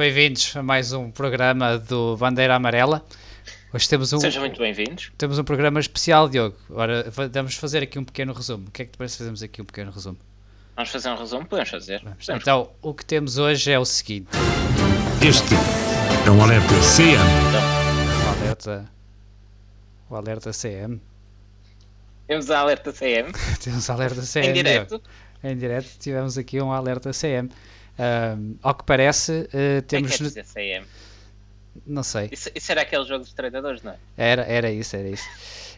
bem-vindos a mais um programa do Bandeira Amarela. Hoje temos um, Sejam muito bem-vindos. Temos um programa especial, Diogo. Agora vamos fazer aqui um pequeno resumo. O que é que te parece fazermos aqui um pequeno resumo? Vamos fazer um resumo? Podemos fazer. Vamos. Então, o que temos hoje é o seguinte: Este é um alerta CM. o alerta. O alerta CM. Temos a alerta CM temos o alerta CM. em Diogo. direto. Em direto tivemos aqui um alerta CM. Ahm, ao que parece, eh, O que é temos. que CM? Não sei. Isso, isso era aquele jogo dos treinadores, não é? Era, era isso, era isso.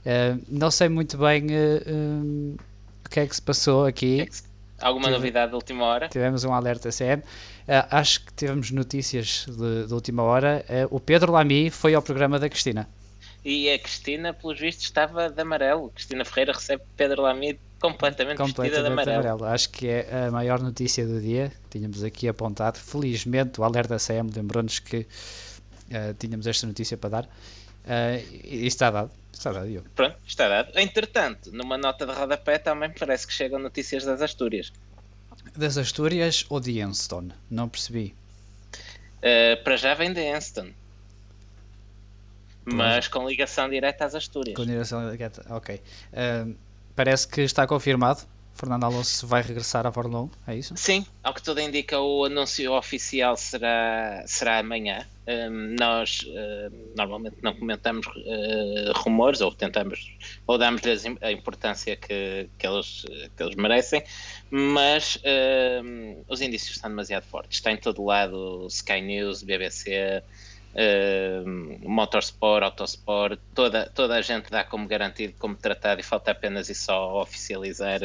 Ah, não sei muito bem ah, hum, o que é que se passou aqui. é Alguma Tive- novidade de última hora? Tivemos um alerta CM. Ah, acho que tivemos notícias de, de última hora. Ah, o Pedro Lamy foi ao programa da Cristina. E a Cristina, pelos vistos, estava de amarelo. Cristina Ferreira recebe Pedro Lamy completamente, vestida de Completamente amarelo. amarelo. Acho que é a maior notícia do dia. Tínhamos aqui apontado. Felizmente, o alerta CM lembrou-nos que ah, tínhamos esta notícia para dar. Ah, e está dado. Está dado, Diogo. Pronto, está dado. Entretanto, numa nota de rodapé também parece que chegam notícias das Astúrias. Das Astúrias ou de Enston? Não percebi. Uh, para já vem de Enston. Mas com ligação direta às Astúrias. Com direção direta, ok. Ahm, parece que está confirmado. Fernando Alonso vai regressar à Fórmula 1, é isso? Sim, ao que tudo indica, o anúncio oficial será, será amanhã. Hum, nós hum, normalmente não comentamos eh, rumores ou tentamos ou damos-lhes a importância que, que, eles, que eles merecem, mas hum, os indícios estão demasiado fortes. Está em todo lado Sky News, BBC, hum, Motorsport, Autosport, toda, toda a gente dá como garantido, como tratado e falta apenas e só oficializar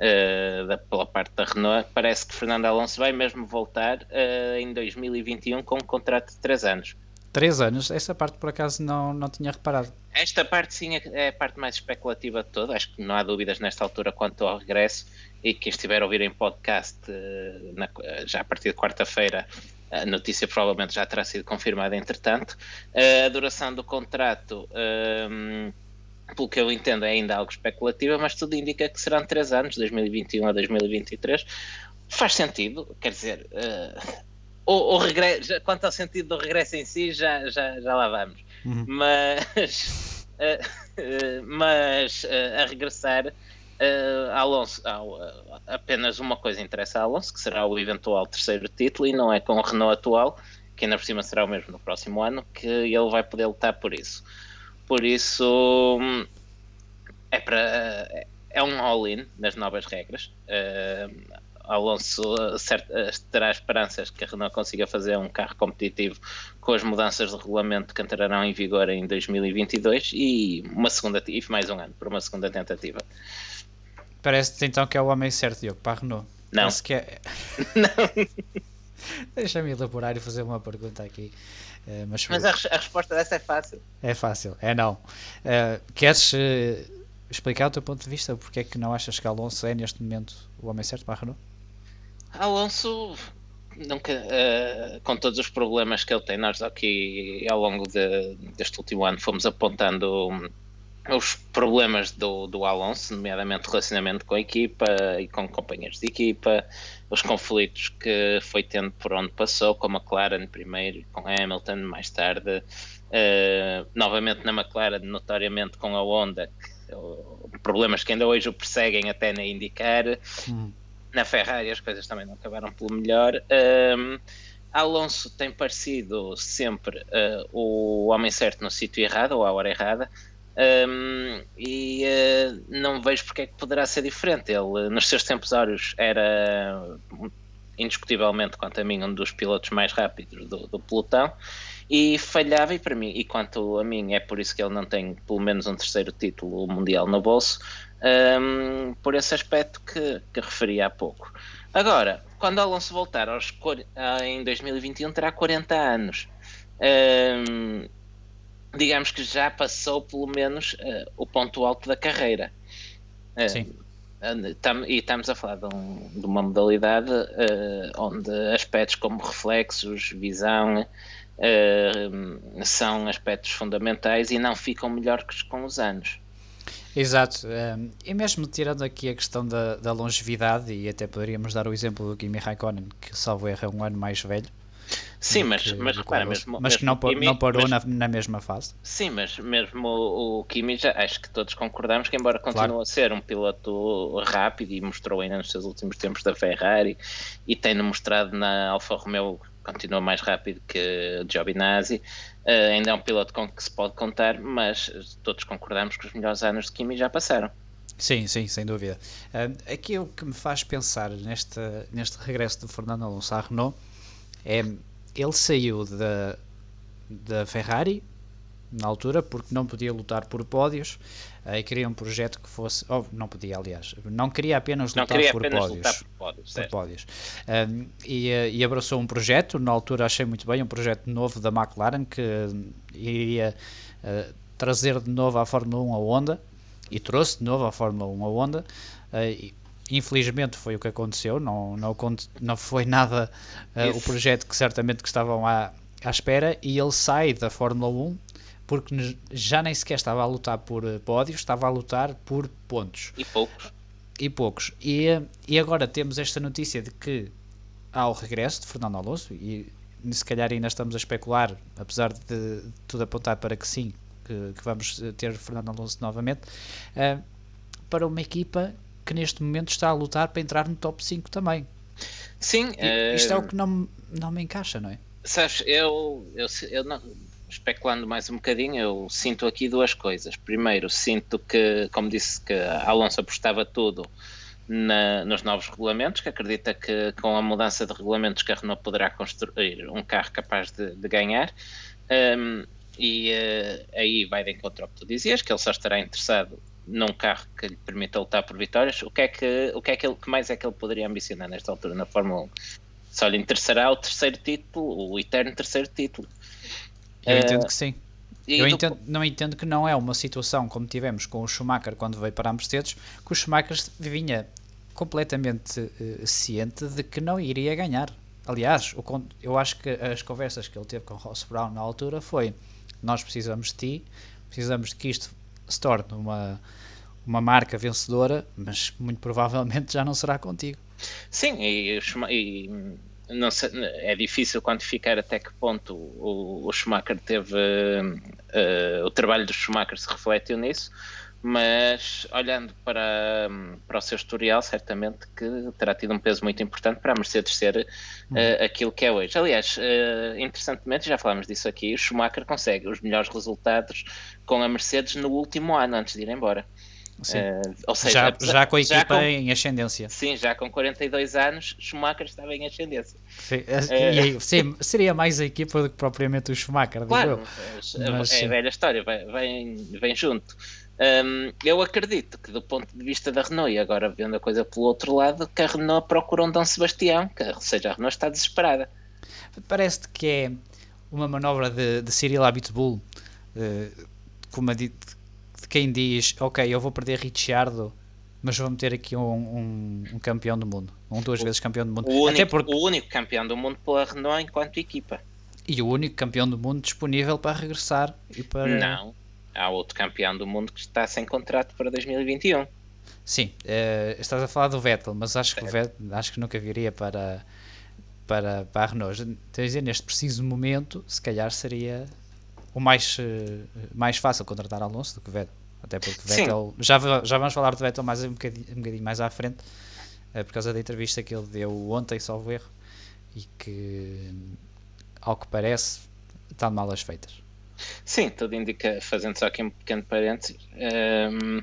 eh, da- pela parte da Renault, parece que Fernando Alonso vai mesmo voltar eh, em 2021 com um contrato de 3 anos. Três anos, essa parte por acaso não, não tinha reparado. Esta parte sim é- é a parte mais especulativa de toda, acho que não há dúvidas nesta altura quanto ao regresso e quem estiver a ouvir em podcast eh, na- já a partir de quarta-feira a notícia provavelmente já terá sido confirmada entretanto. A duração do contrato ehm, pelo que eu entendo, é ainda algo especulativa, mas tudo indica que serão 3 anos, 2021 a 2023. Faz sentido, quer dizer, eh, o, o regresso, quanto ao sentido do regresso em si, já, já, já lá vamos. Uhum. Mas, eh, eh, mas a regressar, eh, Alonso, a- apenas uma coisa interessa a Alonso, que será o eventual terceiro título, e não é com o Renault atual, que ainda por cima será o mesmo no próximo ano, que ele vai poder lutar por isso. Por isso hum, é para é um all-in nas novas regras. Uh, Alonso uh, cert- uh, terá esperanças que a Renault consiga fazer um carro competitivo com as mudanças de regulamento que entrarão em vigor em 2022 e uma segunda e mais um ano para uma segunda tentativa. Parece-te então que é o homem certo, Diogo, para a Renault. Não. Parece que é... Não. Deixa-me elaborar e fazer uma pergunta aqui. Eh, mas Mas a, a resposta dessa é fácil. é fácil, é não. Eh, queres eh, explicar o teu ponto de vista? Porque é que não achas que Alonso é neste momento o homem certo para a Renault? Alonso nunca com todos os problemas que ele tem, nós aqui ao longo de- deste último ano fomos apontando os problemas do, do Alonso, nomeadamente relacionamento com a equipa e com companheiros de equipa, os conflitos que foi tendo por onde passou, com a McLaren primeiro, com a Hamilton mais tarde, eh, novamente na McLaren, notoriamente com a Honda, que, problemas que ainda hoje o perseguem até na indicar Hum. na Ferrari as coisas também não acabaram pelo melhor. Um, Alonso tem parecido sempre uh, o homem certo no sítio errado ou à hora errada. Um, e uh, não vejo porque é que poderá ser diferente. Ele, nos seus tempos áureos, era indiscutivelmente, quanto a mim, um dos pilotos mais rápidos do, do pelotão e falhava. E para mim, e quanto a mim, é por isso que ele não tem pelo menos um terceiro título mundial no bolso um, por esse aspecto que, que referi há pouco. Agora, quando Alonso voltar aos, ah, em 2021, terá 40 anos. Um, digamos que já passou pelo menos uh, o ponto alto da carreira. Uh, Sim. tam- e estamos a falar de, um- de uma modalidade uh, onde aspectos como reflexos, visão, são aspectos fundamentais e não ficam melhores com os anos. Exato, um, e mesmo tirando aqui a questão da, da longevidade, e até poderíamos dar o exemplo do Kimi Raikkonen, que salvo erro é um ano mais velho, Sim, mas, que, mas repara, mesmo. Mas que não, Kimi, não parou mesmo, na, na, mesma fase. Sim, mas mesmo o, o Kimi, já, acho que todos concordamos que, embora continue claro. a ser um piloto rápido e mostrou ainda nos seus últimos tempos da Ferrari e tem mostrado na Alfa Romeo continua mais rápido que Giovinazzi, uh, ainda é um piloto com que se pode contar, mas todos concordamos que os melhores anos de Kimi já passaram. Sim, sim, sem dúvida. Uh, aqui o que me faz pensar neste, neste regresso de Fernando Alonso à Renault é ele saiu da, da Ferrari na altura porque não podia lutar por pódios e queria um projeto que fosse oh, não podia aliás não queria apenas lutar, queria por, apenas pódios, lutar por pódios, por pódios. Um, e, eh, e, abraçou um projeto na altura achei muito bem um projeto novo da McLaren que iria uh, trazer de novo à Fórmula 1 a Honda e trouxe de novo à Fórmula 1 a Honda uh, infelizmente foi o que aconteceu, não, não, não foi nada uh, o projeto que certamente que estavam à, à espera e ele sai da Fórmula 1 porque já nem sequer estava a lutar por uh, pódios, estava a lutar por pontos. E poucos. E poucos. E, e agora temos esta notícia de que há o regresso de Fernando Alonso e se calhar ainda estamos a especular, apesar de, de tudo apontar para que sim, que, que vamos ter Fernando Alonso novamente, uh, para uma equipa que neste momento está a lutar para entrar no top 5 também. Sim. E, isto é o eh, que não, não me encaixa, não é? Sabes, eu, eu, eu não, especulando mais um bocadinho, eu sinto aqui duas coisas. Primeiro, sinto que, como disse, que Alonso apostava tudo na, nos novos regulamentos, que acredita que com a mudança de regulamentos que a Renault poderá construir um carro capaz de, de ganhar. Um, e uh, aí vai de encontro ao que tu dizias, que ele só estará interessado num carro que lhe permita lutar por vitórias, o que é que, o que, é que, ele, que mais é que ele poderia ambicionar nesta altura na Fórmula 1? Só lhe interessará o terceiro título, o eterno terceiro título. Eu uh, entendo que sim. Eu do... entendo, não entendo que não é uma situação como tivemos com o Schumacher quando veio para a Mercedes, que o Schumacher vinha completamente uh, ciente de que não iria ganhar. Aliás, o, eu acho que as conversas que ele teve com Ross Brown na altura foi nós precisamos de ti, precisamos de que isto se torne uma, uma marca vencedora, mas muito provavelmente já não será contigo. Sim, e, e sei, é difícil quantificar até que ponto o, o Schumacher teve uh, o trabalho do Schumacher se refletiu nisso, mas olhando para, para o seu historial, certamente que terá tido um peso muito importante para a Mercedes ser uh, aquilo que é hoje. Aliás, uh, interessantemente, já falámos disso aqui, o Schumacher consegue os melhores resultados com a Mercedes no último ano, antes de ir embora. Uh, ou seja, já, já com a equipa com, em ascendência. Sim, já com 42 anos, Schumacher estava em ascendência. Sim, sim seria mais a equipa do que propriamente o Schumacher. Claro, mas, é a velha história, vem, vem junto. Um, eu acredito que, do ponto de vista da Renault, e agora vendo a coisa pelo outro lado, que a Renault procura um Dom Sebastião, que, ou seja, a Renault está desesperada. Parece-te que é uma manobra de, de Cyril Abitbull, uh, como de, de, quem diz: Ok, eu vou perder Ricciardo, mas vou meter aqui um, um, um campeão do mundo, um duas o, vezes campeão do mundo. O único, porque... o único campeão do mundo pela Renault enquanto equipa. E o único campeão do mundo disponível para regressar e para. Não há outro campeão do mundo que está sem contrato para 2021. Sim, uh, estás a falar do Vettel, mas acho que, Vettel, acho que nunca viria para, para, para a Renault. Quer dizer, neste preciso momento, se calhar seria o mais, uh, mais fácil contratar Alonso do que Vettel. Até porque Vettel, já, já vamos falar de Vettel mais um bocadinho, um bocadinho mais à frente, uh, por causa da entrevista que ele deu ontem, salvo erro, e que, ao que parece, está de malas feitas. Sim, tudo indica, fazendo só aqui um pequeno parênteses, um,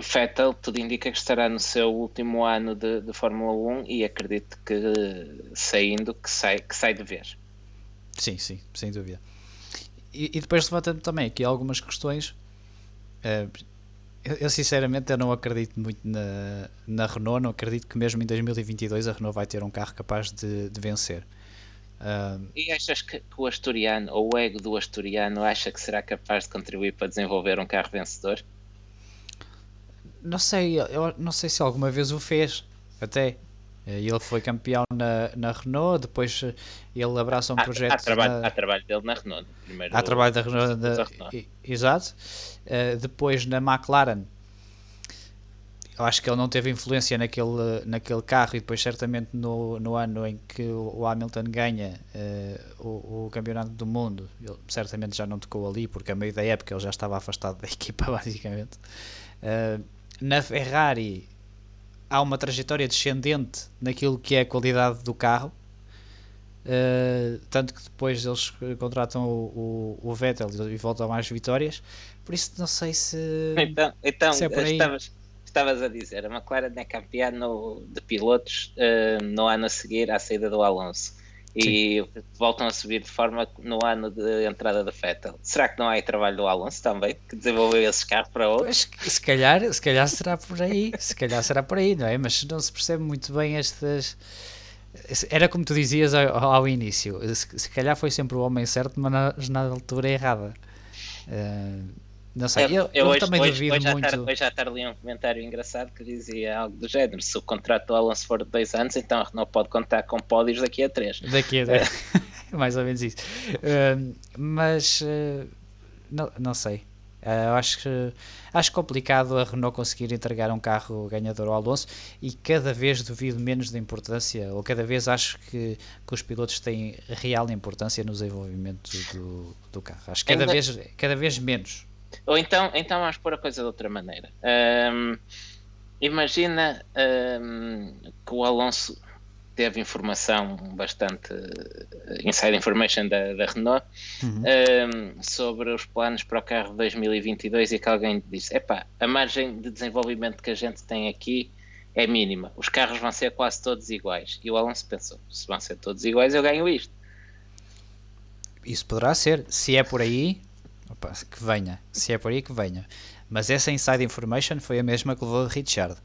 Vettel tudo indica que estará no seu último ano de, de, Fórmula 1 e acredito que saindo que sai, que sai de vez. Sim, sim, sem dúvida. E, e depois levantando também aqui algumas questões. Uh, eu, eu, sinceramente eu não acredito muito na, na Renault, não acredito que mesmo em 2022 a Renault vai ter um carro capaz de, de vencer. E achas que, que, o Asturiano, ou o ego do Asturiano, acha que será capaz de contribuir para desenvolver um carro vencedor? Não sei, eu não sei se alguma vez o fez, até. Ele foi campeão na, na Renault, depois ele abraça um há, projeto. Há trabalho, na... há trabalho dele na Renault. Primeiro há trabalho da Renault. Da, Renault. Exato. Uh, depois na McLaren eu acho que ele não teve influência naquele, naquele carro e depois certamente no, no ano em que o Hamilton ganha uh, o, o, campeonato do mundo. Ele certamente já não tocou ali porque a meio da época ele já estava afastado da equipa basicamente. Uh, na Ferrari há uma trajetória descendente naquilo que é a qualidade do carro. Uh, tanto que depois eles contratam o, o, o Vettel e voltam às vitórias. Por isso não sei se então, então se é por aí. Estavas estavas a dizer, a McLaren é campeã no, de pilotos uh, no ano a seguir à saída do Alonso e Sim. voltam a subir de forma no ano de entrada da Vettel. Será que não há aí trabalho do Alonso também, que desenvolveu esses carros para outros? Pois, se calhar, se calhar será por aí, se calhar será por aí, não é? Mas não se percebe muito bem estas. Era como tu dizias ao, ao início, se, se, calhar foi sempre o homem certo, mas na, na altura errada. Uh, não sei, eu, eu, eu hoje, também hoje, duvido hoje muito. Tarde, hoje à tarde li um comentário engraçado que dizia algo do género: se o contrato do Alonso for de dois anos, então não pode contar com pódios daqui a três. Daqui a três. Mais ou menos isso. Uh, mas uh, não, não sei. Uh, acho que acho complicado a Renault conseguir entregar um carro ganhador ao Alonso e cada vez duvido menos da importância, ou cada vez acho que, que os pilotos têm real importância no desenvolvimento do, do carro. Acho que cada, vez, cada vez menos. Ou então, então vamos pôr a coisa de outra maneira. Um, imagina um, que o Alonso teve informação bastante inside information da, da Renault uhum. um, sobre os planos para o carro de 2022 e que alguém disse: epá, a margem de desenvolvimento que a gente tem aqui é mínima, os carros vão ser quase todos iguais. E o Alonso pensou: se vão ser todos iguais, eu ganho isto. Isso poderá ser, se é por aí, Opa, que venha, se é por aí que venha. Mas essa inside information foi a mesma que levou Richard.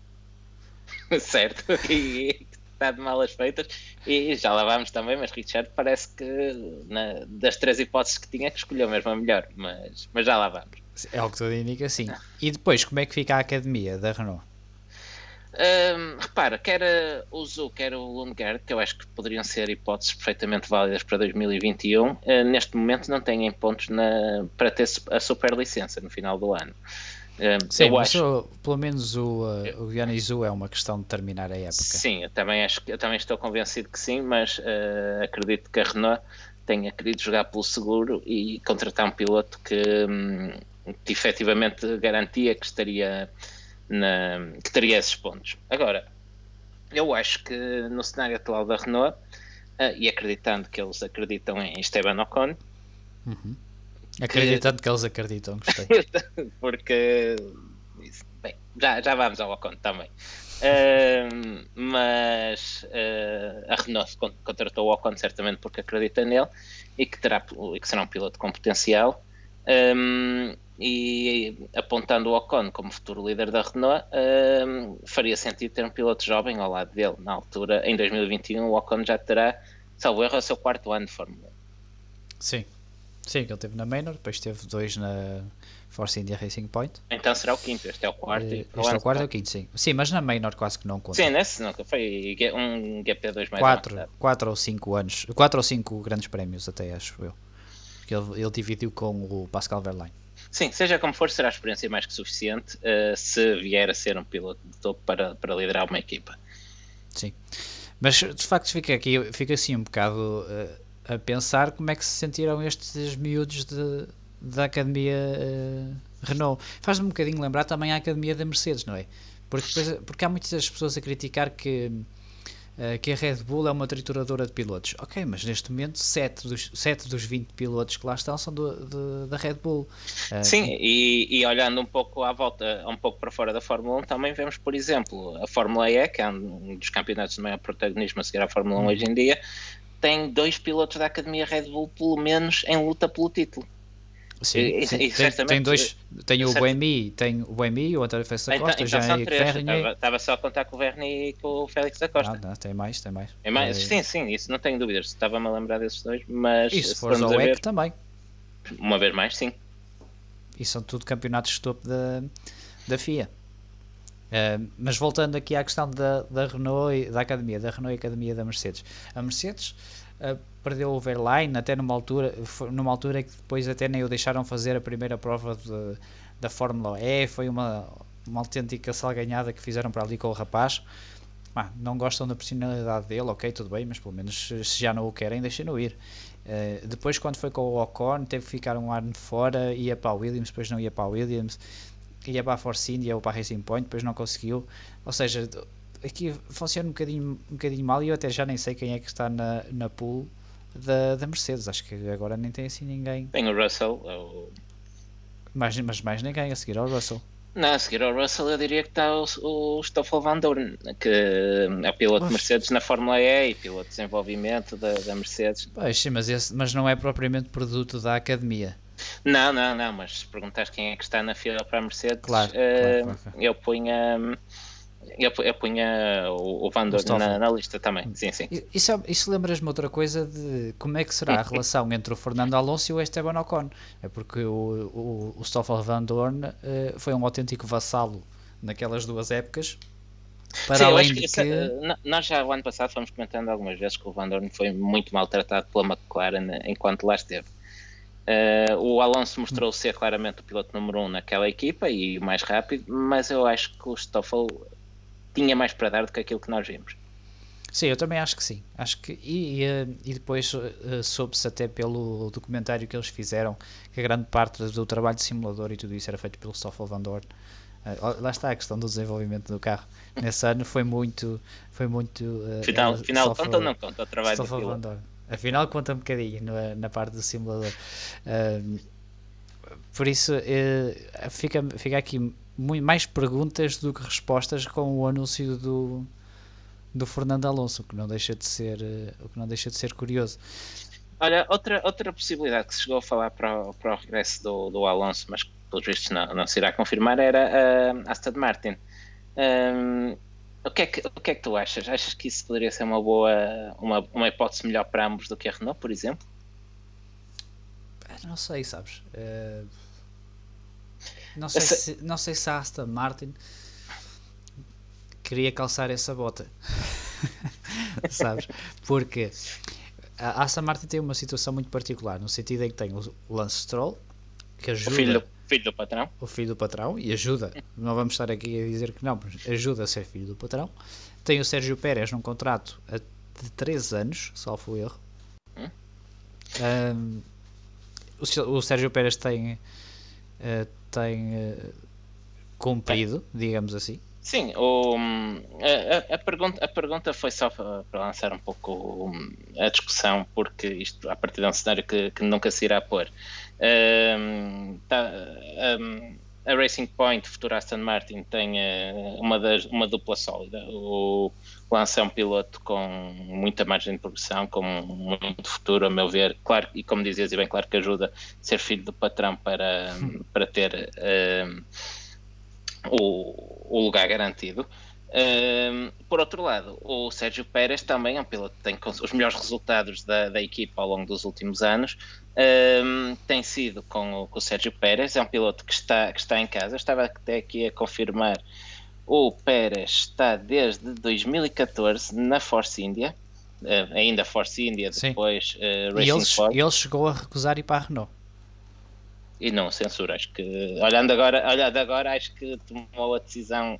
certo, e está de malas feitas. E já lá vamos também, mas Richard parece que na, das três hipóteses que tinha, que escolheu mesmo a melhor. Mas, mas já lá vamos. É o que tudo indica, sim. E depois, como é que fica a academia da Renault? Um, repara, quer o Zu, quer o Lundgaard, que eu acho que poderiam ser hipóteses perfeitamente válidas para 2021, uh, neste momento não têm pontos na, para ter a super licença no final do ano. Um, sim, eu acho, pelo menos o, uh, o Viana Zu é uma questão de terminar a época. Sim, eu também, acho, eu também estou convencido que sim, mas uh, acredito que a Renault tenha querido jogar pelo seguro e contratar um piloto que, um, que efetivamente garantia que estaria na, que teria esses pontos. Agora, eu acho que no cenário atual da Renault, uh, e acreditando que eles acreditam em Esteban Ocon, uhum. acreditando que, que, eles acreditam, gostei. porque, bem, já, já vamos ao Ocon também. Uh, mas uh, a Renault contratou o Ocon certamente porque acredita nele e que, terá, e que será um piloto com potencial. Um, e apontando o Ocon como futuro líder da Renault, um, faria sentido ter um piloto jovem ao lado dele. Na altura, em 2021, o Ocon já terá, salvo erro, o seu quarto ano de Fórmula 1. Sim, sim, que ele teve na Manor, depois teve dois na Force India Racing Point. Então será o quinto, este é o quarto. Uh, este é o quarto ou o quinto, sim. Sim, mas na Manor quase que não conta. Sim, nesse nunca foi um GP2 mais quatro, quatro ou cinco anos, quatro ou cinco grandes prémios até, acho eu. Que ele, ele dividiu com o Pascal Verlaine. Sim, seja como for, será experiência mais que suficiente uh, se vier a ser um piloto de topo para, para liderar uma equipa. Sim, mas de facto fica aqui, fica assim um bocado uh, a pensar como é que se sentiram estes miúdos de, da Academia uh, Renault. Faz-me um bocadinho lembrar também a Academia da Mercedes, não é? Porque, porque há muitas pessoas a criticar que uh, que a Red Bull é uma trituradora de pilotos. Ok, mas neste momento 7 dos, 7 dos 20 pilotos que lá estão são do, da Red Bull. Uh, Sim, e, e, olhando um pouco à volta, um pouco para fora da Fórmula 1, também vemos, por exemplo, a Fórmula E, que é um dos campeonatos de maior protagonismo a seguir à Fórmula 1 hum. hoje em dia, tem dois pilotos da Academia Red Bull, pelo menos, em luta pelo título. Sim, e, sim. Tem, tem, dois, tem o Buemi, tem o Buemi, o António Félix da Costa, então, então já Vernier. Estava só a contar com o Verni e com o Félix da Costa. Não, não, tem mais, tem mais. É mais é... Sim, sim, isso não tenho dúvidas. Estava-me a lembrar desses dois, mas. E se fores ao WEC também. Uma vez mais, sim. E são tudo campeonatos de topo da, da FIA. Uh, mas voltando aqui à questão da, da Renault e da Academia, da Renault e Academia da Mercedes. A Mercedes uh, perdeu o Verline até numa altura, numa altura que depois até nem o deixaram fazer a primeira prova de, da Fórmula E, foi uma, uma autêntica salganhada que fizeram para ali com o rapaz. Ah, não gostam da personalidade dele, ok, tudo bem, mas pelo menos se já não o querem, deixem-no ir. Uh, depois, quando foi com o Ocon, teve que ficar um ano fora, ia para a Williams, depois não ia para a Williams, ia para a Force India ou para a Racing Point, depois não conseguiu. Ou seja, aqui funciona um bocadinho, um bocadinho mal e eu até já nem sei quem é que está na, na pool da, da Mercedes. Acho que agora nem tem assim ninguém. Tem o Russell, é o... mas, mas mais ninguém a seguir ao Russell. Não, a seguir ao Russell eu diria que está o, o Stoffel Van Dorn, que é piloto de Mercedes na Fórmula E e piloto de desenvolvimento da, da Mercedes. Pois sim, mas, esse, mas não é propriamente produto da academia. Não, não, não, mas se perguntares quem é que está na fila para a Mercedes, claro, uh, claro, claro. eu ponho. Eu, eu punha o, o Van Dorn na, na, lista também. Sim, sim. Isso, é, isso lembras-me outra coisa de como é que será a relação entre o Fernando Alonso e o Esteban Ocon. É porque o, o, o Stoffel Van Dorn uh, foi um autêntico vassalo naquelas duas épocas. Para sim, além de que, que... Uh, nós já o ano passado fomos comentando algumas vezes que o Van Dorn foi muito maltratado pela McLaren enquanto lá esteve. Uh, o Alonso mostrou ser claramente o piloto número um naquela equipa e o mais rápido, mas eu acho que o Stoffel tinha mais para dar do que aquilo que nós vimos. Sim, eu também acho que sim. Acho que e, e, e depois uh, soube-se até pelo documentário que eles fizeram que a grande parte do trabalho de simulador e tudo isso era feito pelo Stoffel Van Dorn. Uh, lá está a questão do desenvolvimento do carro. Nesse ano foi muito, foi muito. Uh, final, final conta ou não conta o trabalho Stoffel do Van Dorn. Afinal conta um bocadinho na, na parte do simulador. Uh, por isso fica, fica aqui muito mais perguntas do que respostas com o anúncio do, do Fernando Alonso, o que não deixa de ser, eh, o que não deixa de ser curioso. Olha, outra, outra possibilidade que se chegou a falar para o, para o regresso do, do Alonso, mas que pelos vistos não, não se irá confirmar, era a Aston Martin. Um, o, que é que, o que é que tu achas? Achas que isso poderia ser uma boa, uma, uma hipótese melhor para ambos do que a Renault, por exemplo? Não sei, sabes? Uh não sei, essa... se, não sei se a Aston Martin queria calçar essa bota. Sabes? Porque a Aston Martin tem uma situação muito particular, no sentido em que tem o Lance Stroll, que ajuda. O filho, do, filho do patrão. O filho do patrão, e ajuda. Não vamos estar aqui a dizer que não, mas ajuda a ser filho do patrão. Tem o Sérgio Pérez num contrato de 3 anos, salvo erro. Hum? Um, o, o Sérgio Pérez tem. Uh, tem uh, cumprido, digamos assim. Sim, o, a, a, pergunta, a pergunta foi só para, lançar um pouco a discussão, porque isto, a partir de um cenário que, que nunca se irá pôr. Um, tá, um, a Racing Point, futura Aston Martin, tem uh, uma, das, uma dupla sólida. O Lance é um piloto com muita margem de progressão, com muito futuro, a meu ver. Claro, e como dizias, e bem claro que ajuda a ser filho do patrão para, para ter. Uh, o, o lugar garantido. Um, por outro lado, o Sérgio Pérez também é um piloto que tem os melhores resultados da, da equipa ao longo dos últimos anos. Um, tem sido com o, com o, Sérgio Pérez, é um piloto que está, que está em casa. estava até aqui a confirmar: o Pérez está desde 2014 na Force India, uh, ainda Force India, depois uh, Racing e ele, ele chegou a recusar ir para a Renault e não censura. Acho que, olhando agora, olhando agora acho que tomou a decisão,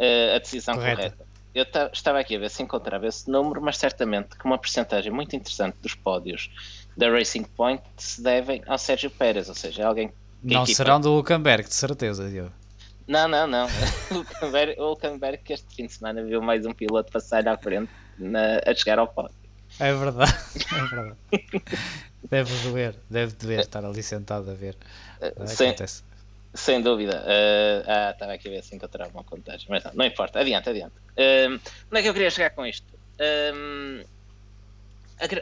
uh, a decisão correta. correta. Eu estava aqui a ver se encontrava esse número, mas certamente que uma porcentagem muito interessante dos pódios da Racing Point se devem ao Sérgio Pérez, ou seja, alguém Não equipa... serão do Hulkenberg, de certeza, Diogo. Não, não, não. o Hulkenberg que este fim de semana viu mais um piloto passar à frente na, a chegar ao pódio. É verdade, é verdade. Deve doer, deve doer estar ali sentado a ver. Uh, sem, acontece. Sem dúvida. Uh, ah, estava aqui a ver se encontrava uma contagem, mas não, não importa. Adiante, adiante. Uh, onde é que eu queria chegar com isto? Uh,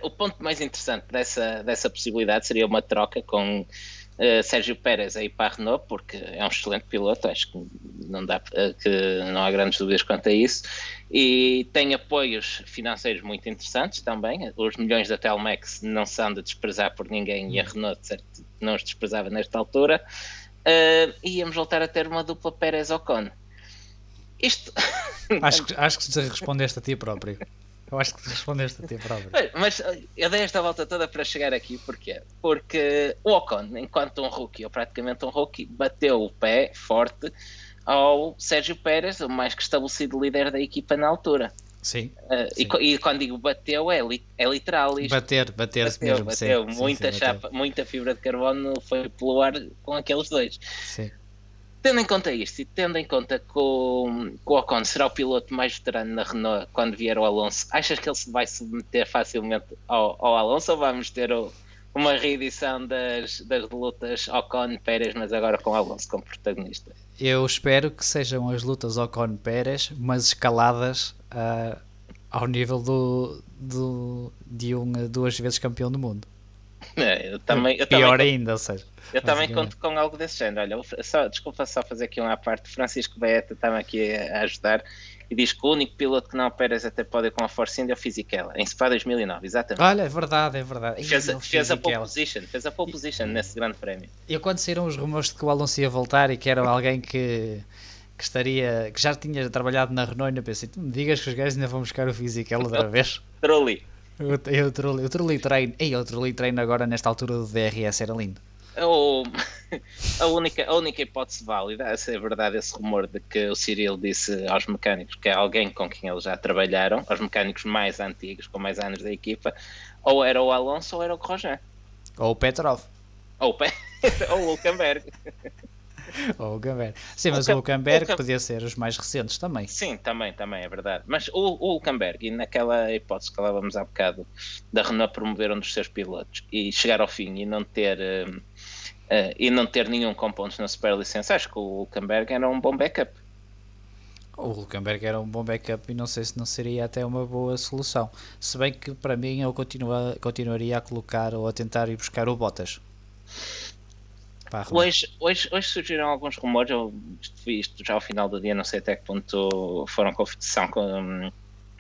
o ponto mais interessante dessa, dessa possibilidade seria uma troca com uh, Sérgio Pérez aí para a Renault, porque é um excelente piloto, acho que não, dá, que não há grandes dúvidas quanto a isso, e tem apoios financeiros muito interessantes também. Os milhões da Telmex não são de desprezar por ninguém e a Renault certo, não os desprezava nesta altura. Uh, íamos voltar a ter uma dupla Pérez Ocon. Isto. acho, que, acho que respondeste a ti próprio. Eu acho que respondeste a ti próprio. Mas eu dei esta volta toda para chegar aqui, porquê? Porque o Ocon, enquanto um rookie, ou praticamente um rookie, bateu o pé forte ao Sérgio Pérez, o mais que estabelecido líder da equipa na altura. Sim. Uh, Sim. E, e, quando digo bateu, é, li, é literal isto. Bater, bater-se bateu, mesmo. bateu. sim, muita sim, chapa, muita fibra de carbono foi pelo ar com aqueles dois. Sim. Tendo em conta isto e tendo em conta que o, que o Ocon será o piloto mais veterano na Renault quando vier o Alonso, achas que ele se vai submeter facilmente ao, ao Alonso ou vamos ter o, uma reedição das, das lutas Ocon-Pérez, mas agora com Alonso como protagonista? Eu espero que sejam as lutas Ocon-Pérez, mas escaladas uh, ao nível do, do, de um duas vezes campeão do mundo. É, eu também, eu Pior também, ainda, ou seja. Eu também conto com algo desse género. Olha, só, desculpa só fazer aqui uma parte. Francisco Baeta está-me aqui a ajudar e diz que o único piloto que não Pérez até pode ir com a Force India é o Fisichella, em Spa 2009, exatamente. Olha, é verdade, é verdade. Fez, fez a pole position, fez a pole position nesse grande prémio. Eu quando saíram os rumores de que o Alonso ia voltar e que era alguém que, que estaria, que já tinha trabalhado na Renault, ainda pensei, tu me digas que os gajos ainda vão buscar o Fisichella outra vez? Trulli. Eu, eu, eu treino, ei, eu trolei treino agora nesta altura do DRS, era lindo. O, a, única, a única hipótese válida, se é verdade esse rumor de que o Cyril disse aos mecânicos que é alguém com quem eles já trabalharam, aos mecânicos mais antigos, com mais anos da equipa, ou era o Alonso ou era o Grosjean. Ou o Petrov. Ou, o Pe- ou o Hulkenberg. Ou o Gamber. Sim, mas o Hulken- podia ser os mais recentes também. Sim, também, também é verdade. Mas o, o Hulkenberg, e naquela hipótese que falávamos há bocado da Renault promover um dos seus pilotos e chegar ao fim e não ter hum, eh, e não ter nenhum com pontos na superlicença, acho que o Hulkenberg era um bom backup. O Hulkenberg era um bom backup e não sei se não seria até uma boa solução. Se bem que para mim eu continua, continuaria a colocar ou a tentar ir buscar o Bottas. Hoje, hoje, hoje surgiram alguns rumores, eu vi isto já ao final do dia, não sei até que ponto foram conf- são hum,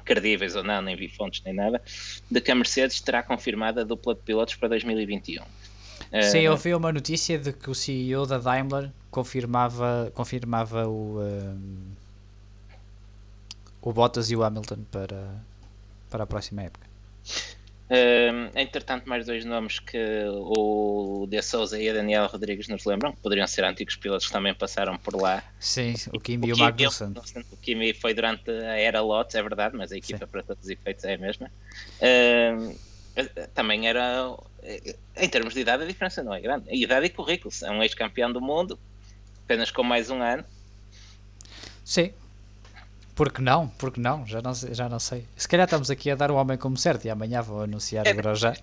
credíveis ou não, nem vi fontes nem nada, de que a Mercedes terá confirmado a dupla de pilotos para 2021. Sim, Eh, eu vi uma notícia de que o CEO da Daimler confirmava, confirmava o, um, o Bottas e o Hamilton para, para a próxima época. Um, entretanto, mais dois nomes que o De Souza e a Daniel Rodrigues nos lembram, que poderiam ser antigos pilotos que também passaram por lá. Sim, o Kimi e o Kimi- Magnussen. O Kimi foi durante a era Lotus, é verdade, mas a equipa para todos os efeitos é a mesma. Um, também era, em termos de idade, a diferença não é grande. Idade e currículo, é um ex-campeão do mundo, apenas com mais um ano. Sim. Porque não? Porque não? Já não, já não sei. Se calhar estamos aqui a dar o homem como certo e amanhã vou anunciar É. o Grosjean.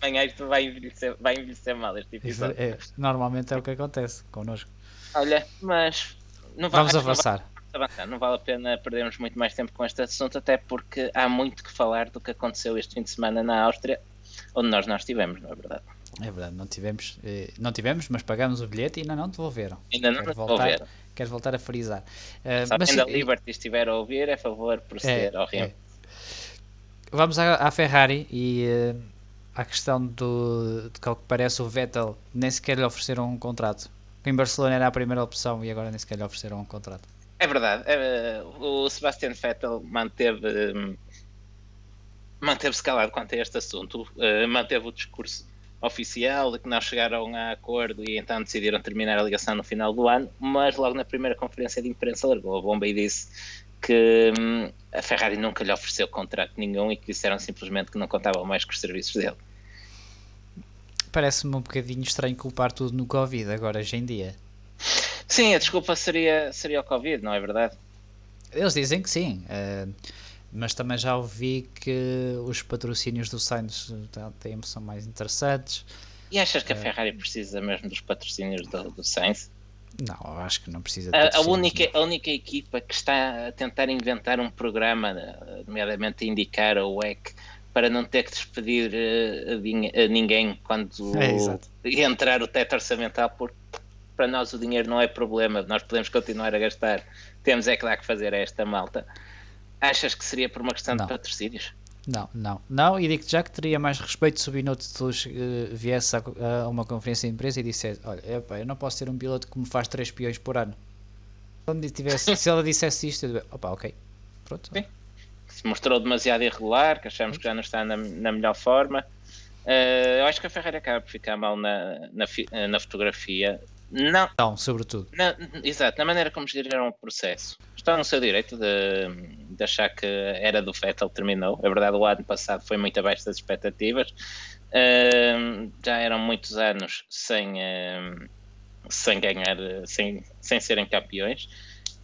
Amanhã isto vai envelhecer, vai envelhecer mal este episódio. É, normalmente é o que acontece connosco. Olha, mas não vai, Vamos que não avançar. avançar. Não vale a pena perdermos muito mais tempo com este assunto, até porque há muito que falar do que aconteceu este fim de semana na Áustria, onde nós não estivemos, não é verdade? É verdade, não tivemos, eh, não tivemos, mas pagamos o bilhete e ainda não devolveram. Ainda não voltar, devolveram. quero voltar a frisar. Eh, Se mas alguém da sim, Liberty estiver a ouvir, é favor de proceder ao rim. Vamos à, à Ferrari e eh, à questão do, de que ao que parece o Vettel nem sequer lhe ofereceram um contrato. Em Barcelona era a primeira opção e agora nem sequer lhe ofereceram um contrato. É verdade. é, o Sebastian Vettel manteve hum, manteve-se calado quanto a este assunto, eh, manteve o discurso oficial de que não chegaram a acordo e então decidiram terminar a ligação no final do ano, mas logo na primeira conferência de imprensa largou a bomba e disse que hum, a Ferrari nunca lhe ofereceu contrato nenhum e que disseram simplesmente que não contavam mais com os serviços dele. Parece-me um bocadinho estranho culpar tudo no Covid agora, hoje em dia. Sim, a desculpa seria, seria o Covid, não é verdade? Eles dizem que sim, eh, mas também já ouvi que os patrocínios do Sainz eh, têm- são mais interessantes. E achas que a Ferrari precisa mesmo dos patrocínios do, do Sainz? Não, acho que não precisa A, a única, a única equipa que está a tentar inventar um programa, eh, nomeadamente a indicar a WEC, para não ter que despedir eh, a a ninguém quando É, entrar o teto orçamental, porque para nós o dinheiro não é problema, nós podemos continuar a gastar, temos é que dar que fazer a esta malta. Achas que seria por uma questão Não. de patrocínios? Não, não, não, e digo-te já que teria mais respeito se o Binotto uh, viesse a, a uma conferência de imprensa e dissesse: Olha, epá, eu não posso ter um piloto que me faz 3 peões por ano. Tivesse, se ela dissesse isto, eu diria: Opa, ok, pronto. Sim. se mostrou demasiado irregular, que achamos que já não está na, na melhor forma. Eh, eu acho que a Ferrari acaba por ficar mal na, na, eh, na fotografia, Não, Então, sobretudo. na- exato, na maneira como geriram o processo. Estão no seu direito de, de achar que era do Vettel terminou. É verdade, o ano passado foi muito abaixo das expectativas. Ahm, já eram muitos anos sem, ahm, sem ganhar, sem, sem serem campeões.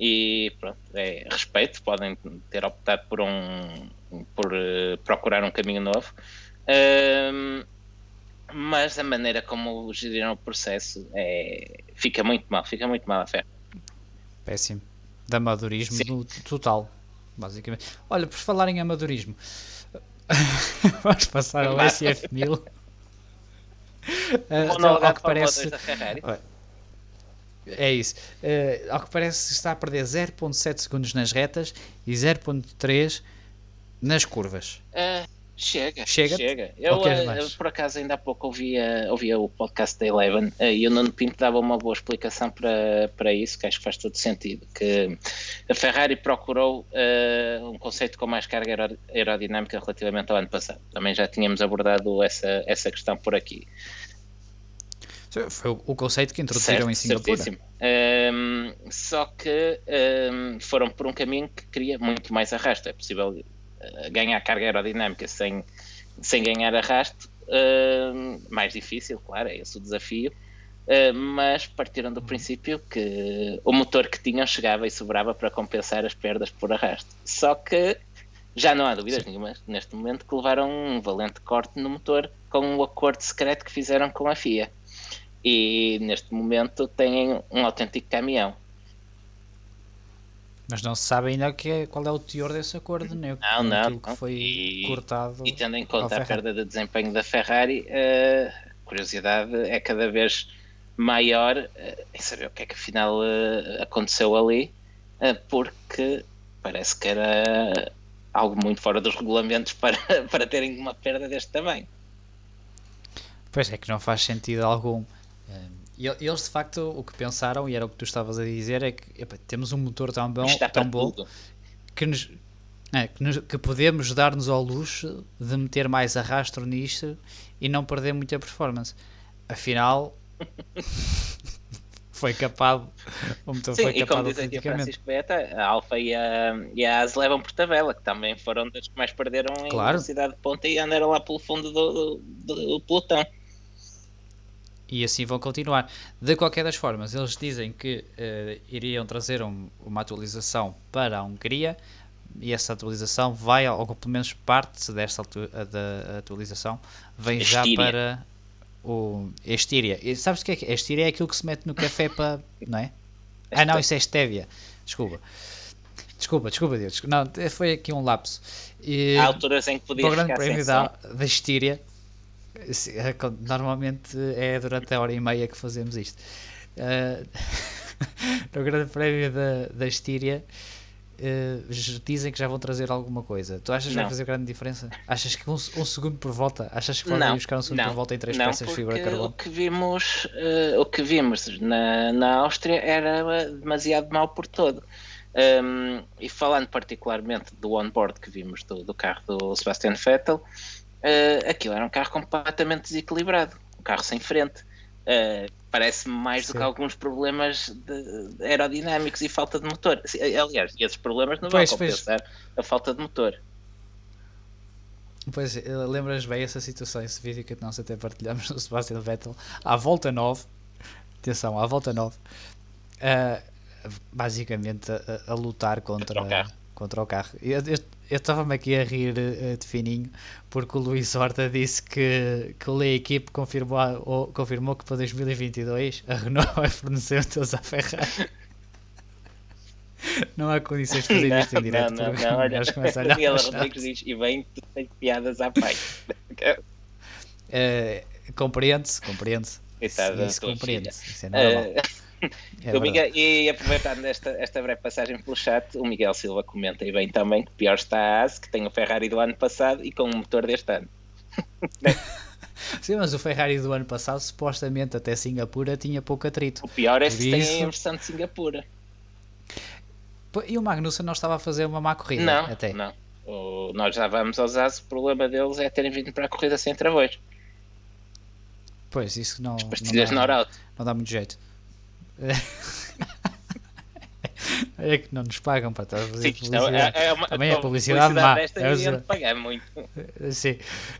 E pronto, é, respeito, podem ter optado por um por eh, procurar um caminho novo. Mas a maneira como geriram o processo é, fica muito mal, fica muito mal a fé. Péssimo. De amadorismo Sim. total, basicamente. Olha, por falar em amadorismo, vamos passar ao Massa. SF1000. Ah, Ou então, não, ao que parece, 2 da Ferrari. é isso. Ah, ao que parece, está a perder 0.7 segundos nas retas e 0.3 nas curvas. Ah, chega, Chega-te? chega. Eu, mais? eu, por acaso ainda há pouco ouvia, ouvia o podcast da Eleven ah, e o Nuno Pinto dava uma boa explicação para, para isso, que acho que faz todo sentido. Que a Ferrari procurou ah, um conceito com mais carga aero- aerodinâmica relativamente ao ano passado. Também já tínhamos abordado essa, essa questão por aqui. Foi o, conceito que introduziram em Singapura. certíssimo. Ahm, só que ahm, foram por um caminho que cria muito mais arrasto. É possível ganhar carga aerodinâmica sem, sem ganhar arrasto. ahm, mais difícil, claro, é esse o desafio. Ah, mas partiram do princípio que o motor que tinham chegava e sobrava para compensar as perdas por arrasto. Só que já não há dúvidas nenhuma neste momento que levaram um valente corte no motor com o acordo secreto que fizeram com a FIA e neste momento têm um autêntico caminhão. Mas não se sabe ainda que é- qual é o teor desse acordo, né? Não, não, que foi E- cortado. E tendo em conta a perda de desempenho da Ferrari, eh, a curiosidade é cada vez maior eh, em saber o que é que afinal eh, aconteceu ali, porque parece que era algo muito fora dos regulamentos para, para terem uma perda deste tamanho. Pois é que não faz sentido algum. Eh, e el- Eles de facto o que pensaram, e era o que tu estavas a dizer, é que epá, temos um motor tão bom, Está tão bom tudo. que, nos- é, que, nos- que podemos dar-nos ao luxo de meter mais arrastro nisto e não perder muita performance. Afinal, foi capado, o motor Sim, foi e como capado diz aqui o autenticamente. Francisco Beta, a Alfa e a, e a AS levam por tabela, que também foram das que mais perderam em Claro. velocidade de ponta e andaram lá pelo fundo do, do, do pelotão. E assim vão continuar. De qualquer das formas, eles dizem que eh, iriam trazer um- uma atualização para a Hungria e essa atualização vai, ou pelo menos parte desta atu- da atualização, vem já Estíria. para o Estíria. E sabes o que é que é? Estíria é aquilo que se mete no café para. Não é? Ah, não, isso é Estévia. Desculpa. Desculpa, desculpa, Deus. Não, foi aqui um lapso. E, Há alturas em que podia para o Grande Prémio da, da Estíria, normalmente é durante a hora e meia que fazemos isto. Eh, no Grande Prémio da, da Estíria, j- dizem que já vão trazer alguma coisa. Tu achas que vai Não. fazer grande diferença? Achas que um, um segundo por volta? Achas que podem buscar um segundo não, por volta em três não, peças de fibra carbono? O que vimos, eh, o que vimos na, na Áustria era demasiado mau por todo. Um, e falando particularmente do onboard que vimos do, do carro do Sebastian Vettel, eh, aquilo era um carro completamente desequilibrado, um carro sem frente. Eh, Parece-me mais do Sim. que alguns problemas aerodinâmicos e falta de motor. Se- Aliás, esses problemas não Pois, vão pois. compensar a falta de motor. Pois, eh, lembras bem essa situação, esse vídeo que nós até partilhamos no Sebastian Vettel, à volta 9, atenção, à volta 9, ah, basicamente a, a- a lutar contra, Contra o carro. contra o carro. Eu eu- eu estava-me aqui a rir eh, de fininho, porque o Luís Horta disse que, que a equipe confirmou, ou- confirmou que para 2022 a Renault vai fornecer motores à Ferrari. Não há condições de fazer isto em direto, não, não, o olha, gajo começa a olhar Miguel para o Rodrigues diz, e bem, tu tens piadas à pai. Eh, compreende-se, compreende-se. Isso tua compreende-se, isso é normal. Eh, É. Miguel, e aproveitando esta, esta breve passagem pelo chat, o Miguel Silva comenta e bem também que pior está a AS, que tem o Ferrari do ano passado e com o motor deste ano. Sim, mas o Ferrari do ano passado, supostamente até Singapura, tinha pouco atrito. O pior é Por se tem isso- a versão de Singapura. E o Magnussen não estava a fazer uma má corrida, Não, até. não. O- nós já vamos aos AS, o problema deles é terem vindo para a corrida sem travões. Pois, isso não, As não, pastilhas dá, Norauto. não dá muito jeito. É que não nos pagam para estar a fazer Sim, é, é, é uma, Também é publicidade má. Desta É pagar muito. Sim.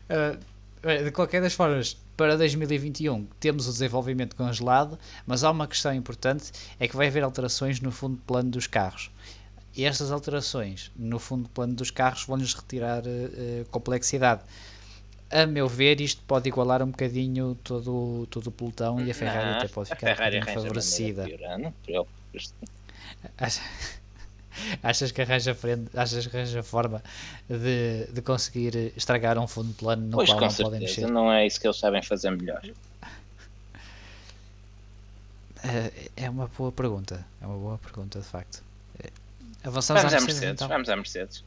Uh, de qualquer das formas, para 2021 temos o desenvolvimento congelado, mas há uma questão importante, é que vai haver alterações no fundo de plano dos carros. E estas alterações no fundo de plano dos carros vão-lhes retirar uh, complexidade. A meu ver, isto pode igualar um bocadinho todo, todo o pelotão e a Ferrari Não, até pode a ficar um Ferrari arranja favorecida. piorar, não te Achas que arranja, frente, achas que arranja forma de, de conseguir estragar um fundo de plano no Pois qual não podem mexer? não é isso que eles sabem fazer melhor. Eh, É uma boa pergunta. É uma boa pergunta, de facto. Eh, Avançamos Vamos à à Mercedes, Mercedes, então. vamos à Mercedes.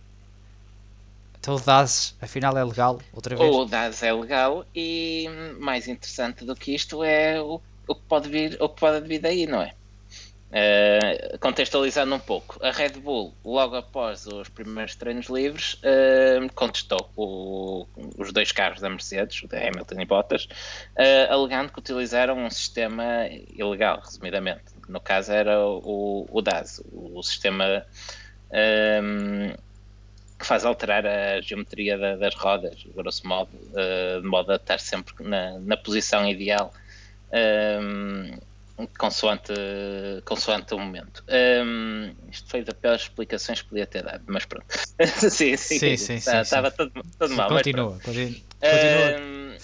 Então o DAS, afinal, é legal, outra vez. O DAS é legal e mais interessante do que isto é o, o que pode vir, o que pode vir daí, não é? Eh, contextualizando um pouco, a Red Bull, logo após os primeiros treinos livres, eh, contestou o- os dois carros da Mercedes, o da Hamilton e Bottas, eh, alegando que utilizaram um sistema ilegal, resumidamente. No caso era o, o DAS, o, sistema que faz alterar a geometria da- das rodas, grosso modo, eh, de modo a estar sempre na, na posição ideal. ehm, consoante, consoante o momento. Hum, isto foi das piores explicações que podia ter dado, mas pronto. sim, sim, Sim, sim, sim, Estava sim. todo, todo mal. mas continua, pronto. continua, continua. Hum,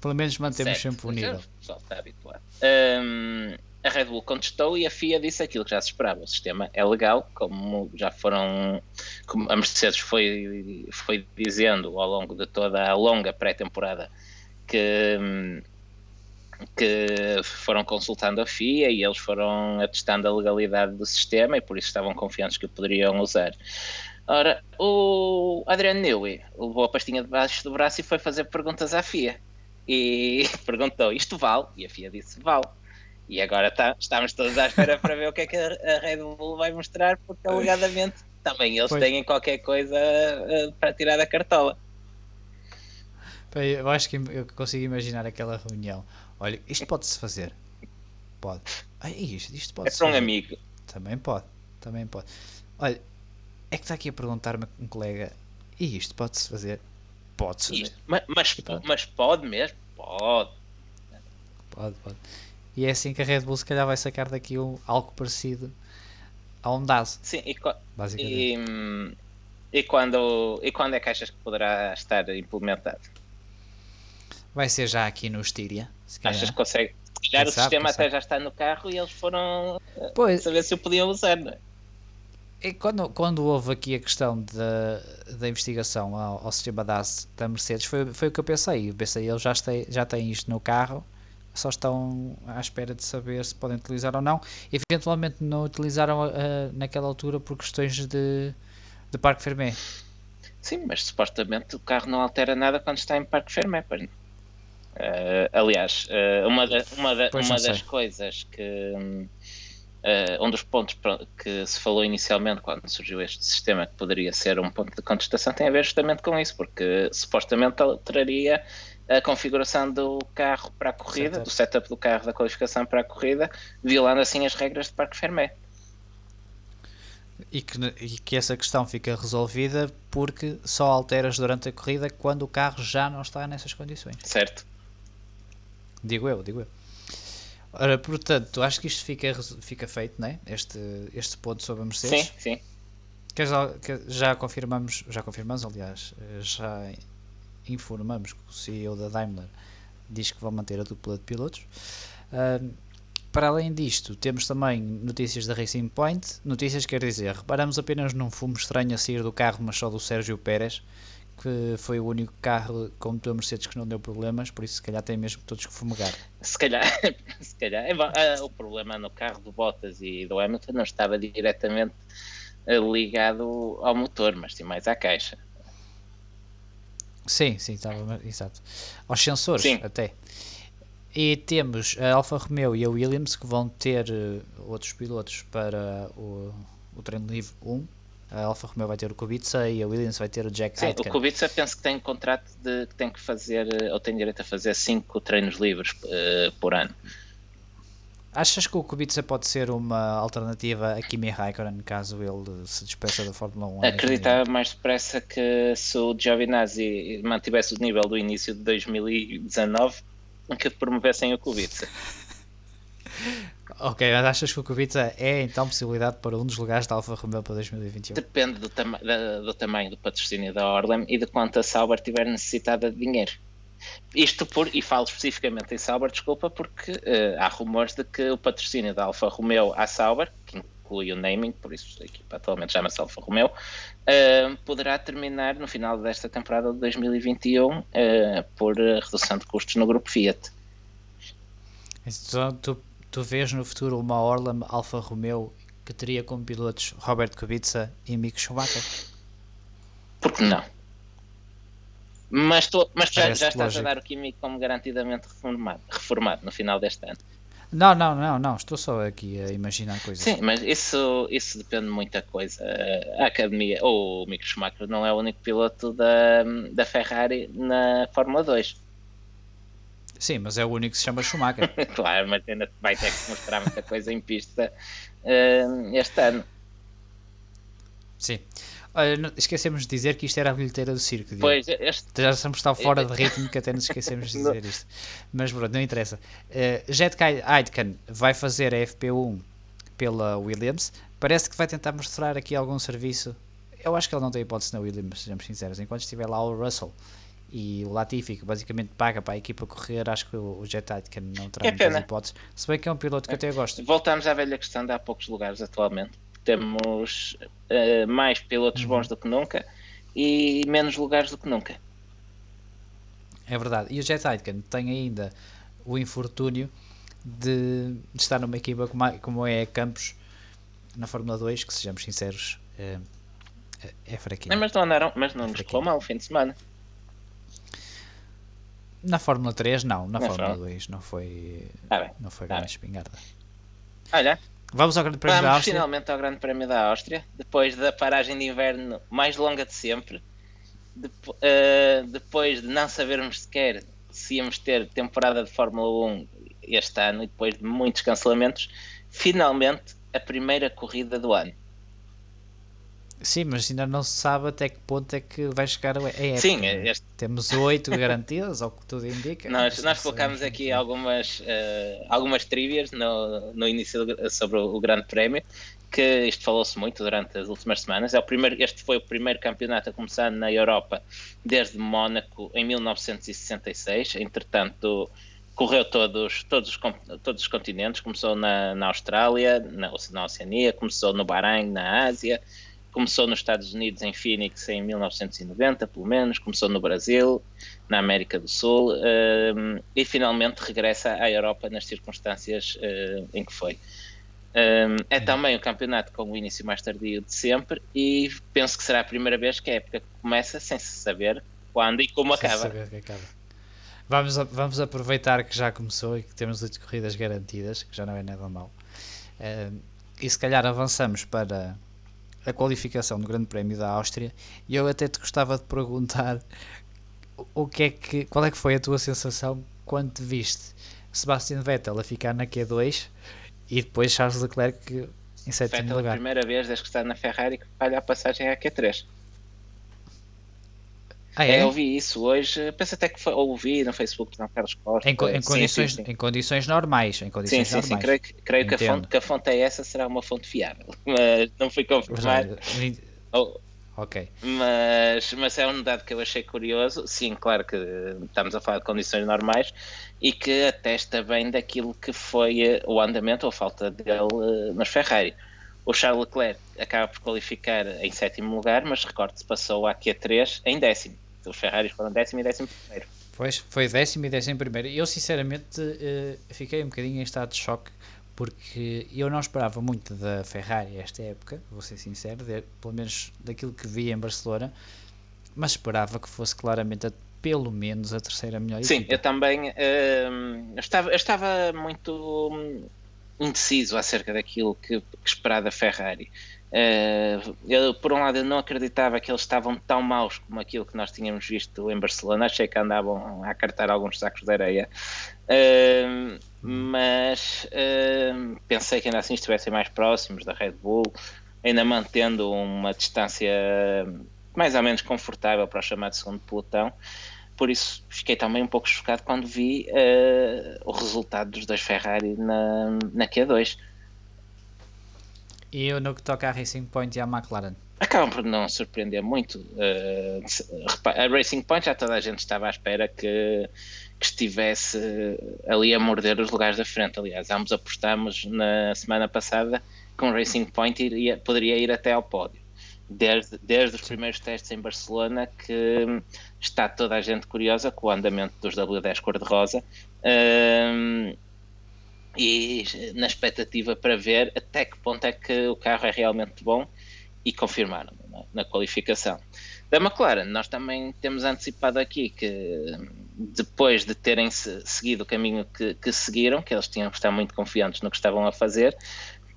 Pelo menos mantemos certo, sempre o nível. O pessoal está habituado. Hum, a Red Bull contestou e a FIA disse aquilo que já se esperava. O sistema é legal, como já foram. Como a Mercedes foi, foi dizendo ao longo de toda a longa pré-temporada que. que foram consultando a FIA e eles foram atestando a legalidade do sistema e por isso estavam confiantes que poderiam usar. Ora, o Adriano Newey levou a pastinha debaixo do braço e foi fazer perguntas à FIA. E perguntou: Isto vale? E a FIA disse: Vale. E agora tá- estamos todos à espera para ver o que é que a Red Bull vai mostrar, porque alegadamente também eles Pois. têm qualquer coisa eh, para tirar da cartola. Eu acho que eu consigo imaginar aquela reunião. Olha, isto pode-se fazer. Pode. Ah, isto, isto É pode-se para um fazer. amigo. Também pode. Também pode. Olha, é que está aqui a perguntar-me um colega. E isto pode-se fazer? Pode-se fazer. Mas, pronto. mas pode mesmo? Pode. Pode, pode. E é assim que a Red Bull se calhar vai sacar daqui um, algo parecido a um DAS, Sim, e, e, e quando, e quando é que achas que poderá estar implementado? Vai ser já aqui no calhar. Achas que consegue? Se calhar Quem o sabe, sistema até sabe. já está no carro e eles foram Pois, saber se o podiam usar, não é? E quando, quando houve aqui a questão da, da investigação ao, ao sistema DAS da Mercedes, foi, foi o que eu pensei. Eu pensei, eles já têm, já têm isto no carro, só estão à espera de saber se podem utilizar ou não. Eventualmente não utilizaram ah, naquela altura por questões de, de Parque Fermé. Sim, mas supostamente o carro não altera nada quando está em Parque Fermé. pois não? Eh, aliás, eh, uma, da- uma, da- uma das coisas que. eh, um dos pontos que se falou inicialmente quando surgiu este sistema que poderia ser um ponto de contestação tem a ver justamente com isso, porque supostamente alteraria a configuração do carro para a corrida, Setup. do setup do carro da qualificação para a corrida, violando assim as regras de Parque Fermé. E que, e que essa questão fica resolvida porque só alteras durante a corrida quando o carro já não está nessas condições. Certo? Digo eu, digo eu. Ora, portanto, acho que isto fica, fica feito, né? Este, este ponto sobre a Mercedes. Sim, sim. Queres al- que- já confirmamos, já confirmamos, aliás, eh, já informamos que o CEO da Daimler diz que vão manter a dupla de pilotos. Ahm, para além disto, temos também notícias da Racing Point. Notícias quer dizer, reparamos apenas num fumo estranho a sair do carro, mas só do Sérgio Pérez, que foi o único carro com motor Mercedes que não deu problemas, por isso se calhar tem mesmo todos que fumegar. Se calhar, se calhar. É ah, o problema no carro do Bottas e do Hamilton não estava diretamente ligado ao motor, mas sim mais à caixa. Sim, sim, estava, exato. Aos sensores, Sim. até. E temos a Alfa Romeo e a Williams que vão ter eh, outros pilotos para o, o treino livre 1. A Alfa Romeo vai ter o Kubica e a Williams vai ter o Jack Sim, o Aitken. Kubica penso que tem contrato de que tem que fazer, eh, ou tem direito a fazer cinco treinos livres eh, por ano. Achas que o Kubica pode ser uma alternativa a Kimi Raikkonen caso ele se despeça da Fórmula 1? Acreditava mais depressa que se o Giovinazzi mantivesse o nível do início de 2019 que promovessem o Kubica. Ok, mas achas que o Kubica é então possibilidade para um dos lugares da Alfa Romeo para 2021? Depende do, tama do tamanho do patrocínio da Orlen e de quanto a Sauber tiver necessitada de dinheiro. Isto por, e falo especificamente em Sauber, desculpa, porque uh, há rumores de que o patrocínio da Alfa Romeo à Sauber, que inclui o naming, por isso a equipa atualmente chama-se Alfa Romeo, uh, poderá terminar no final desta temporada de 2021 uh, eh, por redução de custos no grupo Fiat. Então, tu, tu vês no futuro uma Orlam Alfa Romeo que teria como pilotos Robert Kubica e Mick Schumacher? Por que não? Mas, tu, mas já, já estás lógico. a dar o Kimi como garantidamente reformado, reformado no final deste ano. Não, não, não, não, estou só aqui a imaginar coisas. Sim, mas isso, isso depende de muita coisa. A academia, ou o Mick Schumacher, não é o único piloto da, da Ferrari na Fórmula 2. Sim, mas é o único que se chama Schumacher. claro, mas ainda vai ter que mostrar muita coisa em pista uh, este ano. Sim. Olha, esquecemos de dizer que isto era a bilheteira do circo. Pois, este... Já estamos tão fora de ritmo que até nos esquecemos de dizer isto. Mas pronto, não interessa. Uh, Jet Aitken vai fazer a FP1 pela Williams. Parece que vai tentar mostrar aqui algum serviço. Eu acho que ele não tem hipótese na Williams, sejamos sinceros. Enquanto estiver lá o Russell e o Latifi, que basicamente paga para a equipa correr, acho que o Jet Aitken não terá é muitas hipóteses. Se bem que é um piloto que é. até gosto. Voltamos à velha questão de há poucos lugares atualmente temos uh, mais pilotos uhum. bons do que nunca e menos lugares do que nunca. É verdade. E o Jet Aitken tem ainda o infortúnio de, estar numa equipa como, é Campos na Fórmula 2, que sejamos sinceros, é, é fraquinho. mas não andaram, mas não é nos ficou mal o fim de semana. Na Fórmula 3 não, na, Fórmula 2 não foi, ah, não foi grande ah, espingarda. Olha, Vamos ao Grande Prémio Vamos da Áustria. finalmente ao Grande Prémio da Áustria, depois da paragem de inverno mais longa de sempre, de, uh, depois de não sabermos sequer se íamos ter temporada de Fórmula 1 este ano e depois de muitos cancelamentos, finalmente a primeira corrida do ano. Sim, mas ainda não se sabe até que ponto é que vai chegar a época. Sim, este... temos oito garantidas, ao que tudo indica. Nós, nós colocámos aqui algumas, uh, algumas trivias no, no início do, sobre o, o Grande Prémio, que isto falou-se muito durante as últimas semanas. É o primeiro, este foi o primeiro campeonato a começar na Europa desde Mónaco em 1966. Entretanto, correu todos, todos, os, todos os continentes. Começou na, na Austrália, na, na Oceania, começou no Bahrein, na Ásia Começou nos Estados Unidos, em Phoenix, em 1990, pelo menos. Começou no Brasil, na América do Sul. Uh, e finalmente regressa à Europa nas circunstâncias uh, em que foi. Um, é também o campeonato com o início mais tardio de sempre e penso que será a primeira vez que a época começa sem se saber quando e como sem acaba. Saber que acaba. Vamos, vamos aproveitar que já começou e que temos oito corridas garantidas, que já não é nada mal. Uh, e se calhar avançamos para a qualificação do Grande Prémio da Áustria e eu até te gostava de perguntar o que é que, qual é que foi a tua sensação quando te viste Sebastian Vettel a ficar na Q2 e depois Charles Leclerc em sétimo Vettel lugar. a primeira vez desde que está na Ferrari que falha a passagem à Q3. Ah, é? é? Eu vi isso hoje, penso até que foi, ouvi no Facebook não Carlos Costa. Em, em, condições, sim, sim. em condições normais. Em condições sim, sim, normais. sim. Creio, creio que, a fonte, que a fonte é essa, será uma fonte fiável. Mas não fui confirmado. Oh, ok. Mas, mas é um dado que eu achei curioso. Sim, claro que estamos a falar de condições normais e que atesta bem daquilo que foi eh, o andamento ou a falta dele eh, nos Ferrari. O Charles Leclerc acaba por qualificar em sétimo lugar, mas recorde-se passou à Q3 em décimo os Ferraris foram décimo e décimo primeiro. Pois, foi décimo e décimo primeiro. Eu sinceramente uh, fiquei um bocadinho em estado de choque porque eu não esperava muito da Ferrari esta época, vou ser sincero, de, pelo menos daquilo que vi em Barcelona, mas esperava que fosse claramente a, pelo menos a terceira melhor Sim, equipa. eu também uh, eu estava, eu estava muito hum, indeciso acerca daquilo que, que esperar da Ferrari. Uh, eu, por um lado, eu não acreditava que eles estavam tão maus como aquilo que nós tínhamos visto em Barcelona. Achei que andavam a cartar alguns sacos de areia. Uh, mas uh, pensei que ainda assim estivessem mais próximos da Red Bull, ainda mantendo uma distância mais ou menos confortável para o chamado segundo pelotão. Por isso fiquei também um pouco chocado quando vi o resultado dos dois Ferrari na, na Q2. E no que toca à Racing Point e à McLaren? Acabam por não surpreender muito. Uh, a Racing Point já toda a gente estava à espera que, que estivesse ali a morder os lugares da frente. Aliás, ambos apostamos na semana passada que um Racing Point iria, poderia ir até ao pódio desde, desde os primeiros testes em Barcelona que está toda a gente curiosa com o andamento dos W10 cor-de-rosa um, e na expectativa para ver até que ponto é que o carro é realmente bom e confirmaram na, na qualificação. Da McLaren, nós também temos antecipado aqui que depois de terem seguido o caminho que, que seguiram, que eles tinham que estar muito confiantes no que estavam a fazer,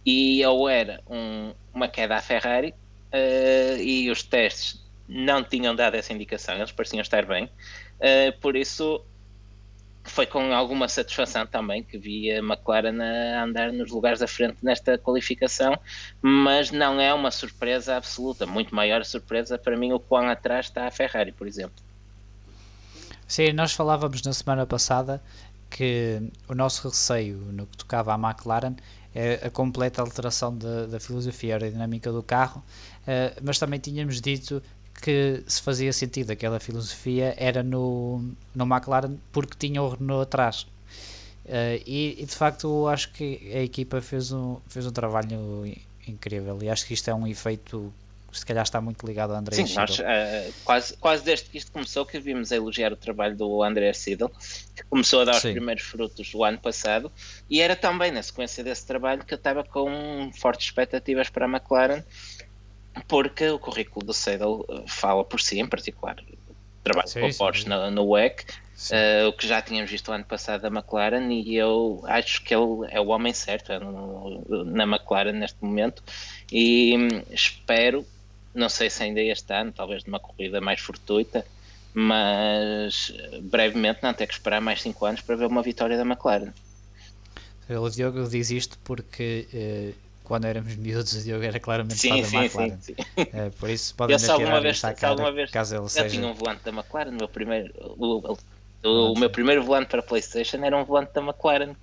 e ou era um, uma queda à Ferrari, uh, e os testes não tinham dado essa indicação, eles pareciam estar bem, uh, por isso foi com alguma satisfação também que vi a McLaren a andar nos lugares da frente nesta qualificação, mas não é uma surpresa absoluta, muito maior surpresa para mim o quão atrás está a Ferrari, por exemplo. Sim, nós falávamos na semana passada que o nosso receio no que tocava à McLaren é a completa alteração da, da filosofia aerodinâmica do carro, uh, mas também tínhamos dito que se fazia sentido aquela filosofia era no, no McLaren porque tinha o Renault atrás. Uh, e, e, de facto acho que a equipa fez um, fez um trabalho incrível e acho que isto é um efeito se calhar está muito ligado ao André Sim, nós, uh, quase, quase desde que isto começou que vimos a elogiar o trabalho do André Seidel, que começou a dar Sim. os primeiros frutos do ano passado, e era também na sequência desse trabalho que eu estava com fortes expectativas para a McLaren, porque o currículo do Seidel eh, fala por si, em particular trabalho sim, com o Porsche sim. no, no WEC, uh, o que já tínhamos visto o ano passado da McLaren, e eu acho que ele é o homem certo é no, na McLaren neste momento, e hum, espero não sei se ainda este ano, talvez numa corrida mais fortuita, mas brevemente não ter que esperar mais 5 anos para ver uma vitória da McLaren. O Diogo diz isto porque eh, quando éramos miúdos o Diogo era claramente sim, fã da McLaren. Sim, sim. Eh, por isso podem eu, alguma vez, cara, alguma vez caso ele eu seja... tinha um volante da McLaren, o meu primeiro, o, o, o meu primeiro volante para Playstation era um volante da McLaren.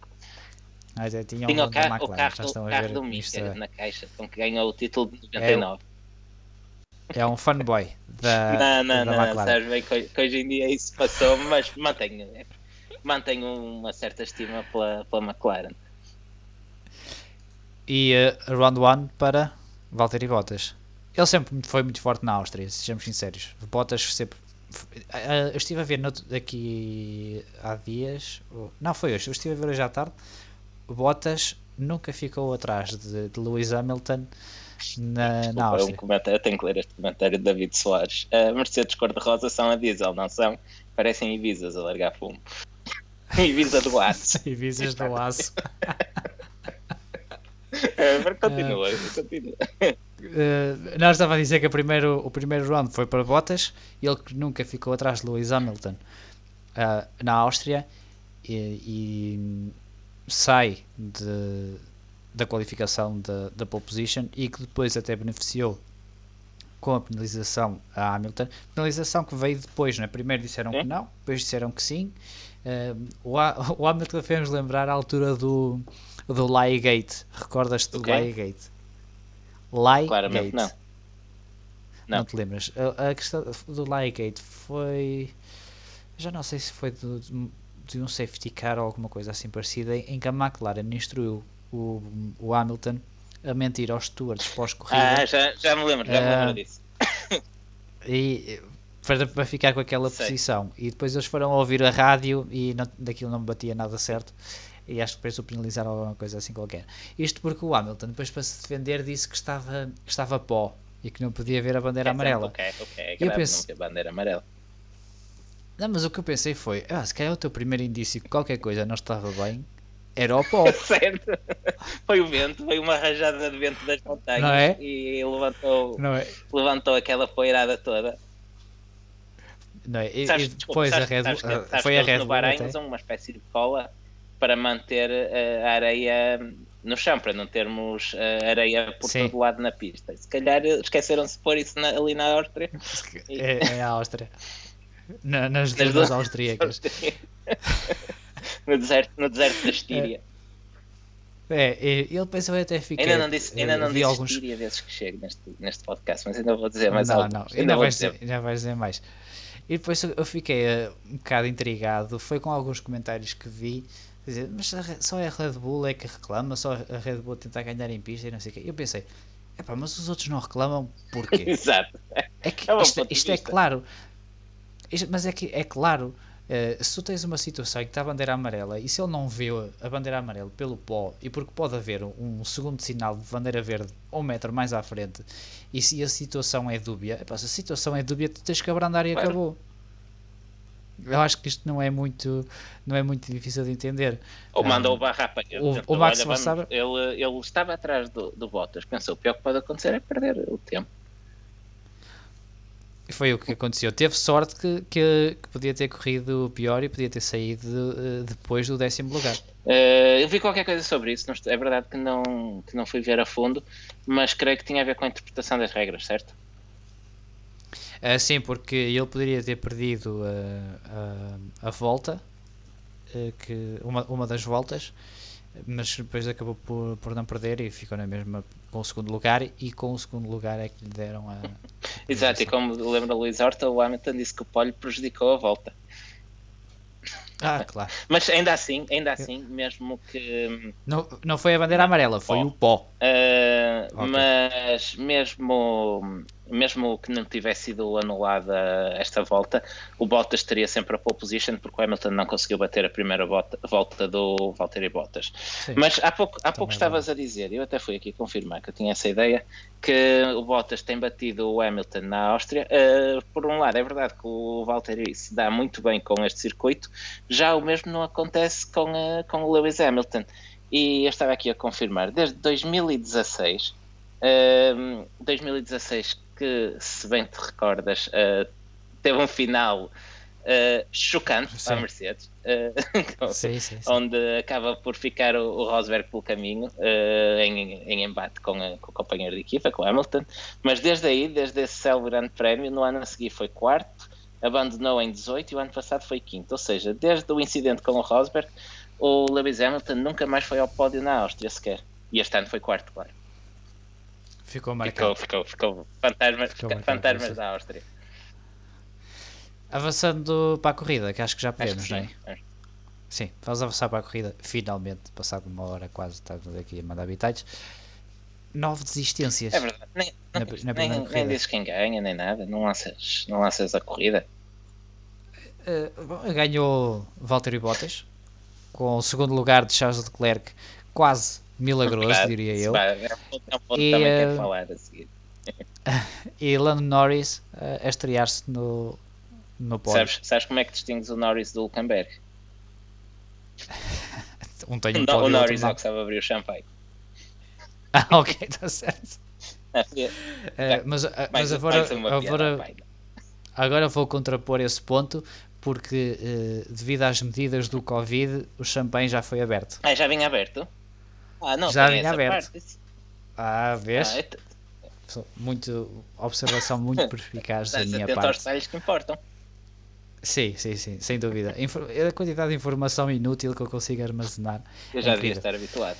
Mas eu tinha, um tinha o, carro, McLaren, o carro, o carro do Mister na caixa, com que ganhou o título de 99. É, é um fanboy da, não, não, da não, McLaren. Sabes bem que, que, hoje em dia isso passou, mas mantenho, mantenho uma certa estima pela, pela McLaren. E uh, round 1 para Valtteri Bottas. Ele sempre foi muito forte na Áustria, sejamos sinceros. Bottas sempre. Uh, eu estive a ver no, aqui há dias, não foi hoje, eu estive a ver hoje à tarde. Bottas nunca ficou atrás de, de Lewis Hamilton na, na Áustria. Um eu tenho que ler este comentário de David Soares. Mercedes cor-de-rosa são a diesel, não são? Parecem Ibizas a largar fumo. Ibiza do aço. Ibizas do aço. é, mas continua, uh, continua. Uh, nós estava a dizer que o primeiro, o primeiro round foi para Bottas, ele que nunca ficou atrás de Lewis Hamilton uh, na Áustria e, e sai de, da qualificação da, da pole position e que depois até beneficiou com a penalização a Hamilton. Penalização que veio depois, né? primeiro disseram que não, depois disseram que sim. Uh, o, o Hamilton fez-nos lembrar a altura do, do Liegate. Recordas-te do okay. Liegate? Liegate. Claramente não. não. Não te lembras? A, a questão do Liegate foi. Já não sei se foi do, de um safety car ou alguma coisa assim parecida, em que a McLaren instruiu o, o Hamilton a mentir aos stewards pós-corrida. Ah, já, já me lembro, já me lembro uh, disso. E para, para ficar com aquela Sei. posição. E depois eles foram ouvir a rádio e não, daquilo não batia nada certo. E acho que depois o penalizaram alguma coisa assim qualquer. Isto porque o Hamilton, depois para se defender, disse que estava, que estava pó e que não podia ver a bandeira é amarela. Ok, ok, é eu penso, não bandeira amarela. Não, mas o que eu pensei foi, ah, se calhar é o teu primeiro indício que qualquer coisa não estava bem, era o pó. certo. Foi o vento, foi uma rajada de vento das montanhas é? e levantou, é? levantou aquela poeirada toda. Não é? E, sabes, e depois desculpa, a Red Bull. Sabes, sabes, foi a Red Bull. No Bahrein usam uma espécie de cola para manter a areia no chão, para não termos areia por Sim. todo lado na pista. Se calhar esqueceram-se de pôr isso na, ali na Áustria. É, é a Áustria. Na, nas duas austríacas. no, deserto, no deserto da Estíria. É, ele pensou até ficar. Ainda não disse, ainda não disse alguns... Estíria vezes que chego neste, neste podcast, mas ainda vou dizer mais algo. Não, não, ainda, ainda vais dizer, dizer, vais dizer mais. E depois eu fiquei um bocado intrigado. Foi com alguns comentários que vi. Dizer, mas só é a Red Bull é que reclama, só a Red Bull tentar ganhar em pista e não sei o quê. Eu pensei, epá, mas os outros não reclamam porquê? Exato. É que é isto, isto é claro. Isto, mas é que é claro Uh, se tu tens uma situação em que está a bandeira amarela e se ele não vê a bandeira amarela pelo pó e porque pode haver um segundo sinal de bandeira verde um metro mais à frente e se a situação é dúbia, epá, se a situação é dúbia tu tens que abrandar e claro. acabou. Eu acho que isto não é muito, não é muito difícil de entender. Ou um, mandou o barra para o, o Max olha, ele, ele estava atrás do, do Bottas, pensou o pior que pode acontecer é perder o tempo. Foi o que aconteceu. Teve sorte que, que, que, podia ter corrido pior e podia ter saído uh, depois do décimo lugar. Uh, eu vi qualquer coisa sobre isso. é verdade que não, que não fui ver a fundo, mas creio que tinha a ver com a interpretação das regras, certo? Uh, sim, porque ele poderia ter perdido a, a, a volta, que, uma, uma das voltas, mas depois acabou por, por não perder e ficou na mesma com o segundo lugar e com o segundo lugar é que lhe deram a. Exato, e como lembra Luís Horta, o Hamilton disse que o pole prejudicou a volta. Ah, claro. Mas ainda assim, ainda assim, mesmo que. Não, não foi a bandeira amarela, foi pó. o pó. Uh, okay. Mas mesmo mesmo que não tivesse sido anulada esta volta, o Bottas teria sempre a pole position porque o Hamilton não conseguiu bater a primeira volta, volta do Valtteri Bottas. Sim. Mas há pouco, há pouco estavas a dizer, eu até fui aqui confirmar que eu tinha essa ideia, que o Bottas tem batido o Hamilton na Áustria. Uh, por um lado, é verdade que o Valtteri se dá muito bem com este circuito, já o mesmo não acontece com, uh, com o Lewis Hamilton. E eu estava aqui a confirmar, desde 2016, uh, 2016 que, se bem te recordas, uh, teve um final uh, chocante sim. para a Mercedes, uh, sim, sim, onde acaba por ficar o, o Rosberg pelo caminho em, em, embate com, a, com, o companheiro de equipa, com o Hamilton. Mas desde aí, desde esse célebre grande prémio, no ano a seguir foi quarto, abandonou em 18 e o ano passado foi quinto. Ou seja, desde o incidente com o Rosberg, o Lewis Hamilton nunca mais foi ao pódio na Áustria sequer. E este ano foi quarto, claro. Ficou marcado. Ficou, ficou, ficou. Fantasmas, ficou fantasmas da Áustria. Avançando para a corrida, que acho que já podemos, não é? Sim, vamos avançar para a corrida, finalmente, passado uma hora quase, estamos aqui a mandar habitats. Nove desistências. É verdade, nem, na, na nem, nem dizes quem ganha, nem nada, não lanças, não lanças a corrida. Uh, ganhou Valtteri Bottas, com o segundo lugar de Charles Leclerc, quase milagroso, claro, diria eu. Vai, é um ponto e, também uh, falar a seguir. e Lando Norris uh, a estrear-se no, no pódio. Sabes, sabes como é que distingues o Norris do Hulkenberg? um tem um pódio, o Norris é que sabe abrir o champanhe. Ah, ok, está certo. uh, mas, uh, mas agora, agora, agora vou contrapor esse ponto porque uh, devido às medidas do Covid o champanhe já foi aberto. Ah, já vinha aberto? Ah, não, já vinha aberto. Parte. Ah, vês? Ah, é muito observação muito perspicaz da minha parte. aos detalhes que importam. Sim, sim, sim, sem dúvida. A quantidade de informação inútil que eu consigo armazenar. Eu já é devia estar habituado.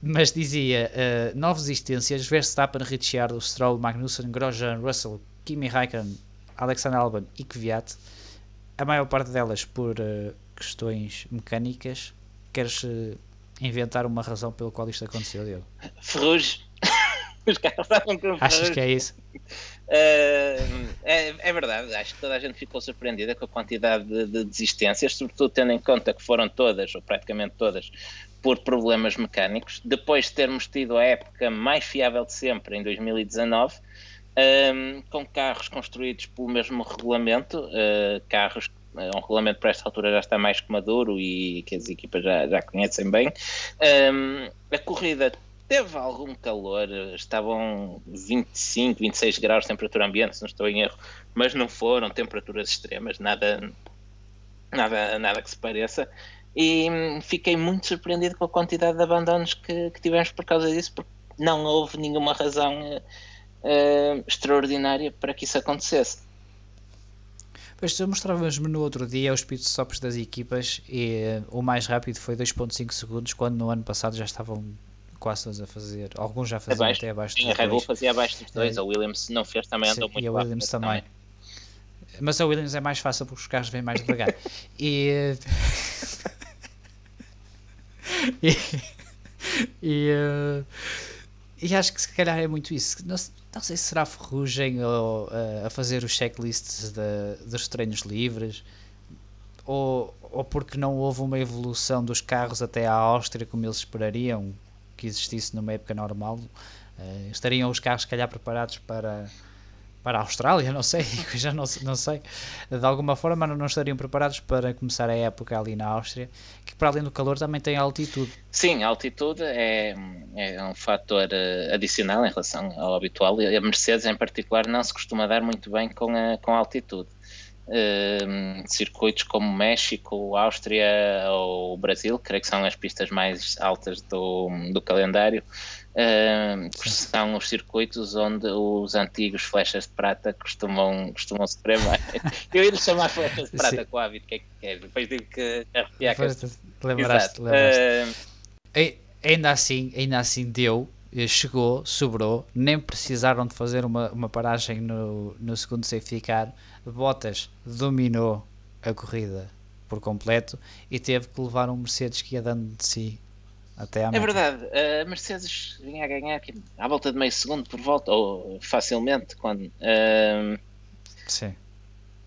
Mas dizia, uh, nove existências, Verstappen, Ricciardo, Stroll, Magnussen, Grosjean, Russell, Kimi Raikkonen, Alexander Albon e Kvyat. A maior parte delas por uh, questões mecânicas. Queres uh, inventar uma razão pela qual isto aconteceu, Diego? Ferrugem. Os carros estavam com Achas que é isso? Uh, é, é, verdade, acho que toda a gente ficou surpreendida com a quantidade de, de, desistências, sobretudo tendo em conta que foram todas, ou praticamente todas, por problemas mecânicos. Depois de termos tido a época mais fiável de sempre, em 2019, um, com carros construídos pelo mesmo regulamento, uh, carros é um regulamento para esta altura já está mais que maduro e que as equipas já, já conhecem bem. Um, a corrida teve algum calor, estavam 25, 26 graus de temperatura ambiente, se não estou em erro, mas não foram temperaturas extremas, nada, nada, nada que se pareça. e hum, fiquei muito surpreendido com a quantidade de abandonos que, que tivemos por causa disso, porque não houve nenhuma razão uh, extraordinária para que isso acontecesse. Pois tu mostravas-me no outro dia os pitstops das equipas e uh, o mais rápido foi 2.5 segundos, quando no ano passado já estavam quase todos a fazer, alguns já faziam abaixo, até abaixo sim, a Red Bull fazia abaixo dos dois, É. a Williams não fez, também andou Sim, muito e a rápido Williams também. Mas a Williams é mais fácil porque os carros vêm mais devagar. e, e, e, eh, e acho que se calhar é muito isso. Não, não sei se será ferrugem ou eh, a fazer os checklists da- dos treinos livres ou, ou porque não houve uma evolução dos carros até à Áustria como eles esperariam que existisse numa época normal. Eh, estariam os carros, se calhar, preparados para, para a Austrália, não sei, já não, não sei. De alguma forma, não, não estariam preparados para começar a época ali na Áustria, que para além do calor também tem altitude. Sim, a altitude é, é um fator eh, adicional em relação ao habitual e a Mercedes em particular não se costuma dar muito bem com a, com a altitude. Eh, circuitos como México, Áustria ou Brasil, creio que são as pistas mais altas do, do calendário, eh, são os circuitos onde os antigos flechas de prata costumam, costumam se premar. Eu ia chamar flechas de prata Sim. com o hábito, que é que quer? Depois digo que arrepiar lembraste, lembraste. E- ainda assim, ainda assim deu, chegou, sobrou, nem precisaram de fazer uma, uma paragem no, no segundo safety car. Bottas dominou a corrida por completo e teve que levar um Mercedes que ia dando de si até à É meta. verdade, a Mercedes vinha a ganhar aqui à volta de meio segundo por volta, ou facilmente, quando. ehm, Sim.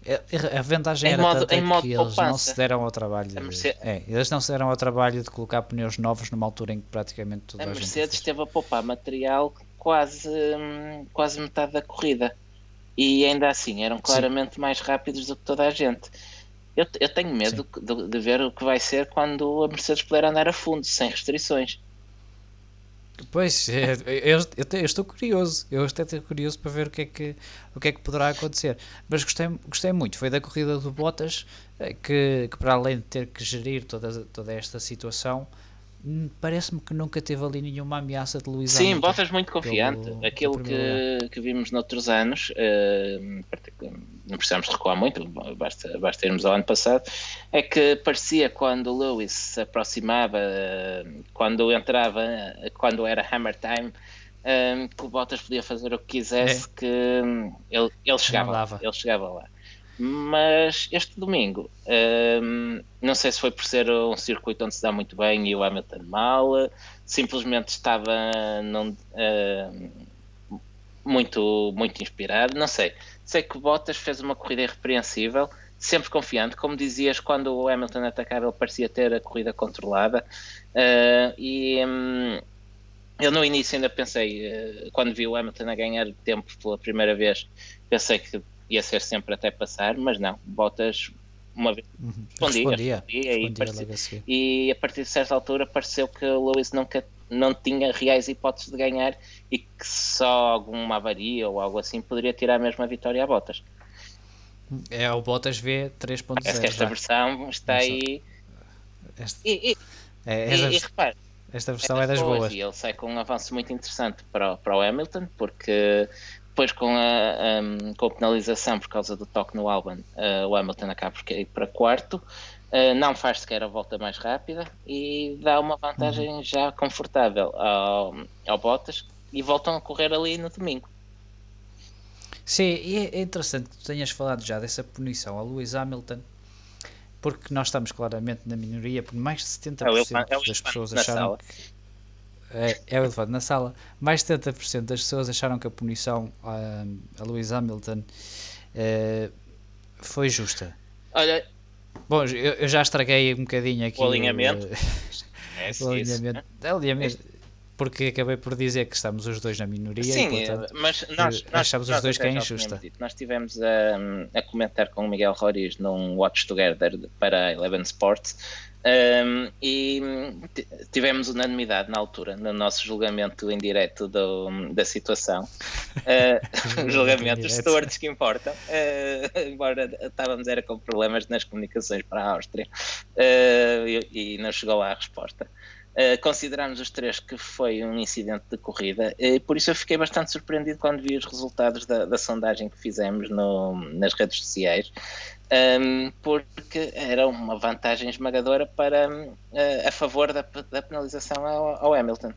É- A vantagem Em era modo- tanta em modo que eles não poupança. se deram ao trabalho. De- é, eles não se deram ao trabalho de colocar pneus novos numa altura em que praticamente toda a a, Mercedes esteve a poupar material quase, hum, quase metade da corrida. E ainda assim eram claramente mais rápidos do que toda a gente. Eu, eu tenho medo de, de ver o que vai ser quando a Mercedes puder andar a fundo, sem restrições. Pois, é, eu, eu eu estou curioso, eu estou curioso para ver o que é que, o que, é que poderá acontecer. Mas gostei, gostei muito, foi da corrida do Bottas, eh, que, que para além de ter que gerir toda, toda esta situação, parece-me que nunca teve ali nenhuma ameaça de Luís Sim. Bottas muito confiante. pelo- Aquilo que, que vimos noutros anos, particu- não precisamos recuar muito, basta, basta irmos ao ano passado, é que parecia quando o Lewis se aproximava, eh, quando entrava, quando era Hammer Time, que o Bottas podia fazer o que quisesse, que hum, ele, ele chegava lá, ele chegava lá. Mas este domingo, hum, não sei se foi por ser um circuito onde se dá muito bem e o Hamilton mal, simplesmente estava não, hum, muito, muito inspirado, não sei. Sei que Bottas fez uma corrida irrepreensível, sempre confiante, como dizias, quando o Hamilton atacava, ele parecia ter a corrida controlada. Uh, e hum, eu no início ainda pensei, uh, quando vi o Hamilton a ganhar tempo pela primeira vez, pensei que ia ser sempre até passar, mas não, Bottas uma vez Uhum. respondia, Respondia, respondia e, respondia parecia- e a partir de certa altura pareceu que o Lewis nunca não tinha reais hipóteses de ganhar e que só alguma avaria ou algo assim poderia tirar mesmo a vitória a Botas. É o Bottas V Parece 3.0. que esta versão está aí. Esta, E, e, é, e, esta, e repare, esta versão é das boas. E ele sai com um avanço muito interessante para, o- para o Hamilton, porque depois com a, um, com a penalização por causa do toque no Albon, uh, o Hamilton acaba por cair para quarto, uh, não faz sequer a volta mais rápida e dá uma vantagem Uhum. já confortável ao, ao Bottas e voltam a correr ali no domingo. Sim, e é interessante que tu tenhas falado já dessa punição a Lewis Hamilton, porque nós estamos claramente na minoria, por mais de 70% É é das pessoas acharam que. É, é o elefante na sala. Mais de 70% das pessoas acharam que a punição a, a Lewis Hamilton eh, foi justa. Olha, Bom, eu, eu já estraguei um bocadinho aqui O alinhamento. eh, é o isso, alinhamento. É alinhamento. Porque acabei por dizer que estamos os dois na minoria Sim, e, portanto, mas nós, eh, nós achamos os nós dois até que é injusta. dito. Nós estivemos a, a comentar com o Miguel Roriz num Watch Together para a Eleven Sports um, e tivemos unanimidade na altura, no nosso julgamento em direto do, da situação. Uh, os direto. stewards que importam, uh, embora estávamos era com problemas nas comunicações para a Áustria uh, e, e não chegou lá a resposta. Uh, consideramos os três que foi um incidente de corrida e por isso eu fiquei bastante surpreendido quando vi os resultados da, da sondagem que fizemos no- nas redes sociais um, porque era uma vantagem esmagadora para um, a, favor da, da penalização ao, ao Hamilton.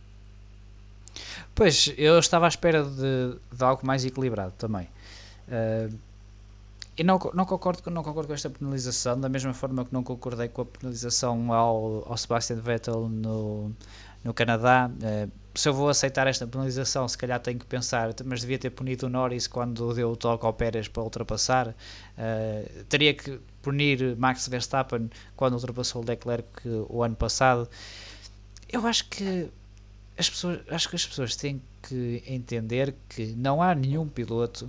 Pois, eu estava à espera de, de algo mais equilibrado também. Eh, e não, não, concordo, não concordo com esta penalização, da mesma forma que não concordei com a penalização ao, ao Sebastian Vettel no, no Canadá. Eh, se eu vou aceitar esta penalização, se calhar tenho que pensar, mas devia ter punido o Norris quando deu o toque ao Pérez para ultrapassar. Eh, teria que punir Max Verstappen quando ultrapassou o Leclerc o ano passado. Eu acho que as pessoas, acho que as pessoas têm que entender que não há nenhum piloto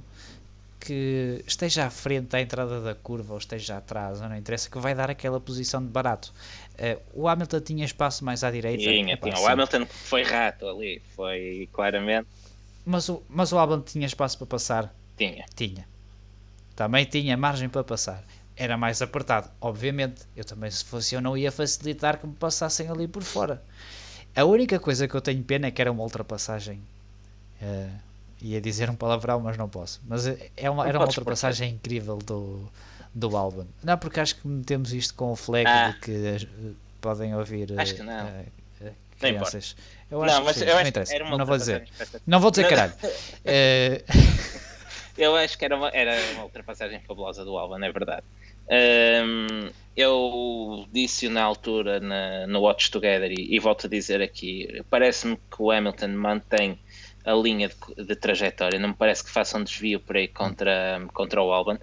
que esteja à frente à entrada da curva ou esteja atrás, não interessa, que vai dar aquela posição de barato. Eh, o Hamilton tinha espaço mais à direita, Tinha, tinha. O Hamilton foi rato ali, foi claramente. mas, o, mas o Albon tinha espaço para passar, Tinha. tinha. Também tinha margem para passar. Era mais apertado, obviamente. Eu também, se fosse eu, não ia facilitar que me passassem ali por fora. A única coisa que eu tenho pena é que era uma ultrapassagem. eh, ia dizer um palavrão, mas não posso. Mas eh, é uma, Não era uma ultrapassagem incrível do, do Albon. Não, porque acho que metemos isto com o flag Ah. de que eh, podem ouvir Acho que não. eh, Não importa. crianças. Eu não, acho mas que sim, eu não interessa. era uma Não vou dizer. Não vou dizer Não, caralho. Eh, Eu acho que era uma, era uma ultrapassagem fabulosa do Albon, é verdade. Ahm, eu disse na altura na, no Watch Together e, e volto a dizer aqui: parece-me que o Hamilton mantém a linha de, de trajetória, não me parece que faça um desvio por aí contra, contra o Albon.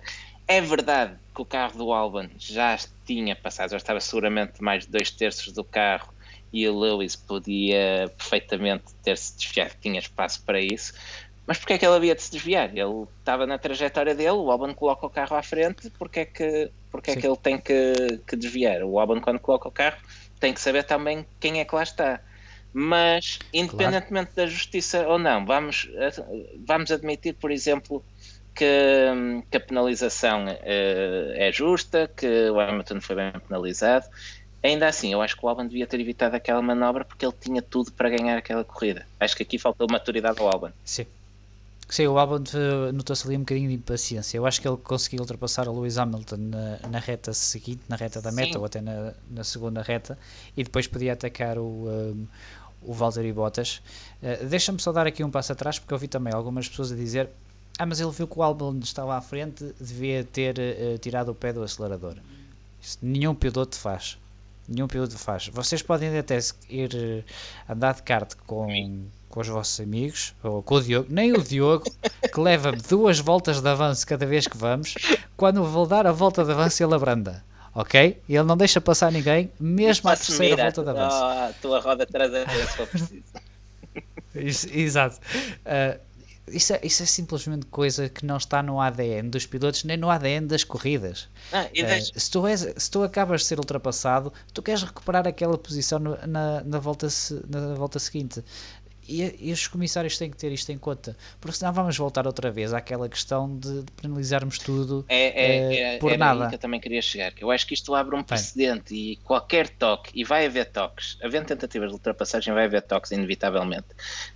É verdade que o carro do Albon já tinha passado, já estava seguramente mais de dois terços do carro e o Lewis podia perfeitamente ter-se desviado, tinha espaço para isso. Mas porque é que ele havia de se desviar? Ele estava na trajetória dele, o Albon coloca o carro à frente, porque é que, porque é que ele tem que, que desviar? O Albon, quando coloca o carro, tem que saber também quem é que lá está. Mas, independentemente da justiça ou não, vamos, vamos admitir, por exemplo, que, que a penalização eh, é justa, que o Hamilton foi bem penalizado. Ainda assim, eu acho que o Albon devia ter evitado aquela manobra porque ele tinha tudo para ganhar aquela corrida. Acho que aqui faltou maturidade ao Albon. Sim. Sim, o Albon eh, notou-se ali um bocadinho de impaciência. Eu acho que ele conseguiu ultrapassar o Lewis Hamilton na, na reta seguinte, na reta da meta, Sim. ou até na, na segunda reta, e depois podia atacar o, um, o Valtteri Bottas. Eh, Deixa-me só dar aqui um passo atrás, porque eu vi também algumas pessoas a dizer ah, mas ele viu que o Albon estava à frente, devia ter eh, tirado o pé do acelerador. Isso nenhum piloto faz. Nenhum piloto faz. Vocês podem até ir eh, andar de kart com, com os vossos amigos, ou com o Diogo, nem o Diogo, que leva-me duas voltas de avanço cada vez que vamos, quando vou dar a volta de avanço ele abranda. Ok? E ele não deixa passar ninguém, mesmo à terceira volta de avanço. à tua roda traseira se for preciso. Isso- exato. Ah, isso, é, isso é simplesmente coisa que não está no ADN dos pilotos, nem no ADN das corridas. Ah, deixa- se, tu és, se tu acabas de ser ultrapassado, tu queres recuperar aquela posição no- na, na, volta, na volta seguinte. E, e os comissários têm que ter isto em conta, porque senão vamos voltar outra vez àquela questão de, penalizarmos tudo É, é, é- por era aí nada. que eu também queria chegar, que eu acho que isto abre um precedente e qualquer toque, e vai haver toques, havendo tentativas de ultrapassagem, vai haver toques, inevitavelmente.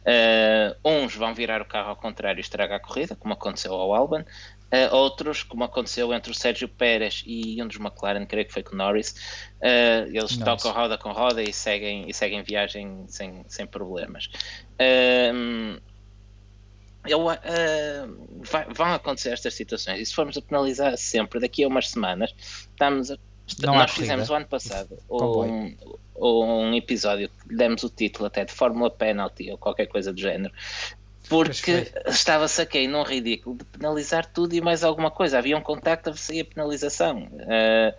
Eh, uns vão virar o carro ao contrário e estragar a corrida, como aconteceu ao Albon, eh, outros, como aconteceu entre o Sérgio Pérez e um dos McLaren, creio que foi com o Norris, eh, eles tocam roda com roda e seguem, e seguem viagem sem, sem problemas. Ehm, eu, ah, vai- vão acontecer estas situações e se formos a penalizar sempre daqui a umas semanas estamos a, nós corrida. fizemos o ano passado um, um episódio que demos o título até de Fórmula Penalty ou qualquer coisa do género porque estava-se aqui num ridículo de penalizar tudo e mais alguma coisa havia um contacto, saía penalização Ah,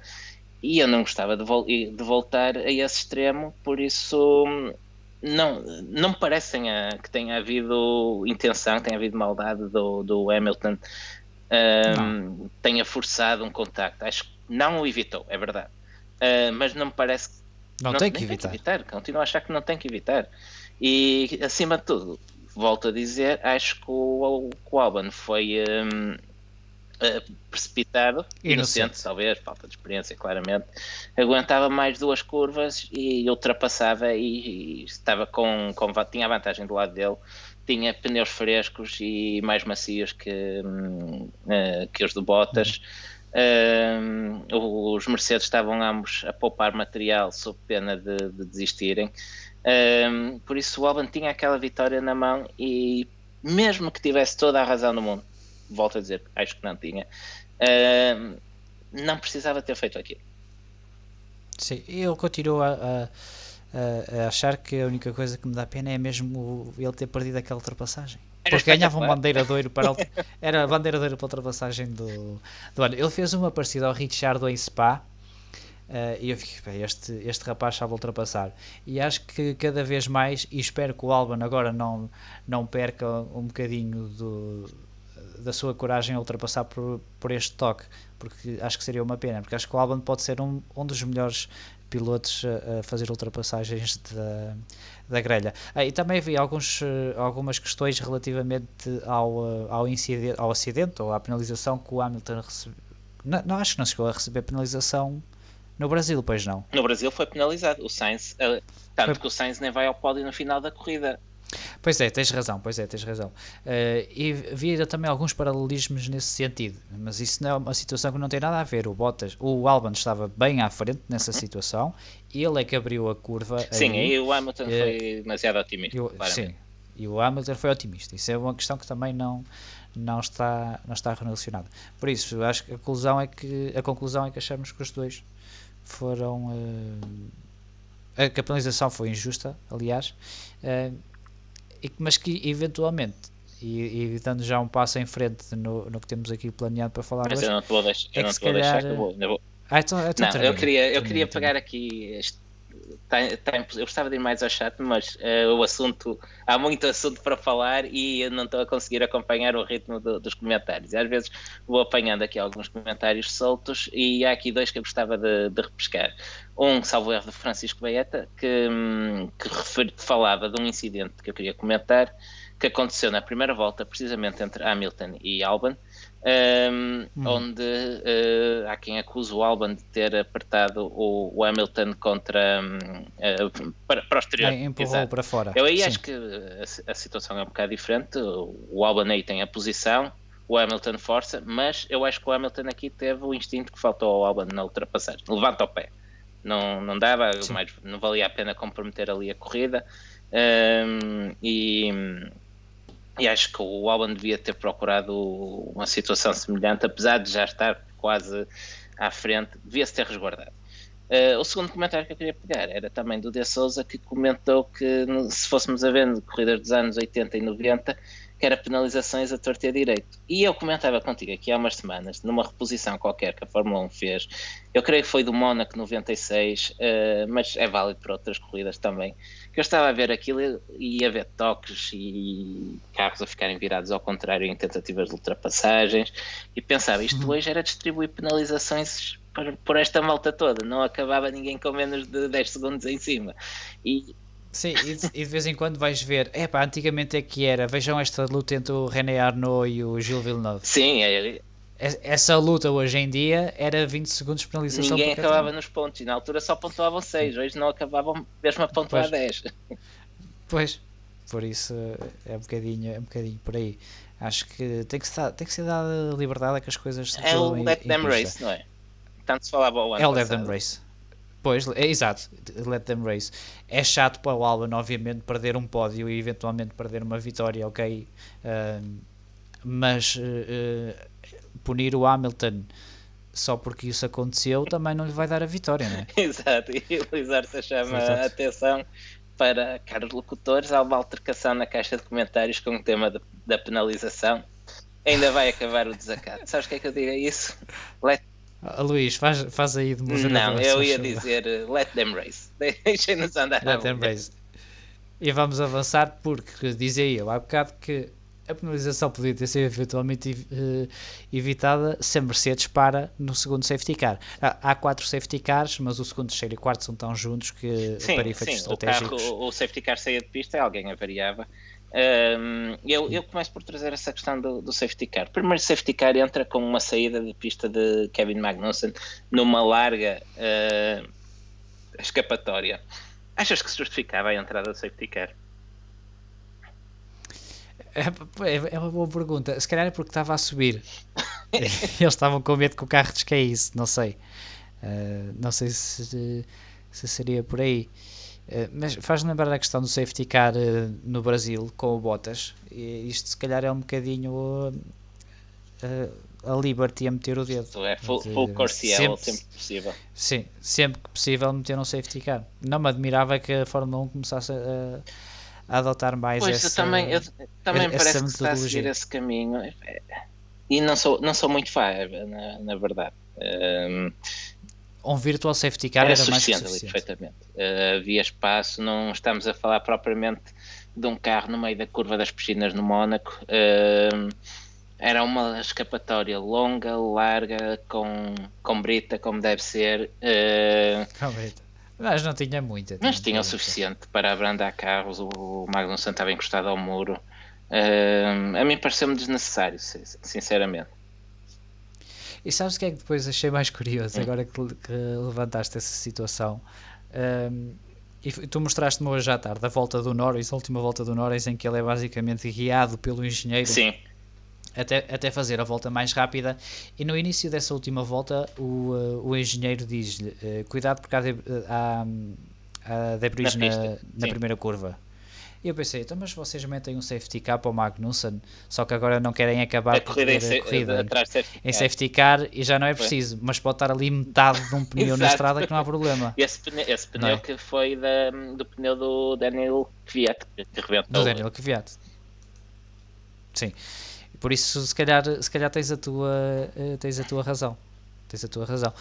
e eu não gostava de, vol- de voltar a esse extremo por isso hum, não, não me parece que tenha havido intenção, que tenha havido maldade do, do Hamilton um, tenha forçado um contacto. Acho que não o evitou, é verdade. Uh, mas não me parece que não, não tem, que evitar. tem que evitar. Continuo a achar que não tem que evitar. E acima de tudo, volto a dizer, acho que o, o Alban foi um, uh, precipitado, inocente. inocente, talvez, falta de experiência, claramente. Aguentava mais duas curvas e ultrapassava e, e estava com, com, tinha a vantagem do lado dele tinha pneus frescos e mais macios que, uh, que os do Bottas. Uh, os Mercedes estavam ambos a poupar material sob pena de, de desistirem. Uh, por isso o Albon tinha aquela vitória na mão e mesmo que tivesse toda a razão do mundo, volto a dizer, acho que não tinha, não precisava ter feito aquilo. Sim, ele continua a, a a, achar que a única coisa que me dá pena é mesmo ele ter perdido aquela ultrapassagem. Era Porque ganhava um bandeira de ouro para era bandeira de ouro para a ultrapassagem do, do ano. Ele fez uma parecida ao Richard em Spa. Uh, e eu fiquei, este, este rapaz sabe ultrapassar. E acho que cada vez mais, e espero que o Alban agora não, não perca um bocadinho do, da sua coragem a ultrapassar por, por este toque, porque acho que seria uma pena, porque acho que o Alban pode ser um, um dos melhores pilotos a, fazer ultrapassagens da, da grelha. Ah, e também havia alguns, eh, algumas questões relativamente ao, eh, ao, incidente, ao acidente ou à penalização que o Hamilton recebeu. Não, não, acho que não chegou a receber penalização no Brasil, pois não. No Brasil foi penalizado. O Sainz, uh, tanto foi... que o Sainz nem vai ao pódio no final da corrida. Pois é, tens razão, pois é, tens razão. Uh, e havia também alguns paralelismos nesse sentido, mas isso não é uma situação que não tem nada a ver. O Bottas, o Albon estava bem à frente nessa uhum. situação, ele é que abriu a curva. Sim, aí, e o Hamilton uh, foi demasiado otimista. Eu, sim, e o Hamilton foi otimista. Isso é uma questão que também não não está não está relacionada. Por isso, acho que a conclusão é que a conclusão é que achamos que os dois foram uh, a capitalização foi injusta, aliás, uh, mas que eventualmente, e, e, dando já um passo em frente no, no que temos aqui planeado para falar mas hoje, eu não te vou deixar, é eu não te vou calhar... deixar que eu vou, eu vou... Ah, então, então não, termina, eu queria, termina, eu queria termina. pegar aqui este, tá, tá, eu gostava de ir mais ao chat, mas uh, o assunto, há muito assunto para falar e eu não estou a conseguir acompanhar o ritmo do, dos comentários. E às vezes vou apanhando aqui alguns comentários soltos e há aqui dois que eu gostava de, de repescar. Um, salvo erro, de Francisco Baeta, que, hum, que, refer, falava de um incidente que eu queria comentar, que aconteceu na primeira volta, precisamente entre Hamilton e Albon, um, hum. onde uh, há quem acusa o Albon de ter apertado o, o Hamilton contra uh, para, para o exterior. É, empurrou Exato. para fora. Eu aí Sim. acho que a, a, situação é um bocado diferente. O Albon aí tem a posição, o Hamilton força, mas eu acho que o Hamilton aqui teve o instinto que faltou ao Albon na ultrapassagem. Levanta o pé. Não, não dava, mais, não valia a pena comprometer ali a corrida. Um, e e acho que o Albon devia ter procurado uma situação semelhante, apesar de já estar quase à frente, devia-se ter resguardado. Uh, o segundo comentário que eu queria pegar era também do De Souza, que comentou que se fôssemos a ver corridas dos anos 80 e 90, que era penalizações a torto e a direito. E eu comentava contigo aqui há umas semanas, numa reposição qualquer que a Fórmula 1 fez, eu creio que foi do Mónaco 96, uh, mas é válido para outras corridas também, que eu estava a ver aquilo e ia ver toques e carros a ficarem virados ao contrário em tentativas de ultrapassagens e pensava, isto uhum. hoje era distribuir penalizações por, por esta malta toda, não acabava ninguém com menos de 10 segundos em cima. E Sim, e de, e de, vez em quando vais ver, é pá, antigamente é que era, vejam esta luta entre o René Arnaud e o Gilles Villeneuve. Sim, é, essa luta hoje em dia era 20 segundos de penalização. Ninguém acabava nos pontos e na altura só pontuavam 6, hoje não acabavam mesmo a pontuar pois. 10. Pois, por isso é um bocadinho, é um bocadinho por aí. Acho que tem que, estar, tem que ser dada liberdade a que as coisas se É o Let Them Race, não é? Tanto se falava ao ano É o Let Them Race. Pois, é exato, let them race. É chato para o Albon, obviamente, perder um pódio e eventualmente perder uma vitória, ok? Uh, mas uh, punir o Hamilton só porque isso aconteceu também não lhe vai dar a vitória, não é? Exato, e Lizardo chama a atenção para caros locutores há uma altercação na caixa de comentários com o tema de, da penalização. Ainda vai acabar o desacato. Sabes o que é que eu digo a isso? Let Uh, Luís, faz, faz aí de moderador. Não, eu ia dizer uh, let them race. Deixem-nos andar. Let them race. E vamos avançar porque dizia eu há bocado que a penalização podia ter sido eventualmente uh, evitada se a Mercedes para no segundo safety car. Há, há, quatro safety cars, mas o segundo, terceiro e quarto são tão juntos que sim, para efeitos sim, estratégicos. O, carro, o safety car saía de pista, alguém avariava. Eu, eu, começo por trazer essa questão do, do, safety car. O primeiro safety car entra com uma saída de pista de Kevin Magnussen numa larga uh, escapatória. Achas que se justificava a entrada do safety car? É, é, é uma boa pergunta. Se calhar é porque estava a subir. Eles estavam com medo que o carro descaísse, não sei. Uh, não sei se, se seria por aí. Uh, mas faz-me lembrar a questão do safety car uh, no Brasil com o Bottas. E isto se calhar é um bocadinho a Liberty a meter o dedo. É full, full Corsiel, sempre, sempre possível. Sim, sempre que possível meter um safety car. Não me admirava que a Fórmula 1 começasse a a adotar mais pois, essa eu também, eu, também parece que está a seguir esse caminho e não sou, não sou muito fã, na, na verdade. Um, um virtual safety car era, era mais que suficiente. Perfeitamente. Uh, havia espaço, não estamos a falar propriamente de um carro no meio da curva das piscinas no Mónaco. Uh, era uma escapatória longa, larga, com, com brita, como deve ser. Uh, com brita. Mas não tinha muita. Mas tinha o suficiente para abrandar carros. O Magnussen estava encostado ao muro. Uh, a mim pareceu-me desnecessário, sinceramente. E sabes o que é que depois achei mais curioso, hum. agora que, que, levantaste essa situação? Um, e tu mostraste-me hoje à tarde a volta do Norris, a última volta do Norris, em que ele é basicamente guiado pelo engenheiro. Sim até, até fazer a volta mais rápida. E no início dessa última volta, o, uh, o engenheiro diz-lhe: uh, Cuidado, porque há, de, há, há debris na, na, na primeira curva. E eu pensei, então, mas vocês metem um safety car para o Magnussen, só que agora não querem acabar a corrida, em, a corrida safety em safety car e já não é preciso, mas pode estar ali metade de um pneu na estrada que não há problema. Esse pneu, esse pneu é? que foi da, do pneu do Daniel Kvyat, que rebentou. Do Daniel Kvyat. Sim. Por isso, se calhar, se calhar tens, a tua, eh, tens a tua razão. Tens a tua razão.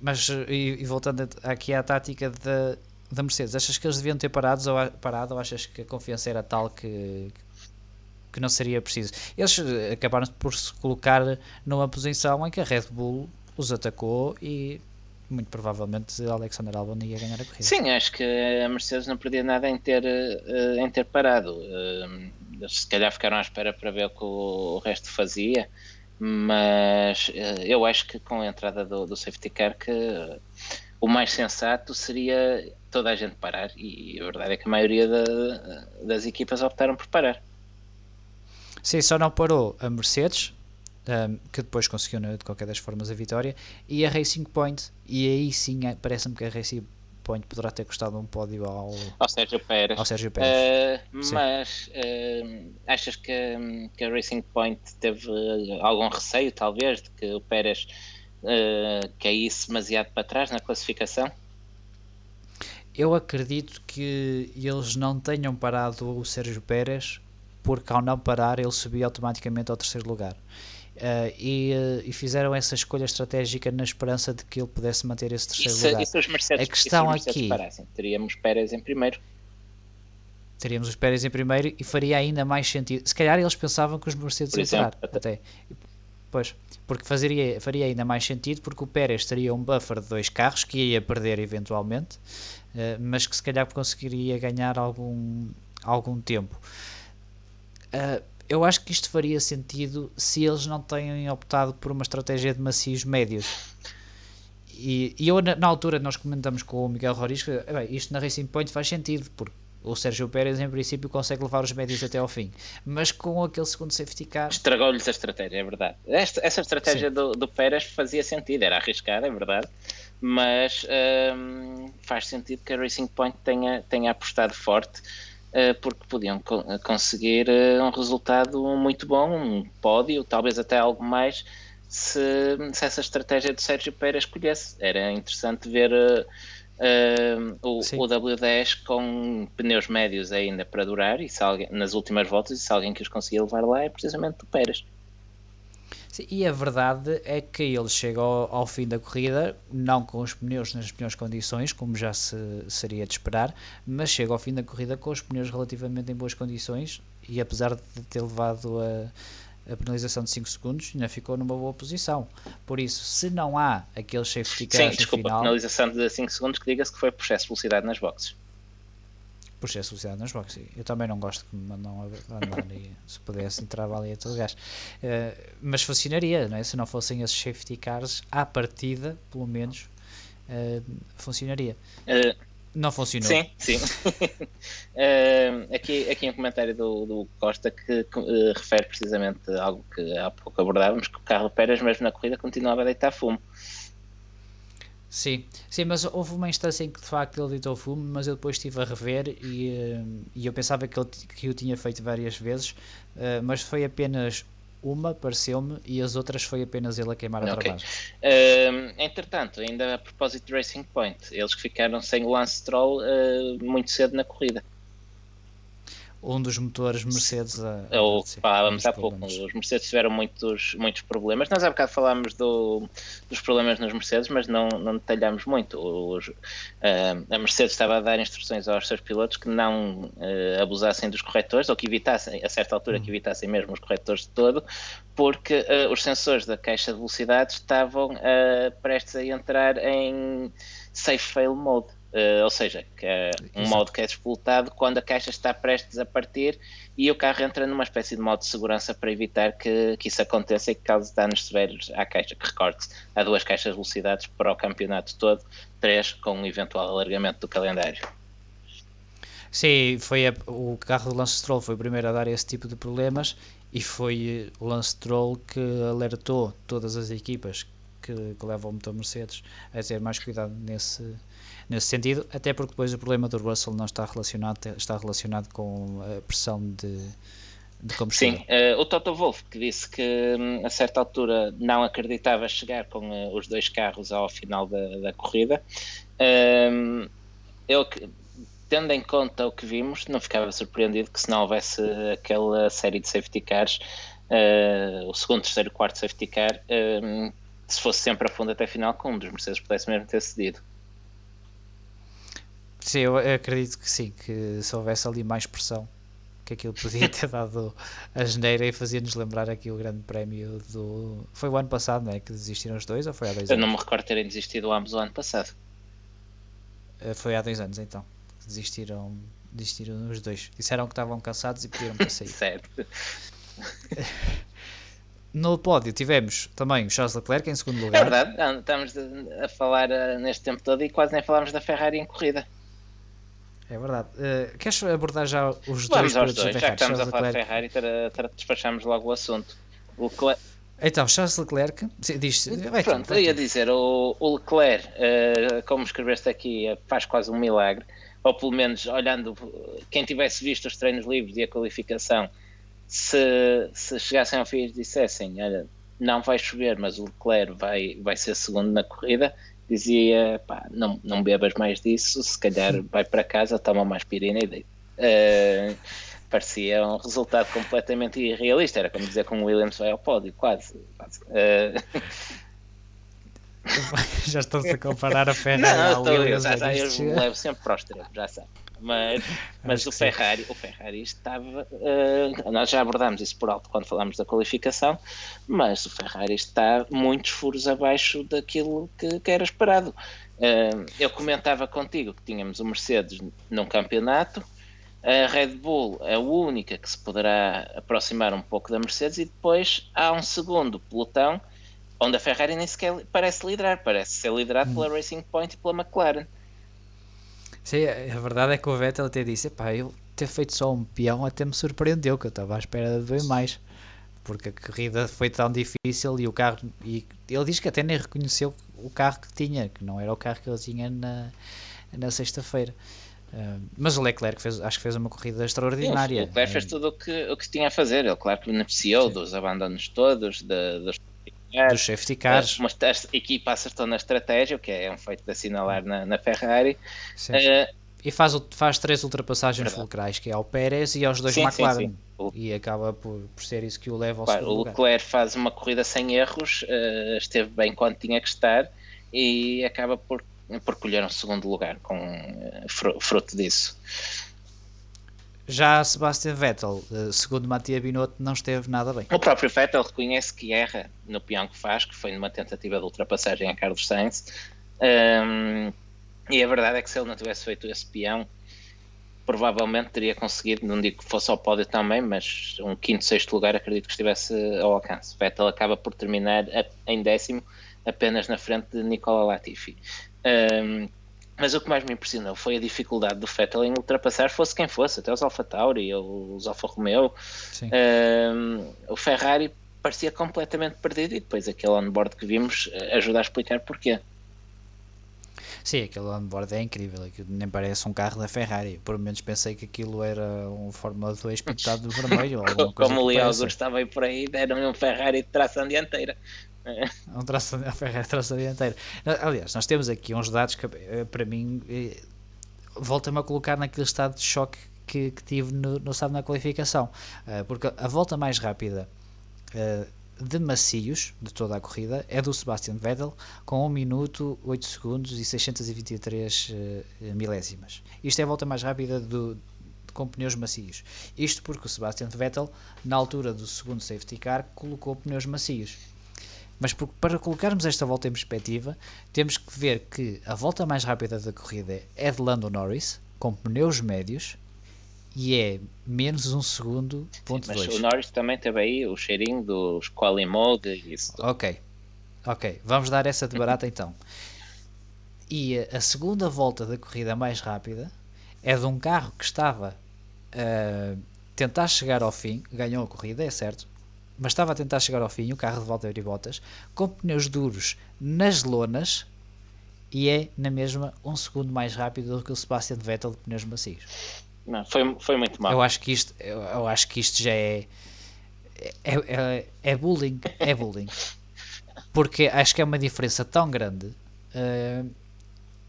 mas, e, e, voltando aqui à tática da, da Mercedes, achas que eles deviam ter parado ou, parado ou achas que a confiança era tal que, que não seria preciso? Eles eh, acabaram por se colocar numa posição em que a Red Bull os atacou e muito provavelmente Alexander Albon ia ganhar a corrida. Sim, acho que a Mercedes não perdia nada em ter, eh, em ter parado se calhar ficaram à espera para ver o que o resto fazia, mas eh, eu acho que com a entrada do, do safety car que o mais sensato seria toda a gente parar e a verdade é que a maioria das equipas optaram por parar. Sim, só não parou a Mercedes, um, que depois conseguiu de qualquer das formas a vitória, e a Racing Point, e aí sim eh, parece-me que a Racing Point poderá ter custado um pódio ao, ao Sérgio Pérez. Ao Sérgio Pérez. Uh, mas uh, achas que, que a Racing Point teve algum receio, talvez, de que o Pérez uh, caísse demasiado para trás na classificação? Eu acredito que eles não tenham parado o Sérgio Pérez, porque ao não parar ele subia automaticamente ao terceiro lugar. Uh, e, uh, e, fizeram essa escolha estratégica na esperança de que ele pudesse manter esse terceiro se, lugar. E se os Mercedes, a questão aqui parassem, teríamos Pérez em primeiro. Teríamos os Pérez em primeiro e faria ainda mais sentido. Se calhar eles pensavam que os Mercedes Por iam exemplo, parar. Até. até. Pois, porque faria, faria ainda mais sentido porque o Pérez teria um buffer de dois carros que ia perder eventualmente, uh, mas que se calhar conseguiria ganhar algum, algum tempo. Uh, eu acho que isto faria sentido se eles não têm optado por uma estratégia de macios médios. E, e eu, na, na, altura, nós comentamos com o Miguel Roriz que bem, isto na Racing Point faz sentido, porque o Sérgio Pérez, em princípio, consegue levar os médios até ao fim. Mas com aquele segundo safety car. Estragou-lhes a estratégia, é verdade. Esta, essa estratégia do, do, Pérez fazia sentido, era arriscada, é verdade. Mas hum, faz sentido que a Racing Point tenha, tenha apostado forte eh, porque podiam conseguir eh, um resultado muito bom, um pódio, talvez até algo mais, se, se essa estratégia de Sérgio Pérez escolhesse. Era interessante ver uh, o, o, W10 com pneus médios ainda para durar e alguém, nas últimas voltas, e se alguém que os conseguia levar lá é precisamente o Pérez. Sim, e a verdade é que ele chega ao, ao, fim da corrida, não com os pneus nas melhores condições, como já se seria de esperar, mas chega ao fim da corrida com os pneus relativamente em boas condições e apesar de ter levado a, a penalização de 5 segundos, ainda ficou numa boa posição. Por isso, se não há aqueles safety cars Sim, desculpa, final, a penalização de 5 segundos que diga-se que foi por excesso de velocidade nas boxes por ser associado nas boxes. Eu também não gosto que me mandam andar e se pudesse entrava ali a todo gás. Uh, mas funcionaria, não é? se não fossem esses safety cars, à partida, pelo menos, uh, funcionaria. Uh, não funcionou. Sim, sim. aqui, aqui um comentário do, do Costa que, que refere precisamente algo que há pouco abordávamos, que o carro Pérez, mesmo na corrida, continuava a deitar fumo. Sim, sim, mas houve uma instância em que de facto ele deitou fumo, mas eu depois estive a rever e, eh, e eu pensava que, ele, que o tinha feito várias vezes, uh, mas foi apenas uma, pareceu-me, e as outras foi apenas ele a queimar a okay. Uh, entretanto, ainda a propósito de Racing Point, eles que ficaram sem o Lance Stroll uh, muito cedo na corrida um dos motores Mercedes a, é Ou, falávamos há pouco, os Mercedes tiveram muitos, muitos problemas. Nós há bocado falámos do, dos problemas nos Mercedes, mas não, não detalhámos muito. Os, uh, a Mercedes estava a dar instruções aos seus pilotos que não uh, abusassem dos corretores, ou que evitassem, a certa altura, que uhum. evitassem mesmo os corretores de todo, porque uh, os sensores da caixa de velocidade estavam prestes a entrar em safe fail mode. Uh, ou seja, que é um Exato. modo que é disputado quando a caixa está prestes a partir e o carro entra numa espécie de modo de segurança para evitar que, que isso aconteça e que cause danos severos à caixa. Que recorde-se, há duas caixas de velocidades para o campeonato todo, três com um eventual alargamento do calendário. Sim, foi a, o carro do Lance Stroll foi o primeiro a dar esse tipo de problemas e foi o Lance Stroll que alertou todas as equipas que, que levam o motor Mercedes a ter mais cuidado nesse nesse sentido, até porque depois o problema do Russell não está relacionado, está relacionado com a pressão de, de combustível. Sim, uh, o Toto Wolff que disse que um, a certa altura não acreditava chegar com uh, os dois carros ao final da, da corrida. Um, eu, tendo em conta o que vimos, não ficava surpreendido que se não houvesse aquela série de safety cars, uh, o segundo, terceiro, quarto safety car, um, se fosse sempre a fundo até a final, com um dos Mercedes pudesse mesmo ter cedido. Sim, eu acredito que sim, que se houvesse ali mais pressão, que aquilo podia ter dado a geneira e fazia-nos lembrar aqui o grande prémio do. Foi o ano passado, não é? Que desistiram os dois ou foi há dois eu anos? Eu não me recordo terem desistido ambos o ano passado. Eh, foi há dois anos então. Desistiram, desistiram os dois. Disseram que estavam cansados e pediram para sair. certo. No pódio tivemos também o Charles Leclerc em segundo lugar. É verdade, estamos a falar eh, neste tempo todo e quase nem falámos da Ferrari em corrida. É verdade. Uh, queres abordar já os Vamos dois aos dois, já que estamos a falar de Ferrari, despachamos logo o assunto. O Leclerc... Então, Charles Leclerc, diz vai Pronto, eu ia dizer, o, o Leclerc, uh, como escreveste aqui, eh, faz quase um milagre, ou pelo menos olhando, quem tivesse visto os treinos livres e a qualificação, se, se chegassem ao fim e dissessem, olha, não vai chover, mas o Leclerc vai, vai ser segundo na corrida, dizia, pá, não, não bebas mais disso, se calhar vai para casa, toma mais pirina e deita. Uh, parecia um resultado completamente irrealista, era como dizer que um Williams vai ao pódio, quase. quase. Uh... já estão-se a comparar a Ferrari não, ao Williams. Já, já, eu levo sempre para os extremo, já sabe. Mas, mas o Ferrari, o Ferrari estava. Uh, nós já abordámos isso por alto quando falámos da qualificação, mas o Ferrari está muitos furos abaixo daquilo que, que era esperado. Uh, eu comentava contigo que tínhamos o Mercedes num campeonato, a Red Bull é a única que se poderá aproximar um pouco da Mercedes, e depois há um segundo pelotão onde a Ferrari nem sequer parece liderar, parece ser liderado hum. pela Racing Point e pela McLaren. Sim, a verdade é que o Vettel até disse: pá, eu ter feito só um peão até me surpreendeu, que eu estava à espera de ver mais. Porque a corrida foi tão difícil e o carro. E ele diz que até nem reconheceu o carro que tinha, que não era o carro que ele tinha na, na sexta-feira. Uh, mas o Leclerc fez, acho que fez uma corrida extraordinária. o Leclerc fez tudo o que, o que tinha a fazer. Ele, claro, que beneficiou Sim. dos abandonos todos, de, dos dos safety cars. a equipa acertou na estratégia, o que é um feito de assinalar na, na Ferrari. Uh, e faz, faz três ultrapassagens Verdade. fulcrais, que é ao Pérez e aos dois sim, McLaren. Sim, sim. E acaba por, por ser isso que o leva ao claro, segundo O Leclerc faz uma corrida sem erros, uh, esteve bem quando tinha que estar e acaba por, por colher um segundo lugar com uh, fruto disso. Já Sebastian Vettel, uh, segundo Matia Binotto, não esteve nada bem. O próprio Vettel reconhece que erra no peão que faz, que foi numa tentativa de ultrapassagem a Carlos Sainz. Um, e a verdade é que se ele não tivesse feito esse peão, provavelmente teria conseguido, não digo que fosse ao pódio também, mas um quinto, sexto lugar acredito que estivesse ao alcance. Vettel acaba por terminar em décimo, apenas na frente de Nicola Latifi. Um, mas o que mais me impressionou foi a dificuldade do Vettel em ultrapassar, fosse quem fosse, até os Alfa Tauri ou os Alfa Romeo. Um, o Ferrari parecia completamente perdido e depois aquele onboard que vimos eh, ajuda a explicar porquê. Sim, aquele onboard é incrível, aquilo nem parece um carro da Ferrari. Por menos pensei que aquilo era um Fórmula 2 pintado de vermelho. Ou Como o Leão estava aí por aí, deram um Ferrari de tração dianteira. Um tração, a Ferrari tração dianteira. Aliás, nós temos aqui uns dados que eh, para mim eh, volta-me a colocar naquele estado de choque que, que tive no, no sábado na qualificação. Uh, porque a volta mais rápida de macios de toda a corrida é do Sebastian Vettel com 1 minuto, 8 segundos e 623 uh, eh, milésimas. Isto é a volta mais rápida do, com pneus macios. Isto porque o Sebastian Vettel, na altura do segundo safety car, colocou pneus macios. Mas por, para colocarmos esta volta em perspectiva, temos que ver que a volta mais rápida da corrida é de Lando Norris, com pneus médios, e é menos um segundo, ponto Sim, mas dois. o Norris também teve aí o cheirinho dos quali mode e isso. Ok, ok, vamos dar essa de barata então. E a, a, segunda volta da corrida mais rápida é de um carro que estava a tentar chegar ao fim, ganhou a corrida, é certo, mas estava a tentar chegar ao fim, o carro de volta de botas, com pneus duros nas lonas e é na mesma um segundo mais rápido do que o Sebastian Vettel de pneus macios. Não, foi, foi muito mal. Eu acho que isto, eu, eu acho que isto já é é, é, é bullying, é bullying. Porque acho que é uma diferença tão grande uh,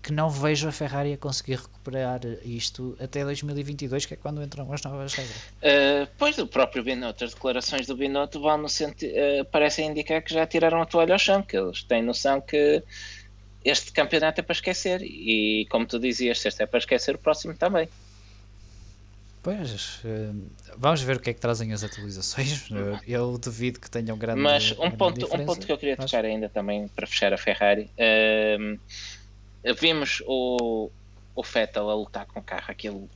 que não vejo a Ferrari a conseguir recuperar isto até 2022, que é quando entram as novas regras. Uh, pois, o próprio Binotto, as declarações do Binotto vão no sentido, uh, parecem indicar que já tiraram a toalha ao chão, que eles têm noção que este campeonato é para esquecer e, como tu dizias, este é para esquecer, o próximo também. Pois, eh, vamos ver o que é que trazem as atualizações. Eu duvido que tenham grande. Mas um, ponto, um ponto que eu queria tocar ainda também para fechar a Ferrari. Vimos o, o Vettel a lutar com o carro, aquilo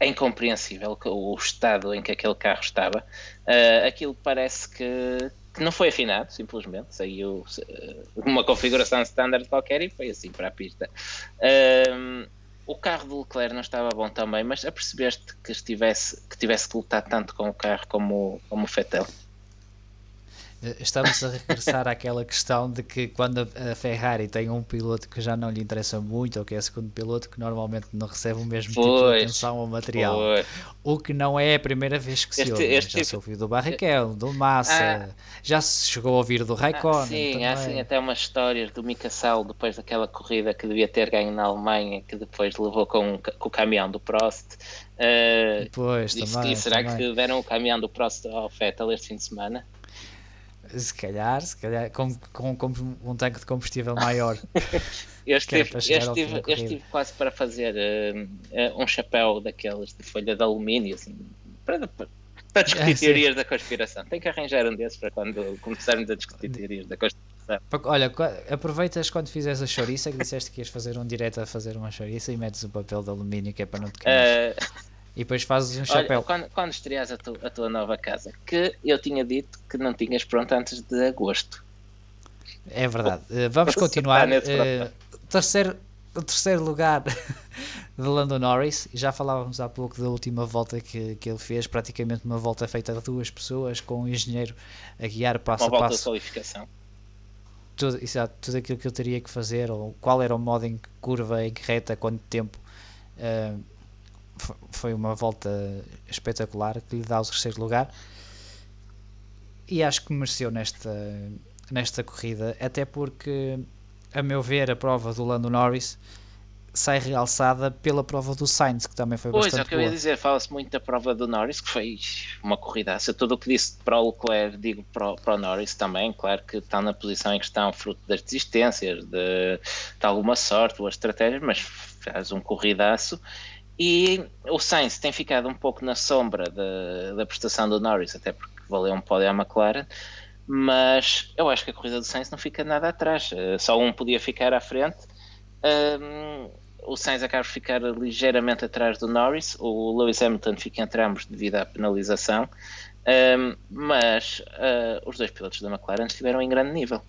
é incompreensível o estado em que aquele carro estava. Uh, aquilo parece que, que, não foi afinado, simplesmente. Saiu uh, uma configuração standard qualquer e foi assim para a pista. Uh, o carro do Leclerc não estava bom também, mas apercebeste que, estivesse, que tivesse que lutar tanto com o carro como, como o Fettel? Estamos a regressar àquela questão de que quando a Ferrari tem um piloto que já não lhe interessa muito, ou que é segundo piloto, que normalmente não recebe o mesmo pois, tipo de atenção ao material. Pois. O que não é a primeira vez que se este, ouve. Este já tipo... se ouviu do Barrichello, do Massa, ah, já se chegou a ouvir do Raikkonen. Ah, sim, há sim até umas histórias do Mika Sal depois daquela corrida que devia ter ganho na Alemanha, que depois levou com, com o caminhão do Prost. Uh, pois, e, também, e será também. que deram o caminhão do Prost ao Vettel este fim de semana? Se calhar, se calhar com, com, com um tanque de combustível maior. eu estive, eu estive, eu estive quase para fazer uh, um chapéu daqueles de folha de alumínio, assim, para, para discutir ah, teorias da conspiração. Tem que arranjar um desses para quando começarmos a discutir teorias da conspiração. Olha, aproveitas quando fizeres a chouriça, que disseste que ias fazer um direto a fazer uma chouriça e metes o papel de alumínio que é para não te queimar. Uh, e depois fazes um chapéu. quando, quando estreas a, tu, a, tua nova casa, que eu tinha dito que não tinhas pronto antes de agosto. É verdade. Uh, vamos continuar. Uh, terceiro, o terceiro lugar de Lando Norris. Já falávamos há pouco da última volta que, que ele fez, praticamente uma volta feita de duas pessoas, com um engenheiro a guiar passo uma a passo. Volta de qualificação. Tudo, exato, tudo aquilo que eu teria que fazer, ou qual era o modo em que curva, em que reta, quanto tempo. Uh, foi uma volta espetacular que lhe dá o terceiro lugar e acho que mereceu nesta, nesta corrida, até porque, a meu ver, a prova do Lando Norris sai realçada pela prova do Sainz, que também foi pois, bastante é o que eu ia dizer, fala-se muito da prova do Norris, que foi uma corridaça. Tudo o que disse para o Leclerc, digo para o, para o Norris também. Claro que está na posição em que estão, fruto das desistências, de, de alguma sorte ou estratégias, mas faz um corridaço. E o Sainz tem ficado um pouco na sombra da, da prestação do Norris, até porque valeu um pódio à McLaren mas eu acho que a corrida do Sainz não fica nada atrás, eh, só um podia ficar à frente. Um, o Sainz acaba de ficar ligeiramente atrás do Norris, o Lewis Hamilton fica entre ambos devido à penalização, um, mas uh, os dois pilotos da McLaren estiveram em grande nível.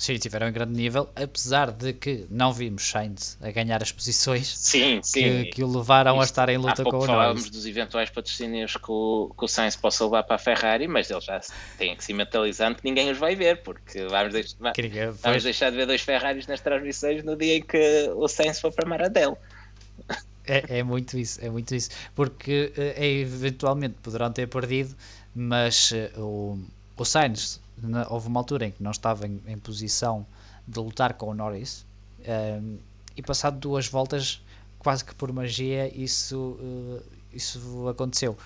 Sim, tiveram em grande nível, apesar de que não vimos Sainz a ganhar as posições sim, sim. Que, que, o levaram Isto, a estar em luta com o falávamos dos eventuais patrocínios que o, que o Sainz possa levar para a Ferrari, mas eles já têm que se mentalizando que ninguém os vai ver, porque vamos, deix vamos deixar de ver dois Ferraris nas transmissões no dia em que o Sainz for para Maradel. É, é muito isso, é muito isso, porque é, eventualmente poderão ter perdido, mas eh, o, o Sainz na, houve uma altura em que não estava em, em posição de lutar com o Norris um, ehm, e passado duas voltas quase que por magia isso, uh, isso aconteceu.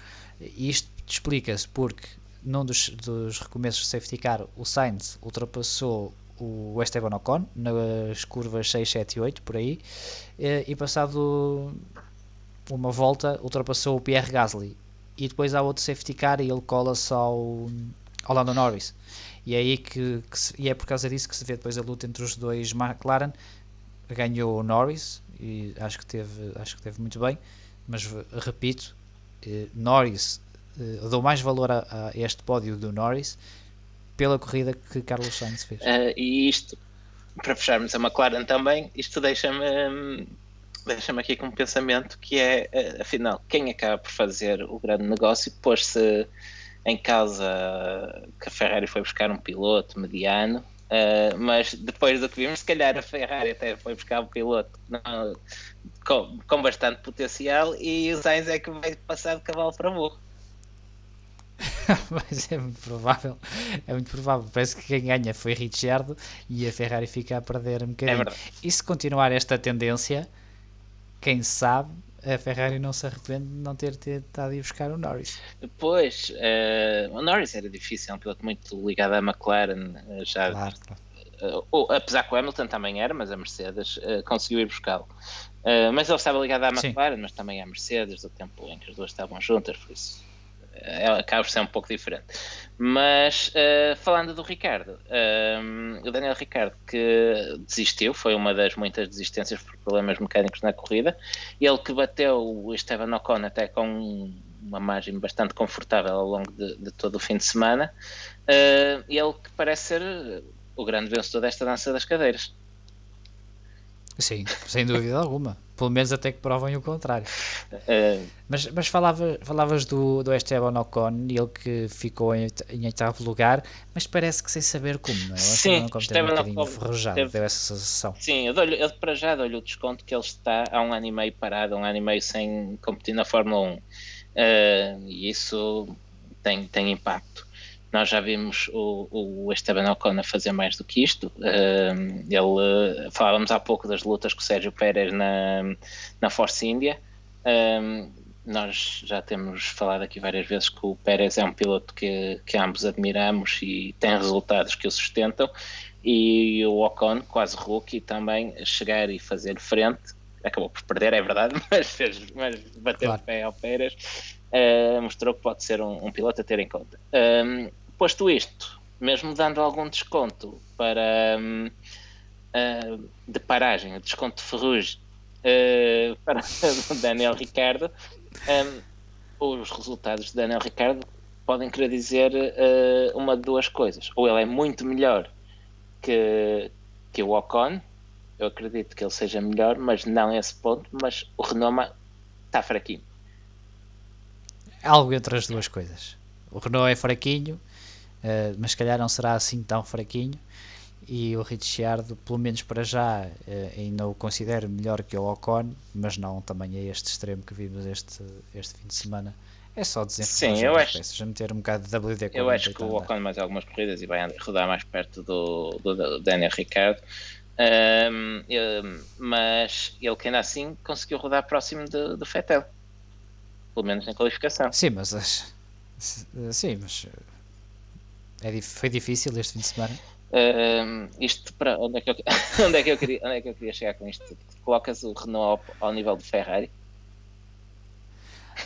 E isto explica-se porque num dos, dos recomeços de safety car o Sainz ultrapassou o Esteban Ocon nas curvas 6, 7 e 8 por aí eh, e passado uma volta ultrapassou o Pierre Gasly. E depois há outro safety car e ele cola-se ao, ao Lando Norris. E é, aí que, que se, e é por causa disso que se vê depois a luta entre os dois McLaren. Ganhou o Norris e acho que teve, acho que teve muito bem mas repito eh, Norris eh, dou mais valor a, a, este pódio do Norris pela corrida que Carlos Sainz fez. Uh, e isto para fecharmos a McLaren também isto deixa-me hum, deixa-me aqui com um pensamento que é uh, afinal quem acaba por fazer o grande negócio pôs-se em causa que a Ferrari foi buscar um piloto mediano, uh, mas depois do que vimos, se calhar a Ferrari até foi buscar um piloto não, com, com, bastante potencial e o Sainz é que vai passar de cavalo para burro. mas é muito provável, é muito provável. Parece que quem ganha foi Ricciardo e a Ferrari fica a perder um bocadinho. É e se continuar esta tendência, quem sabe a Ferrari não se arrepende de não ter tentado ir buscar o Norris. Pois, uh, o Norris era difícil, é um piloto muito ligado à McLaren, eh, já. Claro, claro. Uh, apesar que o Hamilton também era, mas a Mercedes uh, conseguiu ir buscá-lo. mas ele estava ligado à McLaren, Sim. mas também à Mercedes, do tempo em que as duas estavam juntas, por isso acaba por ser um pouco diferente. Mas uh, falando do Ricardo, uh, o Daniel Ricardo que desistiu, foi uma das muitas desistências por problemas mecânicos na corrida, ele que bateu o Esteban Ocon até com uma margem bastante confortável ao longo de, de todo o fim de semana, uh, ele que parece ser o grande vencedor desta dança das cadeiras. Sim, sem dúvida alguma. Pelo menos até que provem o contrário. Uh, mas mas falava, falavas do, do Esteban Ocon, ele que ficou em, em oitavo lugar, mas parece que sem saber como, não é? Sim, o Esteban Ocon um enferrujado, teve, deu essa sensação. Sim, eu, dou eu para já dou-lhe o desconto que ele está há um ano e meio parado, um ano e meio sem competir na Fórmula 1. Uh, e isso tem, tem impacto. Nós já vimos o, o Esteban Ocon a fazer mais do que isto. Ele, falávamos há pouco das lutas com o Sérgio Pérez na, na Force India. Nós já temos falado aqui várias vezes que o Pérez é um piloto que, que ambos admiramos e tem resultados que o sustentam. E o Ocon, quase rookie, também chegar e fazer frente acabou por perder, é verdade, mas, fez, mas bateu claro. o pé ao Pérez, uh, mostrou que pode ser um, um, piloto a ter em conta. Um, Posto isto, mesmo dando algum desconto para uh, de paragem, desconto de ferrugem uh, para o Daniel Ricardo, um, os resultados de Daniel Ricardo podem querer dizer uh, uma de duas coisas. Ou ele é muito melhor que, que o Ocon, eu acredito que ele seja melhor, mas não a esse ponto, mas o Renault está fraquinho. Algo entre as duas coisas. O Renault é fraquinho uh, mas se calhar não será assim tão fraquinho. E o Ricciardo, pelo menos para já, uh, ainda o considero melhor que o Ocon, mas não também a este extremo que vimos este, este fim de semana. É só desenvolver Sim, eu acho, peças, a meter um bocado de WD Eu acho que o Ocon mais algumas corridas e vai rodar mais perto do, do, do Daniel Ricciardo. Um, um, mas ele que ainda assim conseguiu rodar próximo do, do Fettel, pelo menos na qualificação. Sim, mas as- sim, mas é, foi difícil este fim de semana. Um, isto para onde é, que eu, onde, é que eu queria, onde é que eu queria chegar com isto? Colocas o Renault ao, ao nível do Ferrari?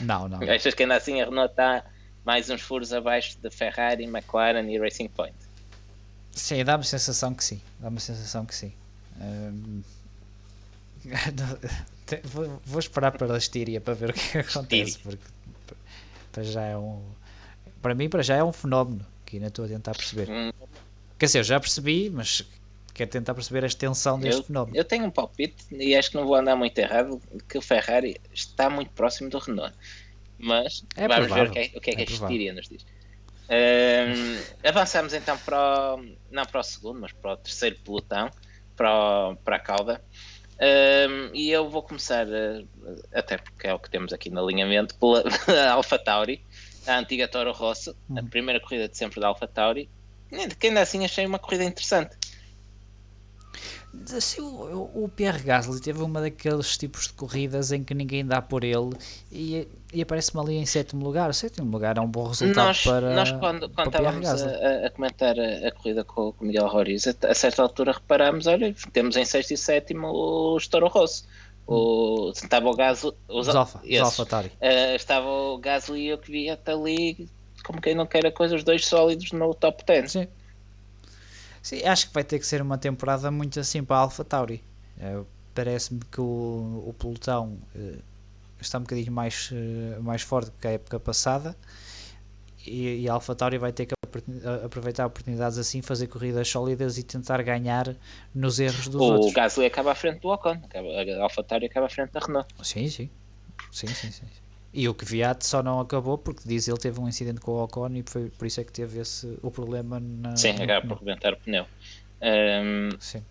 Não, não. Achas que ainda assim a Renault está mais uns furos abaixo de Ferrari, McLaren e Racing Point? Sim, dá-me a sensação que sim. Dá-me a sensação que sim. Te- vou, vou esperar para a Estíria para ver o que acontece. Porque para já é um. Para mim, para já é um fenómeno que ainda estou a tentar perceber. Hum, Quer dizer, eu já percebi, mas quero tentar perceber a extensão deste Eu, fenómeno. eu tenho um palpite e acho que não vou andar muito errado que o Ferrari está muito próximo do Renault. Mas É vamos provável, ver o que é, o que, é que é a provável. Estiria nos diz. Ahm, avançamos então para o, não para o segundo, mas para o terceiro pelotão, para, o- para a cauda. Ahm, e eu vou começar, eh, até porque é o que temos aqui no alinhamento, pela Alpha Tauri, a antiga Toro Rosso, a Uhum. primeira corrida de sempre da Alpha Tauri, que ainda assim achei uma corrida interessante. Assim, o, o Pierre Gasly teve uma daqueles tipos de corridas em que ninguém dá por ele e, e aparece-me ali em sétimo lugar. Sétimo lugar é um bom resultado nós, para, nós quando, quando estávamos a- a comentar a, a corrida com, com o Miguel Roriz, a, a certa altura reparámos, olha, temos em sexto e sétimo os Toro Rosso. O, estava o Alfa, os esses. Alfa Tauri. Eh, estava o Gasly e eu que via até ali, como quem não quer a coisa, os dois sólidos no top 10. Sim. Sim, acho que vai ter que ser uma temporada muito assim para a Alpha Tauri. Eh, Parece-me que o, o pelotão eh, está um bocadinho mais, mais forte que a época passada e, e a Alpha Tauri vai ter que aproveitar oportunidades assim, fazer corridas sólidas e tentar ganhar nos erros dos O outros. Gasly acaba à frente do Ocon, acaba, a AlphaTauri acaba à frente da Renault. Sim, sim. Sim, sim, sim. E o Kvyat só não acabou porque diz ele teve um incidente com o Ocon e foi por isso é que teve esse, o problema na, Sim, no acaba pneu. por rebentar o pneu. Ahm, Sim.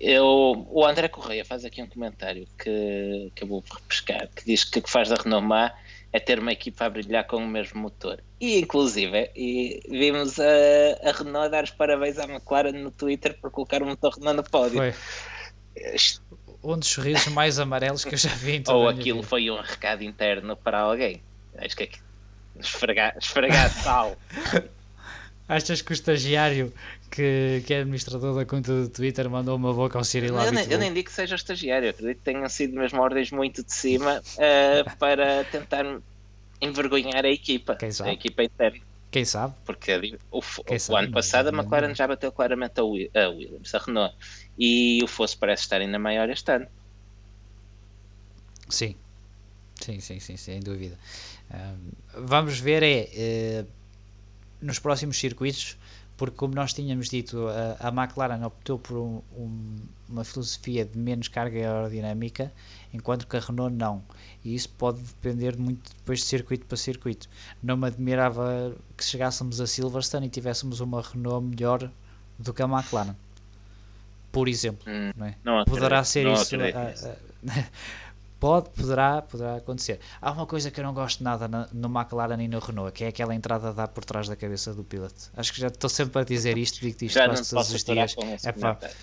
Eu, o André Correia faz aqui um comentário que, que eu vou repescar, que diz que o que faz da Renault má é ter uma equipa a brilhar com o mesmo motor. E inclusive, e vimos a, a Renault dar os parabéns à McLaren no Twitter por colocar o motor Renault no pódio. Foi um dos sorrisos mais amarelos que eu já vi em toda Ou a minha aquilo vida. foi um recado interno para alguém. Acho que é que esfregar, esfregar sal. Achas que o estagiário que, que é administrador da conta do Twitter mandou uma boca ao Cyril Eu nem, eu nem digo que seja estagiário, acredito que tenham sido mesmo ordens muito de cima eh, para tentar envergonhar a equipa, Quem sabe? a equipa interna. Quem sabe? Porque di- o, o sabe, ano passado a McLaren já bateu claramente a, Wi- a Williams, a Renault, e o fosso parece estar ainda maior este ano. Sim. Sim, sim, sim, sem dúvida. Ahm, vamos ver é eh, nos próximos circuitos, porque como nós tínhamos dito, a, a McLaren optou por um- um- uma filosofia de menos carga aerodinâmica, enquanto que a Renault não. E isso pode depender muito depois de circuito para circuito. Não me admirava que chegássemos a Silverstone e tivéssemos uma Renault melhor do que a McLaren. Por exemplo. Hum, não é? não poderá ser não isso. pode, poderá, poderá acontecer. Há uma coisa que eu não gosto nada na- no McLaren e no Renault, que é aquela entrada a dar por trás da cabeça do piloto. Acho que já estou sempre a dizer isto, digo isto Já quase todos os dias. Epá, comentário.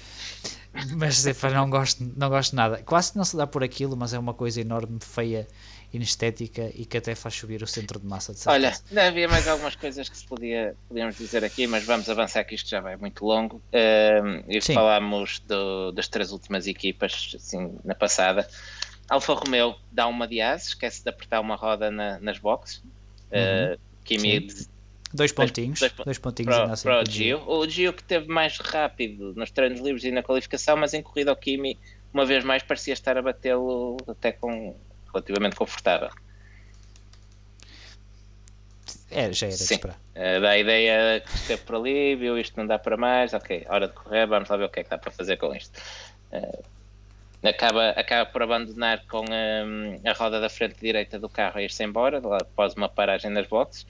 mas epá, não gosto, não gosto nada. Quase não se dá por aquilo, mas é uma coisa enorme, feia, inestética e que até faz subir o centro de massa de Olha, certeza. ainda havia mais algumas coisas que se podia, podíamos dizer aqui, mas vamos avançar que isto já vai muito longo. Um, e Sim. falámos do- das três últimas equipas, assim, na passada. Alfa Romeo dá uma de as, esquece de apertar uma roda na- nas boxes. Uh, Kimi Uhum. Dois pontinhos, dois dois, pon- pontinhos para, assim. Gio. O Gio que teve mais rápido nos treinos livres e na qualificação, mas em corrida ao Kimi, uma vez mais, parecia estar a batê-lo até com relativamente confortável. É, já era de Sim. esperar. Uh, dá a ideia que esteve por ali, viu isto não dá para mais, ok, hora de correr, vamos lá ver o que é que dá para fazer com isto. Uh, acaba, acaba por abandonar com um, a roda da frente direita do carro a ir-se embora, lá após uma paragem nas boxes,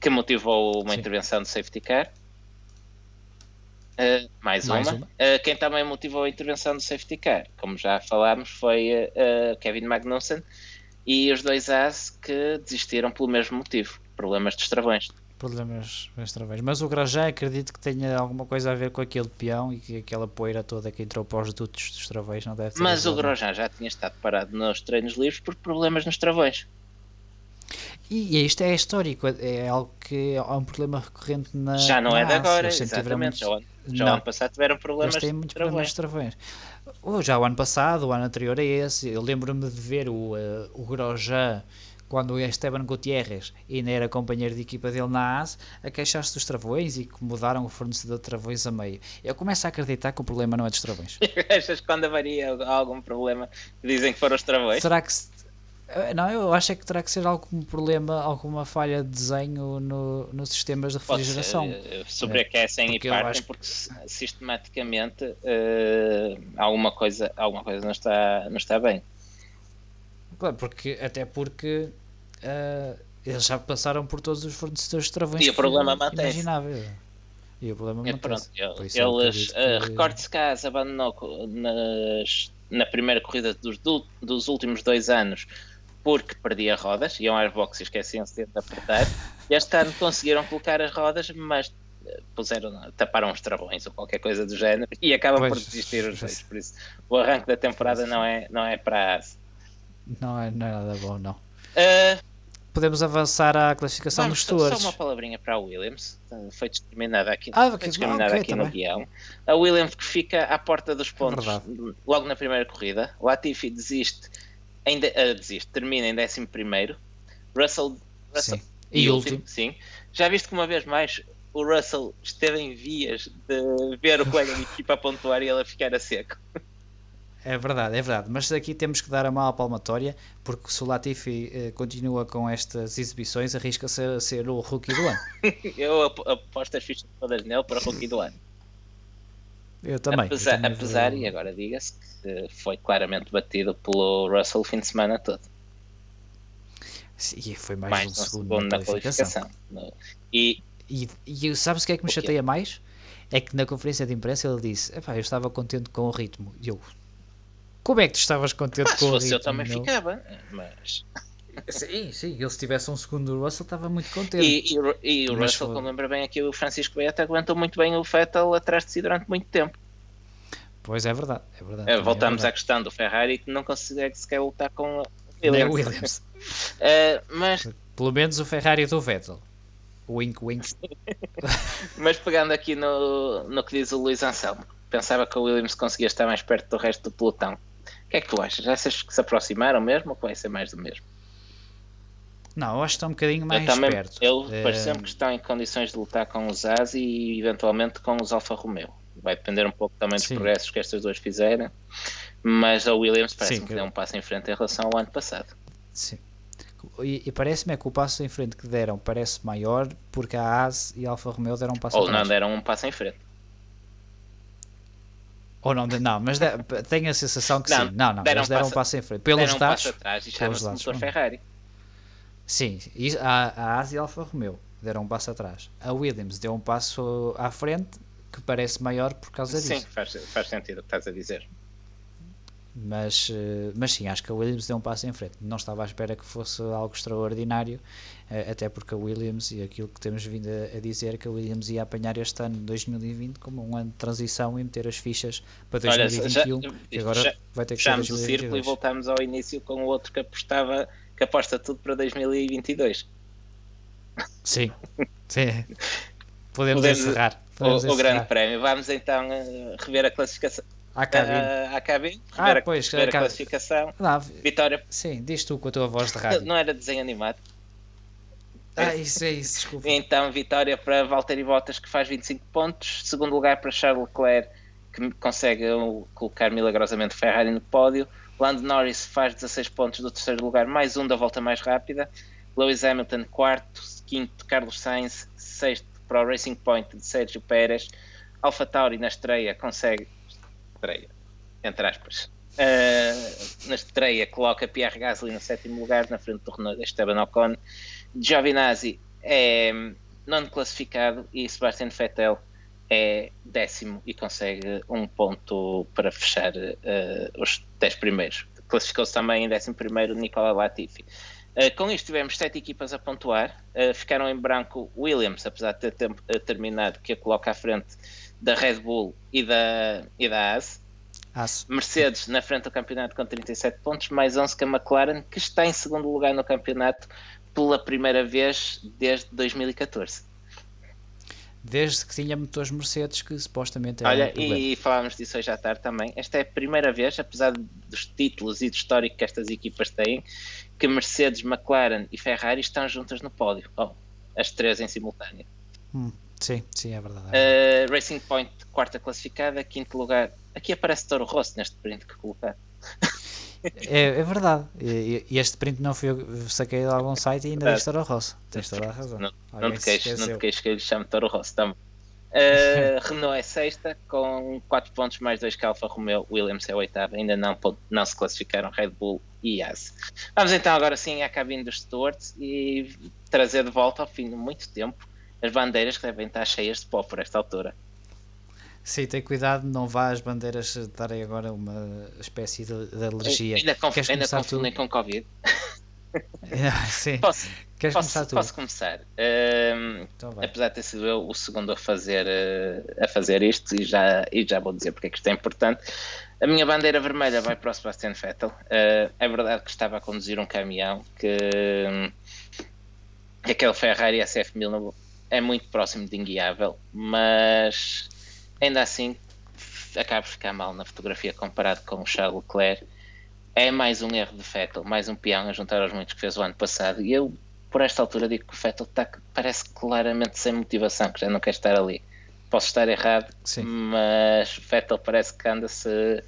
que motivou uma Sim. intervenção de safety car. Uh, mais, Mais uma. uma. Uh, quem também motivou a intervenção do safety car, como já falámos, foi uh, Kevin Magnussen e os dois As que desistiram pelo mesmo motivo, problemas de travões. Problemas nos travões. Mas o Grosjean acredito que tenha alguma coisa a ver com aquele peão e que aquela poeira toda que entrou para os dutos dos travões não deve ter Mas o. Grosjean já tinha estado parado nos treinos livres por problemas nos travões. E, isto é histórico, é algo que é um problema recorrente na já não na é de agora, exatamente. muitos- Já, o ano- passado tiveram problemas Eles têm muitos problemas travões. de travões. Oh, já o ano passado, o ano anterior a esse, eu lembro-me de ver o, eh, o Grosjean quando o Esteban Gutierrez ainda era companheiro de equipa dele na AS, a queixar-se dos travões e que mudaram o fornecedor de travões a meio. Eu começo a acreditar que o problema não é dos travões. Achas que quando avaria há algum problema dizem que foram os travões? Será que se- eh, não, eu acho é que terá que ser algum problema, alguma falha de desenho no, nos sistemas de Pode ser, refrigeração. eh, sobreaquecem Porque e partem que- porque si- sistematicamente eh, alguma, coisa, alguma coisa não está, não está bem. Claro, porque, até porque eh, eles já passaram por todos os fornecedores de travões E o problema mantém-se. E o problema É, Por isso eu eles, eh, que- recorde-se AS abandonou nas, na primeira corrida dos, dos últimos dois anos porque perdia rodas, iam às boxes e esqueciam-se de apertar. Este ano conseguiram colocar as rodas, mas eh, puseram, taparam os travões ou qualquer coisa do género e acabam por Pois. desistir os dois. Por isso, o arranque da temporada não é, não é para a. Não é, não é nada bom, não. Eh, Podemos avançar à classificação Vamos, dos só- só stewards. uma palavrinha para a Williams. Uh, Foi discriminada aqui, Ah, foi discriminada ok, aqui no guião. A Williams que fica à porta dos pontos verdade. logo na primeira corrida. Latifi desiste, ainda, uh, desiste, termina em 11 primeiro. Russell, Russell Sim. E, último. sim. Já viste que uma vez mais o Russell esteve em vias de ver o colega de equipa a pontuar e ele a ficar a seco. É verdade, é verdade. Mas aqui temos que dar a mala palmatória, porque se o Latifi eh, continua com estas exibições, arrisca-se a ser o rookie do ano. Eu ap- aposto as fichas todas nele para rookie do ano. Eu também. eu apesar, também apesar vou- e agora diga-se que foi claramente batido pelo Russell o fim de semana todo. E foi mais, Mais um segundo, segundo na qualificação. qualificação. No- E E, e sabes o que é que me chateia mais? É que na conferência de imprensa ele disse: eu estava contente com o ritmo. E eu, como é que tu estavas contente se com o fosse ritmo? eu também meu?" ficava. Mas... Sim, sim, ele se tivesse um segundo do Russell estava muito contente. E, e, o- e o Mas Russell, foi- como lembra bem aqui, o Francisco Beata aguentou muito bem o Vettel atrás de si durante muito tempo. Pois é verdade, é verdade. Eh, também Voltamos é à questão do Ferrari que não consegue sequer lutar com o verdade. Williams. É Williams. Eh, mas, Pelo menos o Ferrari do Vettel. Wink, wink. mas pegando aqui no, no que diz o Luís Anselmo, pensava que o Williams conseguia estar mais perto do resto do pelotão. O que é que tu achas? Achas que se aproximaram mesmo ou que vai ser mais do mesmo? Não, eu acho que está um bocadinho mais eu também, perto. eu Eh, pareceu-me que estão em condições de lutar com os As e eventualmente com os Alfa Romeo. Vai depender um pouco também dos Sim. progressos que estas duas fizerem, mas a Williams parece-me que que- deu um passo em frente em relação ao ano passado. Sim. E, e parece-me é que o passo em frente que deram parece maior porque a Haas e a Alfa Romeo deram um passo Ou não deram um passo em frente. Ou não, não mas de- tenho a sensação que Não, sim. Não, não, deram eles deram um passo- em frente. Pelos um dados, passo atrás e pelos chama-se dados, motor. Ferrari. sim, isso- a, a Haas e a Alfa Romeo deram um passo atrás. A Williams deu um passo à frente que parece maior por causa Sim, disso. faz, faz sentido o que estás a dizer. Mas, eh, mas sim, acho que a Williams deu um passo em frente. Não estava à espera que fosse algo extraordinário, até porque a Williams e aquilo que temos vindo a, a dizer que a Williams ia apanhar este ano 2020 como um ano de transição e meter as fichas para Olha, 2021, já- que agora já- vai ter que ser Fechamos o círculo e 2022. voltamos ao início com o outro que apostava que aposta tudo para 2022. Sim, sim. Podemos, Podemos- encerrar. O, Podemos o encerrar. grande prémio. Vamos então eh, rever a classificação. À cabine. Ah, à cabine, Ah, pois, a a classificação. Não, Vitória, sim, diz tu com a tua voz de rádio. não era desenho animado. Ah, isso é isso, desculpa. Então, vitória para Valtteri Bottas, que faz 25 pontos. Segundo lugar para Charles Leclerc, que consegue colocar milagrosamente Ferrari no pódio. Lando Norris faz 16 pontos do terceiro lugar, mais um da volta mais rápida. Lewis Hamilton, quarto. Quinto, Carlos Sainz. Sexto para o Racing Point de Sérgio Pérez. Alpha Tauri na estreia consegue. Estreia, entre aspas. Uh, na estreia coloca Pierre Gasly no sétimo lugar, na frente do Renault Esteban Ocon. Giovinazzi é nono classificado e Sebastian Vettel é décimo e consegue um ponto para fechar uh, os 10 primeiros. Classificou-se também em décimo primeiro Nicola Latifi. Uh, com isto tivemos sete equipas a pontuar, uh, ficaram em branco Williams, apesar de ter tempo, terminado, que a coloca à frente da Red Bull e da, e da AS. Aço. Mercedes na frente do campeonato com 37 pontos, mais 11 que a McLaren, que está em segundo lugar no campeonato pela primeira vez desde 2014. Desde que tinha motores Mercedes que supostamente era Olha, problema. e falámos disso hoje à tarde também. Esta é a primeira vez, apesar dos títulos e do histórico que estas equipas têm, que Mercedes, McLaren e Ferrari estão juntas no pódio. Oh, as três em simultâneo. Hum, sim, sim, é verdade. é Uh, Racing Point, quarta classificada, quinto lugar. Aqui aparece Toro Rosso neste print que colocar. É, é verdade. E, e este print não fui eu que saquei de algum site e ainda Verdade. diz Toro Rosso. Tens toda a razão. Não, Alguém não te queixes, não te queixes que eu lhe chamo Toro Rosso também. Uh, Renault é sexta, com 4 pontos mais 2 que Alfa Romeo. Williams é oitava, ainda não, não se classificaram Red Bull e Haas. Vamos então agora sim à cabine dos stewards e trazer de volta ao fim de muito tempo as bandeiras que devem estar cheias de pó por esta altura. Sim, tem cuidado, não vá as bandeiras darem agora uma espécie de, de alergia. Ainda, conf ainda começar confundem com Covid. Sim, Posso, queres começar posso, tu? posso começar. Um, Então apesar de ter sido eu o segundo a fazer, eh, a fazer isto, e já, e já vou dizer porque é que isto é importante. A minha bandeira vermelha vai para o Sebastian Vettel. Eh, é verdade que estava a conduzir um caminhão que, que aquele Ferrari SF1000 é muito próximo de inguiável, mas ainda assim acaba por ficar mal na fotografia comparado com o Charles Leclerc. É mais um erro de Vettel, mais um peão a juntar aos muitos que fez o ano passado. E eu, por esta altura, digo que o Vettel está, parece claramente sem motivação, que já não quer estar ali. Posso estar errado, Sim. mas Vettel parece que anda-se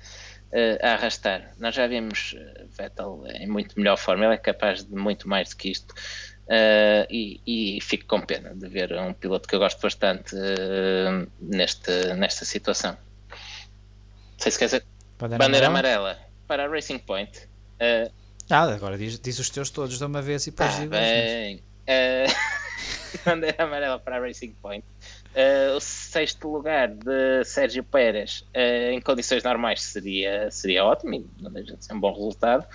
eh, a arrastar. Nós já vimos eh, Vettel em muito melhor forma, ele é capaz de muito mais do que isto. Eh, e, e fico com pena de ver um piloto que eu gosto bastante eh, neste, nesta situação. Não sei se quer dizer. Bandeira, Bandeira amarela? amarela para a Racing Point. Eh, Ah, agora diz, diz os teus todos de uma vez e depois Tá digo bem. Bandeira amarela para a Racing Point. Eh, o sexto lugar de Sérgio Pérez eh, em condições normais seria, seria ótimo, não deixa de ser um bom resultado,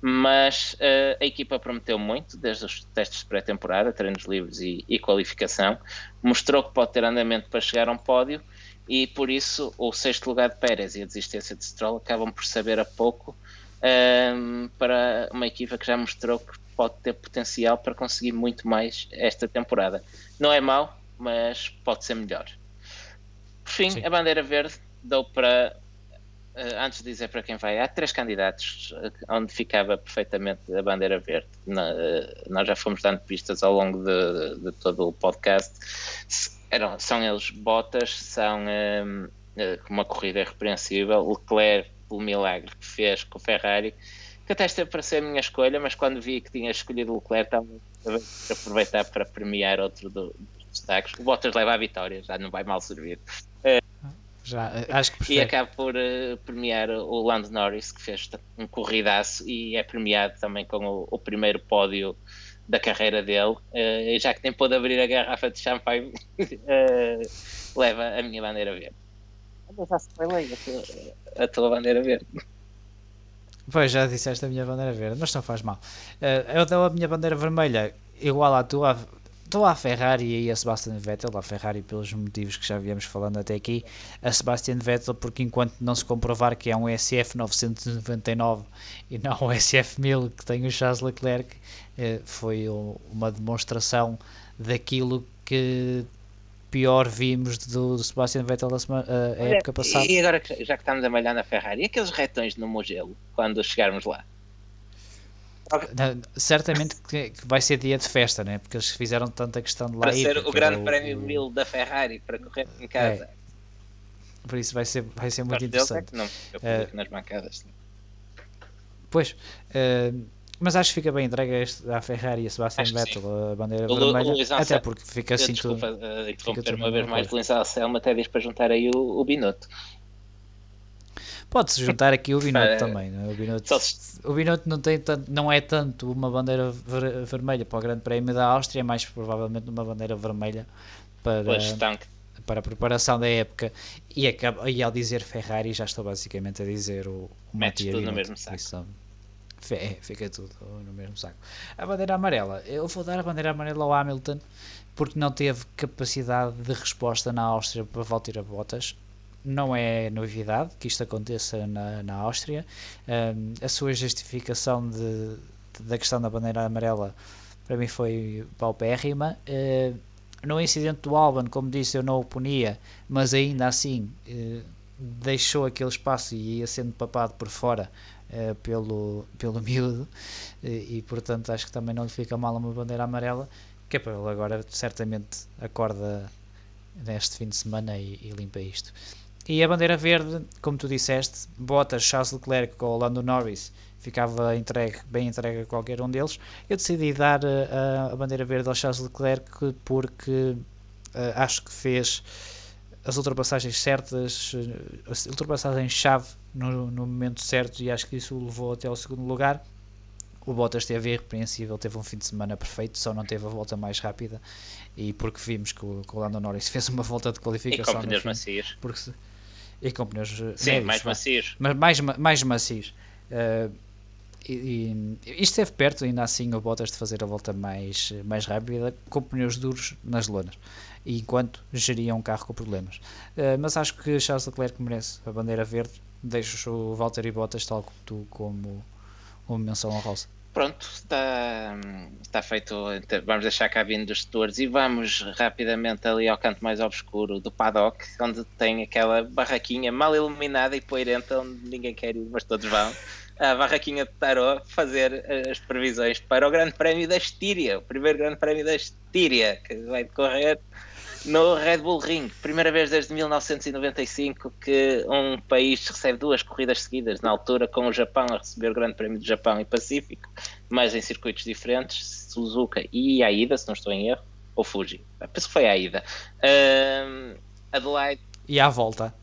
mas eh, a equipa prometeu muito desde os testes de pré-temporada, treinos livres e, e qualificação, mostrou que pode ter andamento para chegar a um pódio e por isso o sexto lugar de Pérez e a desistência de Stroll acabam por saber a pouco ehm, para uma equipa que já mostrou que pode ter potencial para conseguir muito mais esta temporada. Não é mau, mas pode ser melhor. Por fim, Sim. a bandeira verde dou para. eh, antes de dizer para quem vai, há três candidatos eh, onde ficava perfeitamente a bandeira verde. Eh, nós já fomos dando pistas ao longo de, de todo o podcast. Eram, são eles Bottas, são eh, eh, uma corrida irrepreensível. Leclerc, pelo milagre que fez com o Ferrari, que até esteve para ser a minha escolha, mas quando vi que tinha escolhido o Leclerc, estava a aproveitar para premiar outro do- destaques. O Bottas leva a vitória, já não vai mal servir. Já, acho que E prefere. acaba por eh, premiar o Lando Norris, que fez um corridaço e é premiado também com o, o primeiro pódio da carreira dele. E já que nem pôde abrir a garrafa de champanhe, eh, leva a minha bandeira verde. Mas já se foi a tua- a tua bandeira verde. Pois, já disseste a minha bandeira verde, mas não faz mal. Eu dou a minha bandeira vermelha igual à tua. Estou à Ferrari e a Sebastian Vettel, a Ferrari pelos motivos que já viemos falando até aqui, a Sebastian Vettel porque enquanto não se comprovar que é um SF 999 e não um SF 1000 que tem o Charles Leclerc, eh, foi uma demonstração daquilo que pior vimos do, Sebastian Vettel a, sema- a- a época passada. E agora já que estamos a malhar na Ferrari, e aqueles retões no Mugello, quando chegarmos lá? Certamente que, vai ser dia de festa, né? Porque eles fizeram tanta questão de lá Para ir, ser o grande era prémio o- É. mil da Ferrari, para correr em casa. Por isso vai ser, vai ser muito é interessante. que não fica público nas bancadas. Pois, eh, mas acho que fica bem entregue à Ferrari e a Sebastian Vettel a bandeira O vermelha. Luís até Anselmo- porque fica assim tudo. Desculpa uh, interromper uma vez mais, coisa. Luís Anselmo até diz para juntar aí o, o Binotto. Pode-se juntar aqui o Binotto É, também. Né? O, Binotto, se- o Binotto não, tem tanto, não é tanto uma bandeira ver- vermelha para o Grande Prémio da Áustria, é mais provavelmente uma bandeira vermelha para, para a preparação da época. E, acaba, e ao dizer Ferrari, já estou basicamente a dizer o, o Metes Mattia tudo no Binotto, mesmo por saco. isso, É, fica tudo no mesmo saco. A bandeira amarela, eu vou dar a bandeira amarela ao Hamilton porque não teve capacidade de resposta na Áustria para Valtteri Bottas. Não é novidade que isto aconteça na, na Áustria. Um, a sua justificação de, de, da questão da bandeira amarela para mim foi paupérrima. Uh, no incidente do Alban, como disse, eu não o punia, mas ainda assim uh, deixou aquele espaço e ia sendo papado por fora uh, pelo, pelo miúdo e, portanto acho que também não lhe fica mal uma bandeira amarela que é para ele agora certamente acorda neste fim de semana e, e, limpa isto e a bandeira verde, como tu disseste Bottas, Charles Leclerc ou Lando Norris ficava entregue, bem entregue a qualquer um deles eu decidi dar a, eh, a bandeira verde ao Charles Leclerc porque uh, acho que fez as ultrapassagens certas, eh, as ultrapassagens-chave no, no, momento certo e acho que isso o levou até ao segundo lugar. O Bottas esteve irrepreensível, teve um fim de semana perfeito, só não teve a volta mais rápida e porque vimos que o, que o Lando Norris fez uma volta de qualificação. E com pneus macios. Porque, e com pneus eh, Sim, médios, mais macios. Mas mais, mais macios. Uh, e, e, isto esteve perto, ainda assim, o Bottas de fazer a volta mais, mais rápida com pneus duros nas lonas enquanto geria um carro com problemas. Uh, mas acho que Charles Leclerc merece a bandeira verde. Deixo o Valtteri Bottas tal como tu como uma menção honrosa. Pronto, está, está feito. Vamos deixar a cabine dos setores e vamos rapidamente ali ao canto mais obscuro do paddock, onde tem aquela barraquinha mal iluminada e poeirente, onde ninguém quer ir, mas todos vão a barraquinha de Tarot fazer as previsões para o Grande Prémio da Estíria, o primeiro Grande Prémio da Estíria, que vai decorrer no Red Bull Ring. Primeira vez desde 1995 que um país recebe duas corridas seguidas, na altura com o Japão a receber o Grande Prémio do Japão e Pacífico, mas em circuitos diferentes, Suzuka e Aida, se não estou em erro, ou Fuji. Penso que foi a Aida. Uh, Adelaide. E à volta.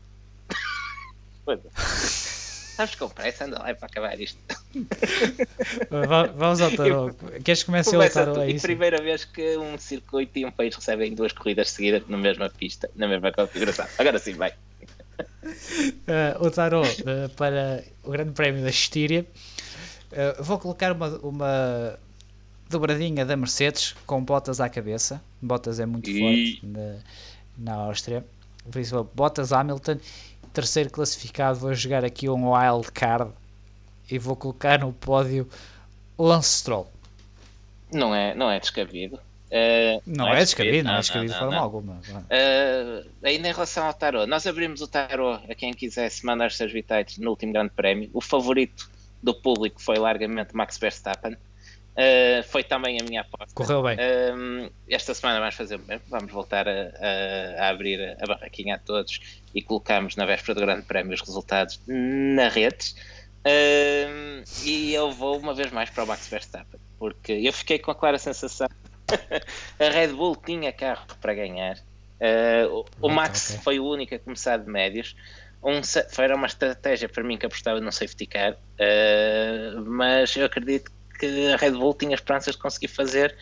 Sabes com pressa, anda lá para acabar isto. Vamos ao tarot. Queres que comece o tarot? É primeira vez que um circuito e um país recebem duas corridas seguidas na mesma pista, na mesma configuração. Agora sim, vai. Uh, o tarot uh, para o Grande Prémio da Estíria. Uh, vou colocar uma, uma dobradinha da Mercedes com botas à cabeça. Botas é muito e... forte na, na Áustria. Por isso, botas Hamilton terceiro classificado, vou jogar aqui um wild card e vou colocar no pódio Lance Stroll. Não é, não é descabido. Uh, não, não, é descabido, não, é descabido de forma alguma. Uh, ainda em relação ao tarot, nós abrimos o tarot a quem quisesse mandar os seus vitais no último grande prémio. O favorito do público foi largamente Max Verstappen. Uh, foi também a minha aposta. Correu bem. Uh, esta semana vamos fazer o mesmo. Vamos voltar a, a, a, abrir a barraquinha a todos e colocamos na véspera do Grande Prémio os resultados na rede. Uh, e eu vou uma vez mais para o Max Verstappen, porque eu fiquei com a clara sensação a Red Bull tinha carro para ganhar. o, o Max okay. foi o único a começar de médios. Um, foi uma estratégia para mim que apostava no safety car, mas eu acredito que a Red Bull tinha esperanças de conseguir fazer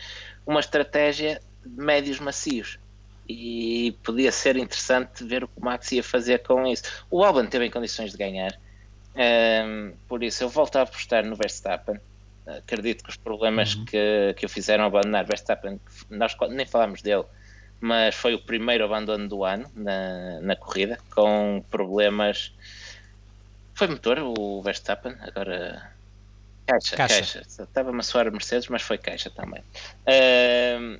uma estratégia de médios macios. E podia ser interessante ver o que o Max ia fazer com isso. O Albon teve em condições de ganhar, um, por isso eu volto a apostar no Verstappen. Acredito que os problemas uhum. que, que o fizeram abandonar Verstappen, nós nem falámos dele, mas foi o primeiro abandono do ano na, na corrida, com problemas. Foi motor o Verstappen, agora Caixa, caixa. caixa. Estava-me a soar Mercedes, mas foi caixa também. Uh,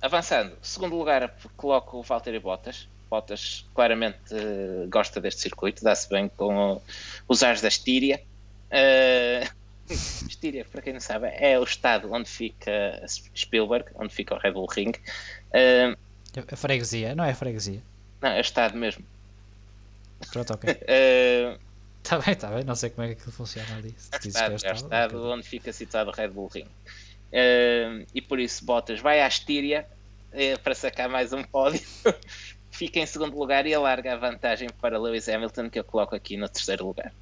avançando, segundo lugar, coloco o Valtteri Bottas. Bottas claramente uh, gosta deste circuito, dá-se bem com o, os ares da Estíria. Uh, Estíria, para quem não sabe, é o estado onde fica Spielberg, onde fica o Red Bull Ring. Uh, a freguesia, não é a freguesia? Não, é o estado mesmo. Pronto, ok. uh, Está bem, está bem, não sei como é que aquilo funciona ali. Se está, é estado, onde fica situado o Red Bull Ring. Uh, e por isso Bottas vai à Estíria uh, para sacar mais um pódio. fica em segundo lugar e alarga a vantagem para Lewis Hamilton, que eu coloco aqui no terceiro lugar.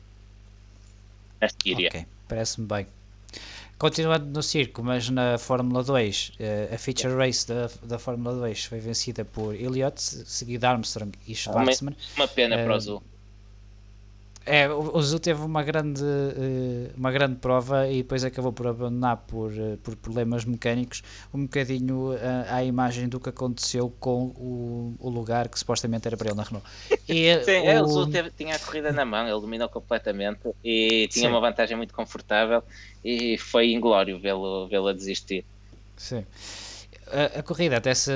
A Estíria. Ok, parece-me bem. Continuando no circo, mas na Fórmula 2, uh, a feature race da, da Fórmula 2 foi vencida por Elliott, seguido Armstrong e Schwarzman. Uma, uma pena para o Zul É, o Zul teve uma grande, eh, uma grande prova e depois acabou por abandonar por, eh, por problemas mecânicos, um bocadinho eh, à imagem do que aconteceu com o, o lugar que supostamente era para ele na Renault. E, Sim, é, o, o Zul teve, tinha a corrida na mão, ele dominou completamente e tinha Sim. uma vantagem muito confortável e foi inglório vê-lo vê a desistir. Sim. A, a corrida até se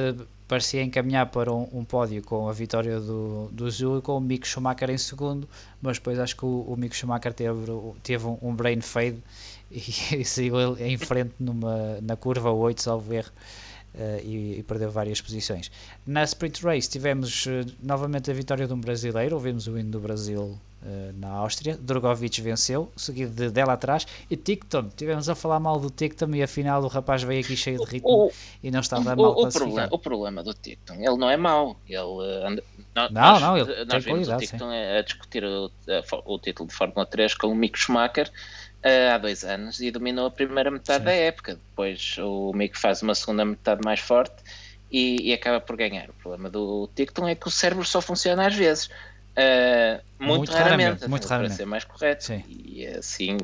parecia encaminhar para um, um, pódio com a vitória do, do Zul e com o Mick Schumacher em segundo, mas depois acho que o, o Mick Schumacher teve, teve um, um brain fade e, e saiu em frente numa, na curva 8, salvo erro, e, e, perdeu várias posições. Na Sprint Race tivemos uh, novamente a vitória de um brasileiro, ouvimos o hino do Brasil uh, na Áustria, Drogovic venceu, seguido de dela atrás, e Ticton, tivemos a falar mal do Ticton e afinal o rapaz veio aqui cheio de ritmo o, e não estava o, mal o, problema, o problema do Ticton, ele não é mau, ele anda, não, nós, não, ele nós vimos o Ticton a, a discutir o, a, o título de Fórmula 3 com o Mick Schumacher, uh, há dois anos e dominou a primeira metade Sim. da época. Depois o Mick faz uma segunda metade mais forte e, e acaba por ganhar. O problema do Ticton é que o cérebro só funciona às vezes. Uh, muito, muito, raramente, raramente muito para raramente. ser mais correto. Sim. E assim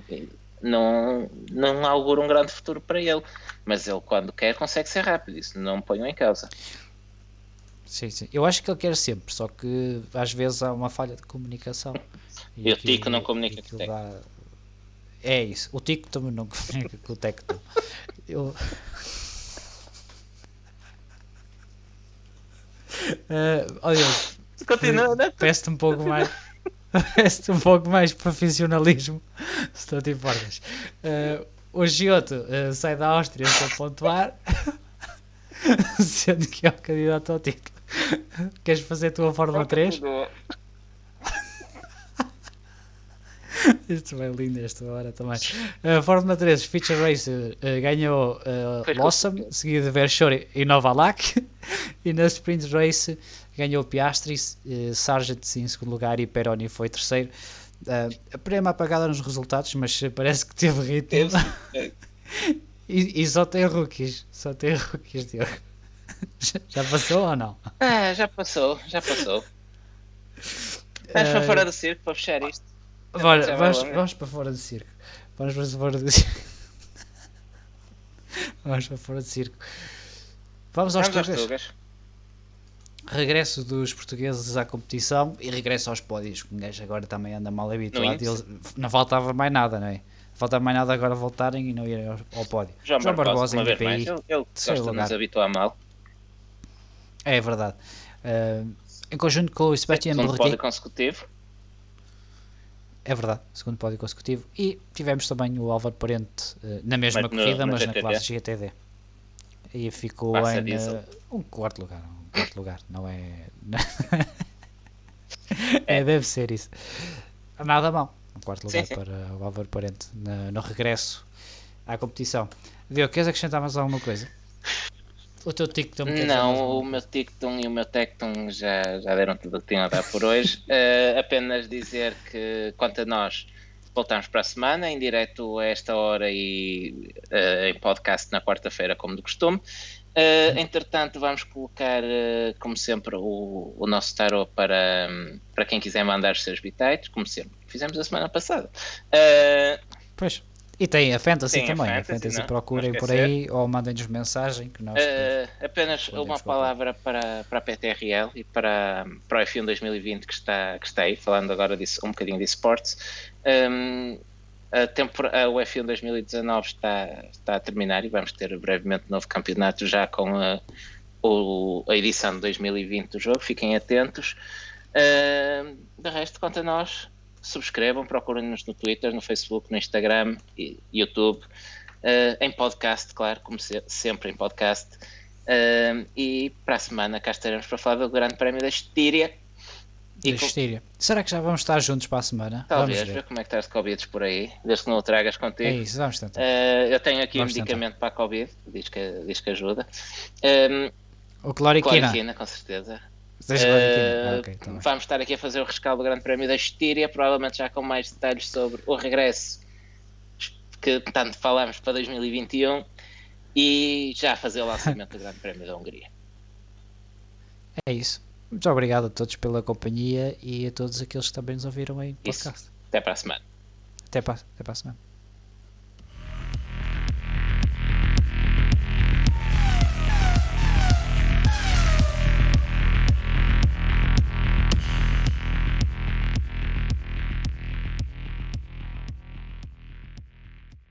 não, não augura um grande futuro para ele. Mas ele, quando quer, consegue ser rápido. Isso não ponho em causa. Sim, sim. Eu acho que ele quer sempre, só que às vezes há uma falha de comunicação. E, e o Tico não comunica com o dá, é isso. O Tico também não comunica com o Tecno. Eu. Uh, olha, Continua, né? Peço-te um pouco mais. Peço-te um pouco mais profissionalismo, se tu te importas. Uh, o Giotto uh, sai da Áustria para pontuar, sendo que é o candidato ao título. Queres fazer a tua Fórmula 3? Isto vai lindo esta hora também. Uh, Fórmula 3, Feature Race uh, ganhou uh, Lawson, seguido de Verschori e Novalak. e na Sprint Race ganhou Piastri, uh, Sargent em segundo lugar e Peroni foi terceiro. Uh, a prema apagada nos resultados, mas parece que teve ritmo. e, e, só tem rookies. Só tem rookies, Diogo. já passou ou não? Ah, já passou, já passou. Vamos para fora do circo para fechar isto. Olha, vamos, vamos para fora do circo. Vamos para fora do circo. vamos para fora do circo. Vamos aos tugas. Regresso dos portugueses à competição e regresso aos pódios. O gajo agora também anda mal habituado. Eles, não faltava mais nada, não é? Faltava mais nada agora voltarem e não irem ao, ao pódio. João, João Barbosa, ainda para Ele, ele gosta de nos habituar mal. É verdade. Uh, em conjunto com o Sebastian Segundo pódio consecutivo. É verdade, segundo pódio consecutivo. E tivemos também o Álvaro Parente uh, na mesma mas corrida, no, mas na classe GTD. E ficou Passa em uh, um quarto lugar. Um quarto lugar, não é. é, deve ser isso. Nada mal. Um quarto lugar sim, sim. para o Álvaro Parente no, no regresso à competição. Diogo, queres acrescentar mais alguma coisa? O teu Ticton Não, o meu Ticton e o meu Tecton já, já deram tudo o que tinham a dar por hoje. uh, apenas dizer que, quanto a nós, voltamos para a semana, em direto a esta hora e uh, em podcast na quarta-feira, como de costume. Uh, entretanto, vamos colocar, uh, como sempre, o, o, nosso tarot para, um, para quem quiser mandar os seus bitites, como sempre. Fizemos a semana passada. Pois. E tem a Fantasy tem também. A Fantasy, a fantasy procurem por aí ou mandem-nos mensagem que nós. Uh, apenas uma palavra para, para a PTRL e para, para o F1 2020 que está, que está aí, falando agora disso, um bocadinho de esportes. Um, a o F1 2019 está, está a terminar e vamos ter brevemente novo campeonato já com a, o, a edição de 2020 do jogo. Fiquem atentos. Uh, de resto, quanto a nós, subscrevam, procurem-nos no Twitter, no Facebook, no Instagram e YouTube, uh, em podcast, claro, como se, sempre em podcast. Uh, e para a semana cá estaremos para falar do Grande Prémio da Estíria. Da Estíria. Com... Será que já vamos estar juntos para a semana? Talvez, vamos ver. ver como é que estás de Covid por aí, desde que não o tragas contigo. É isso, vamos tentar. Uh, eu tenho aqui vamos um medicamento tentar. para a Covid, diz que, diz que ajuda. Um, o cloriquina. Cloriquina, com certeza. Uh, okay, tá vamos estar aqui a fazer o rescaldo do Grande Prémio da Estíria, provavelmente já com mais detalhes sobre o regresso que tanto falamos para 2021 e já fazer o lançamento do Grande Prémio da Hungria. É isso. Muito obrigado a todos pela companhia e a todos aqueles que também nos ouviram em Isso. podcast. Até para a semana. Até para, até para a semana.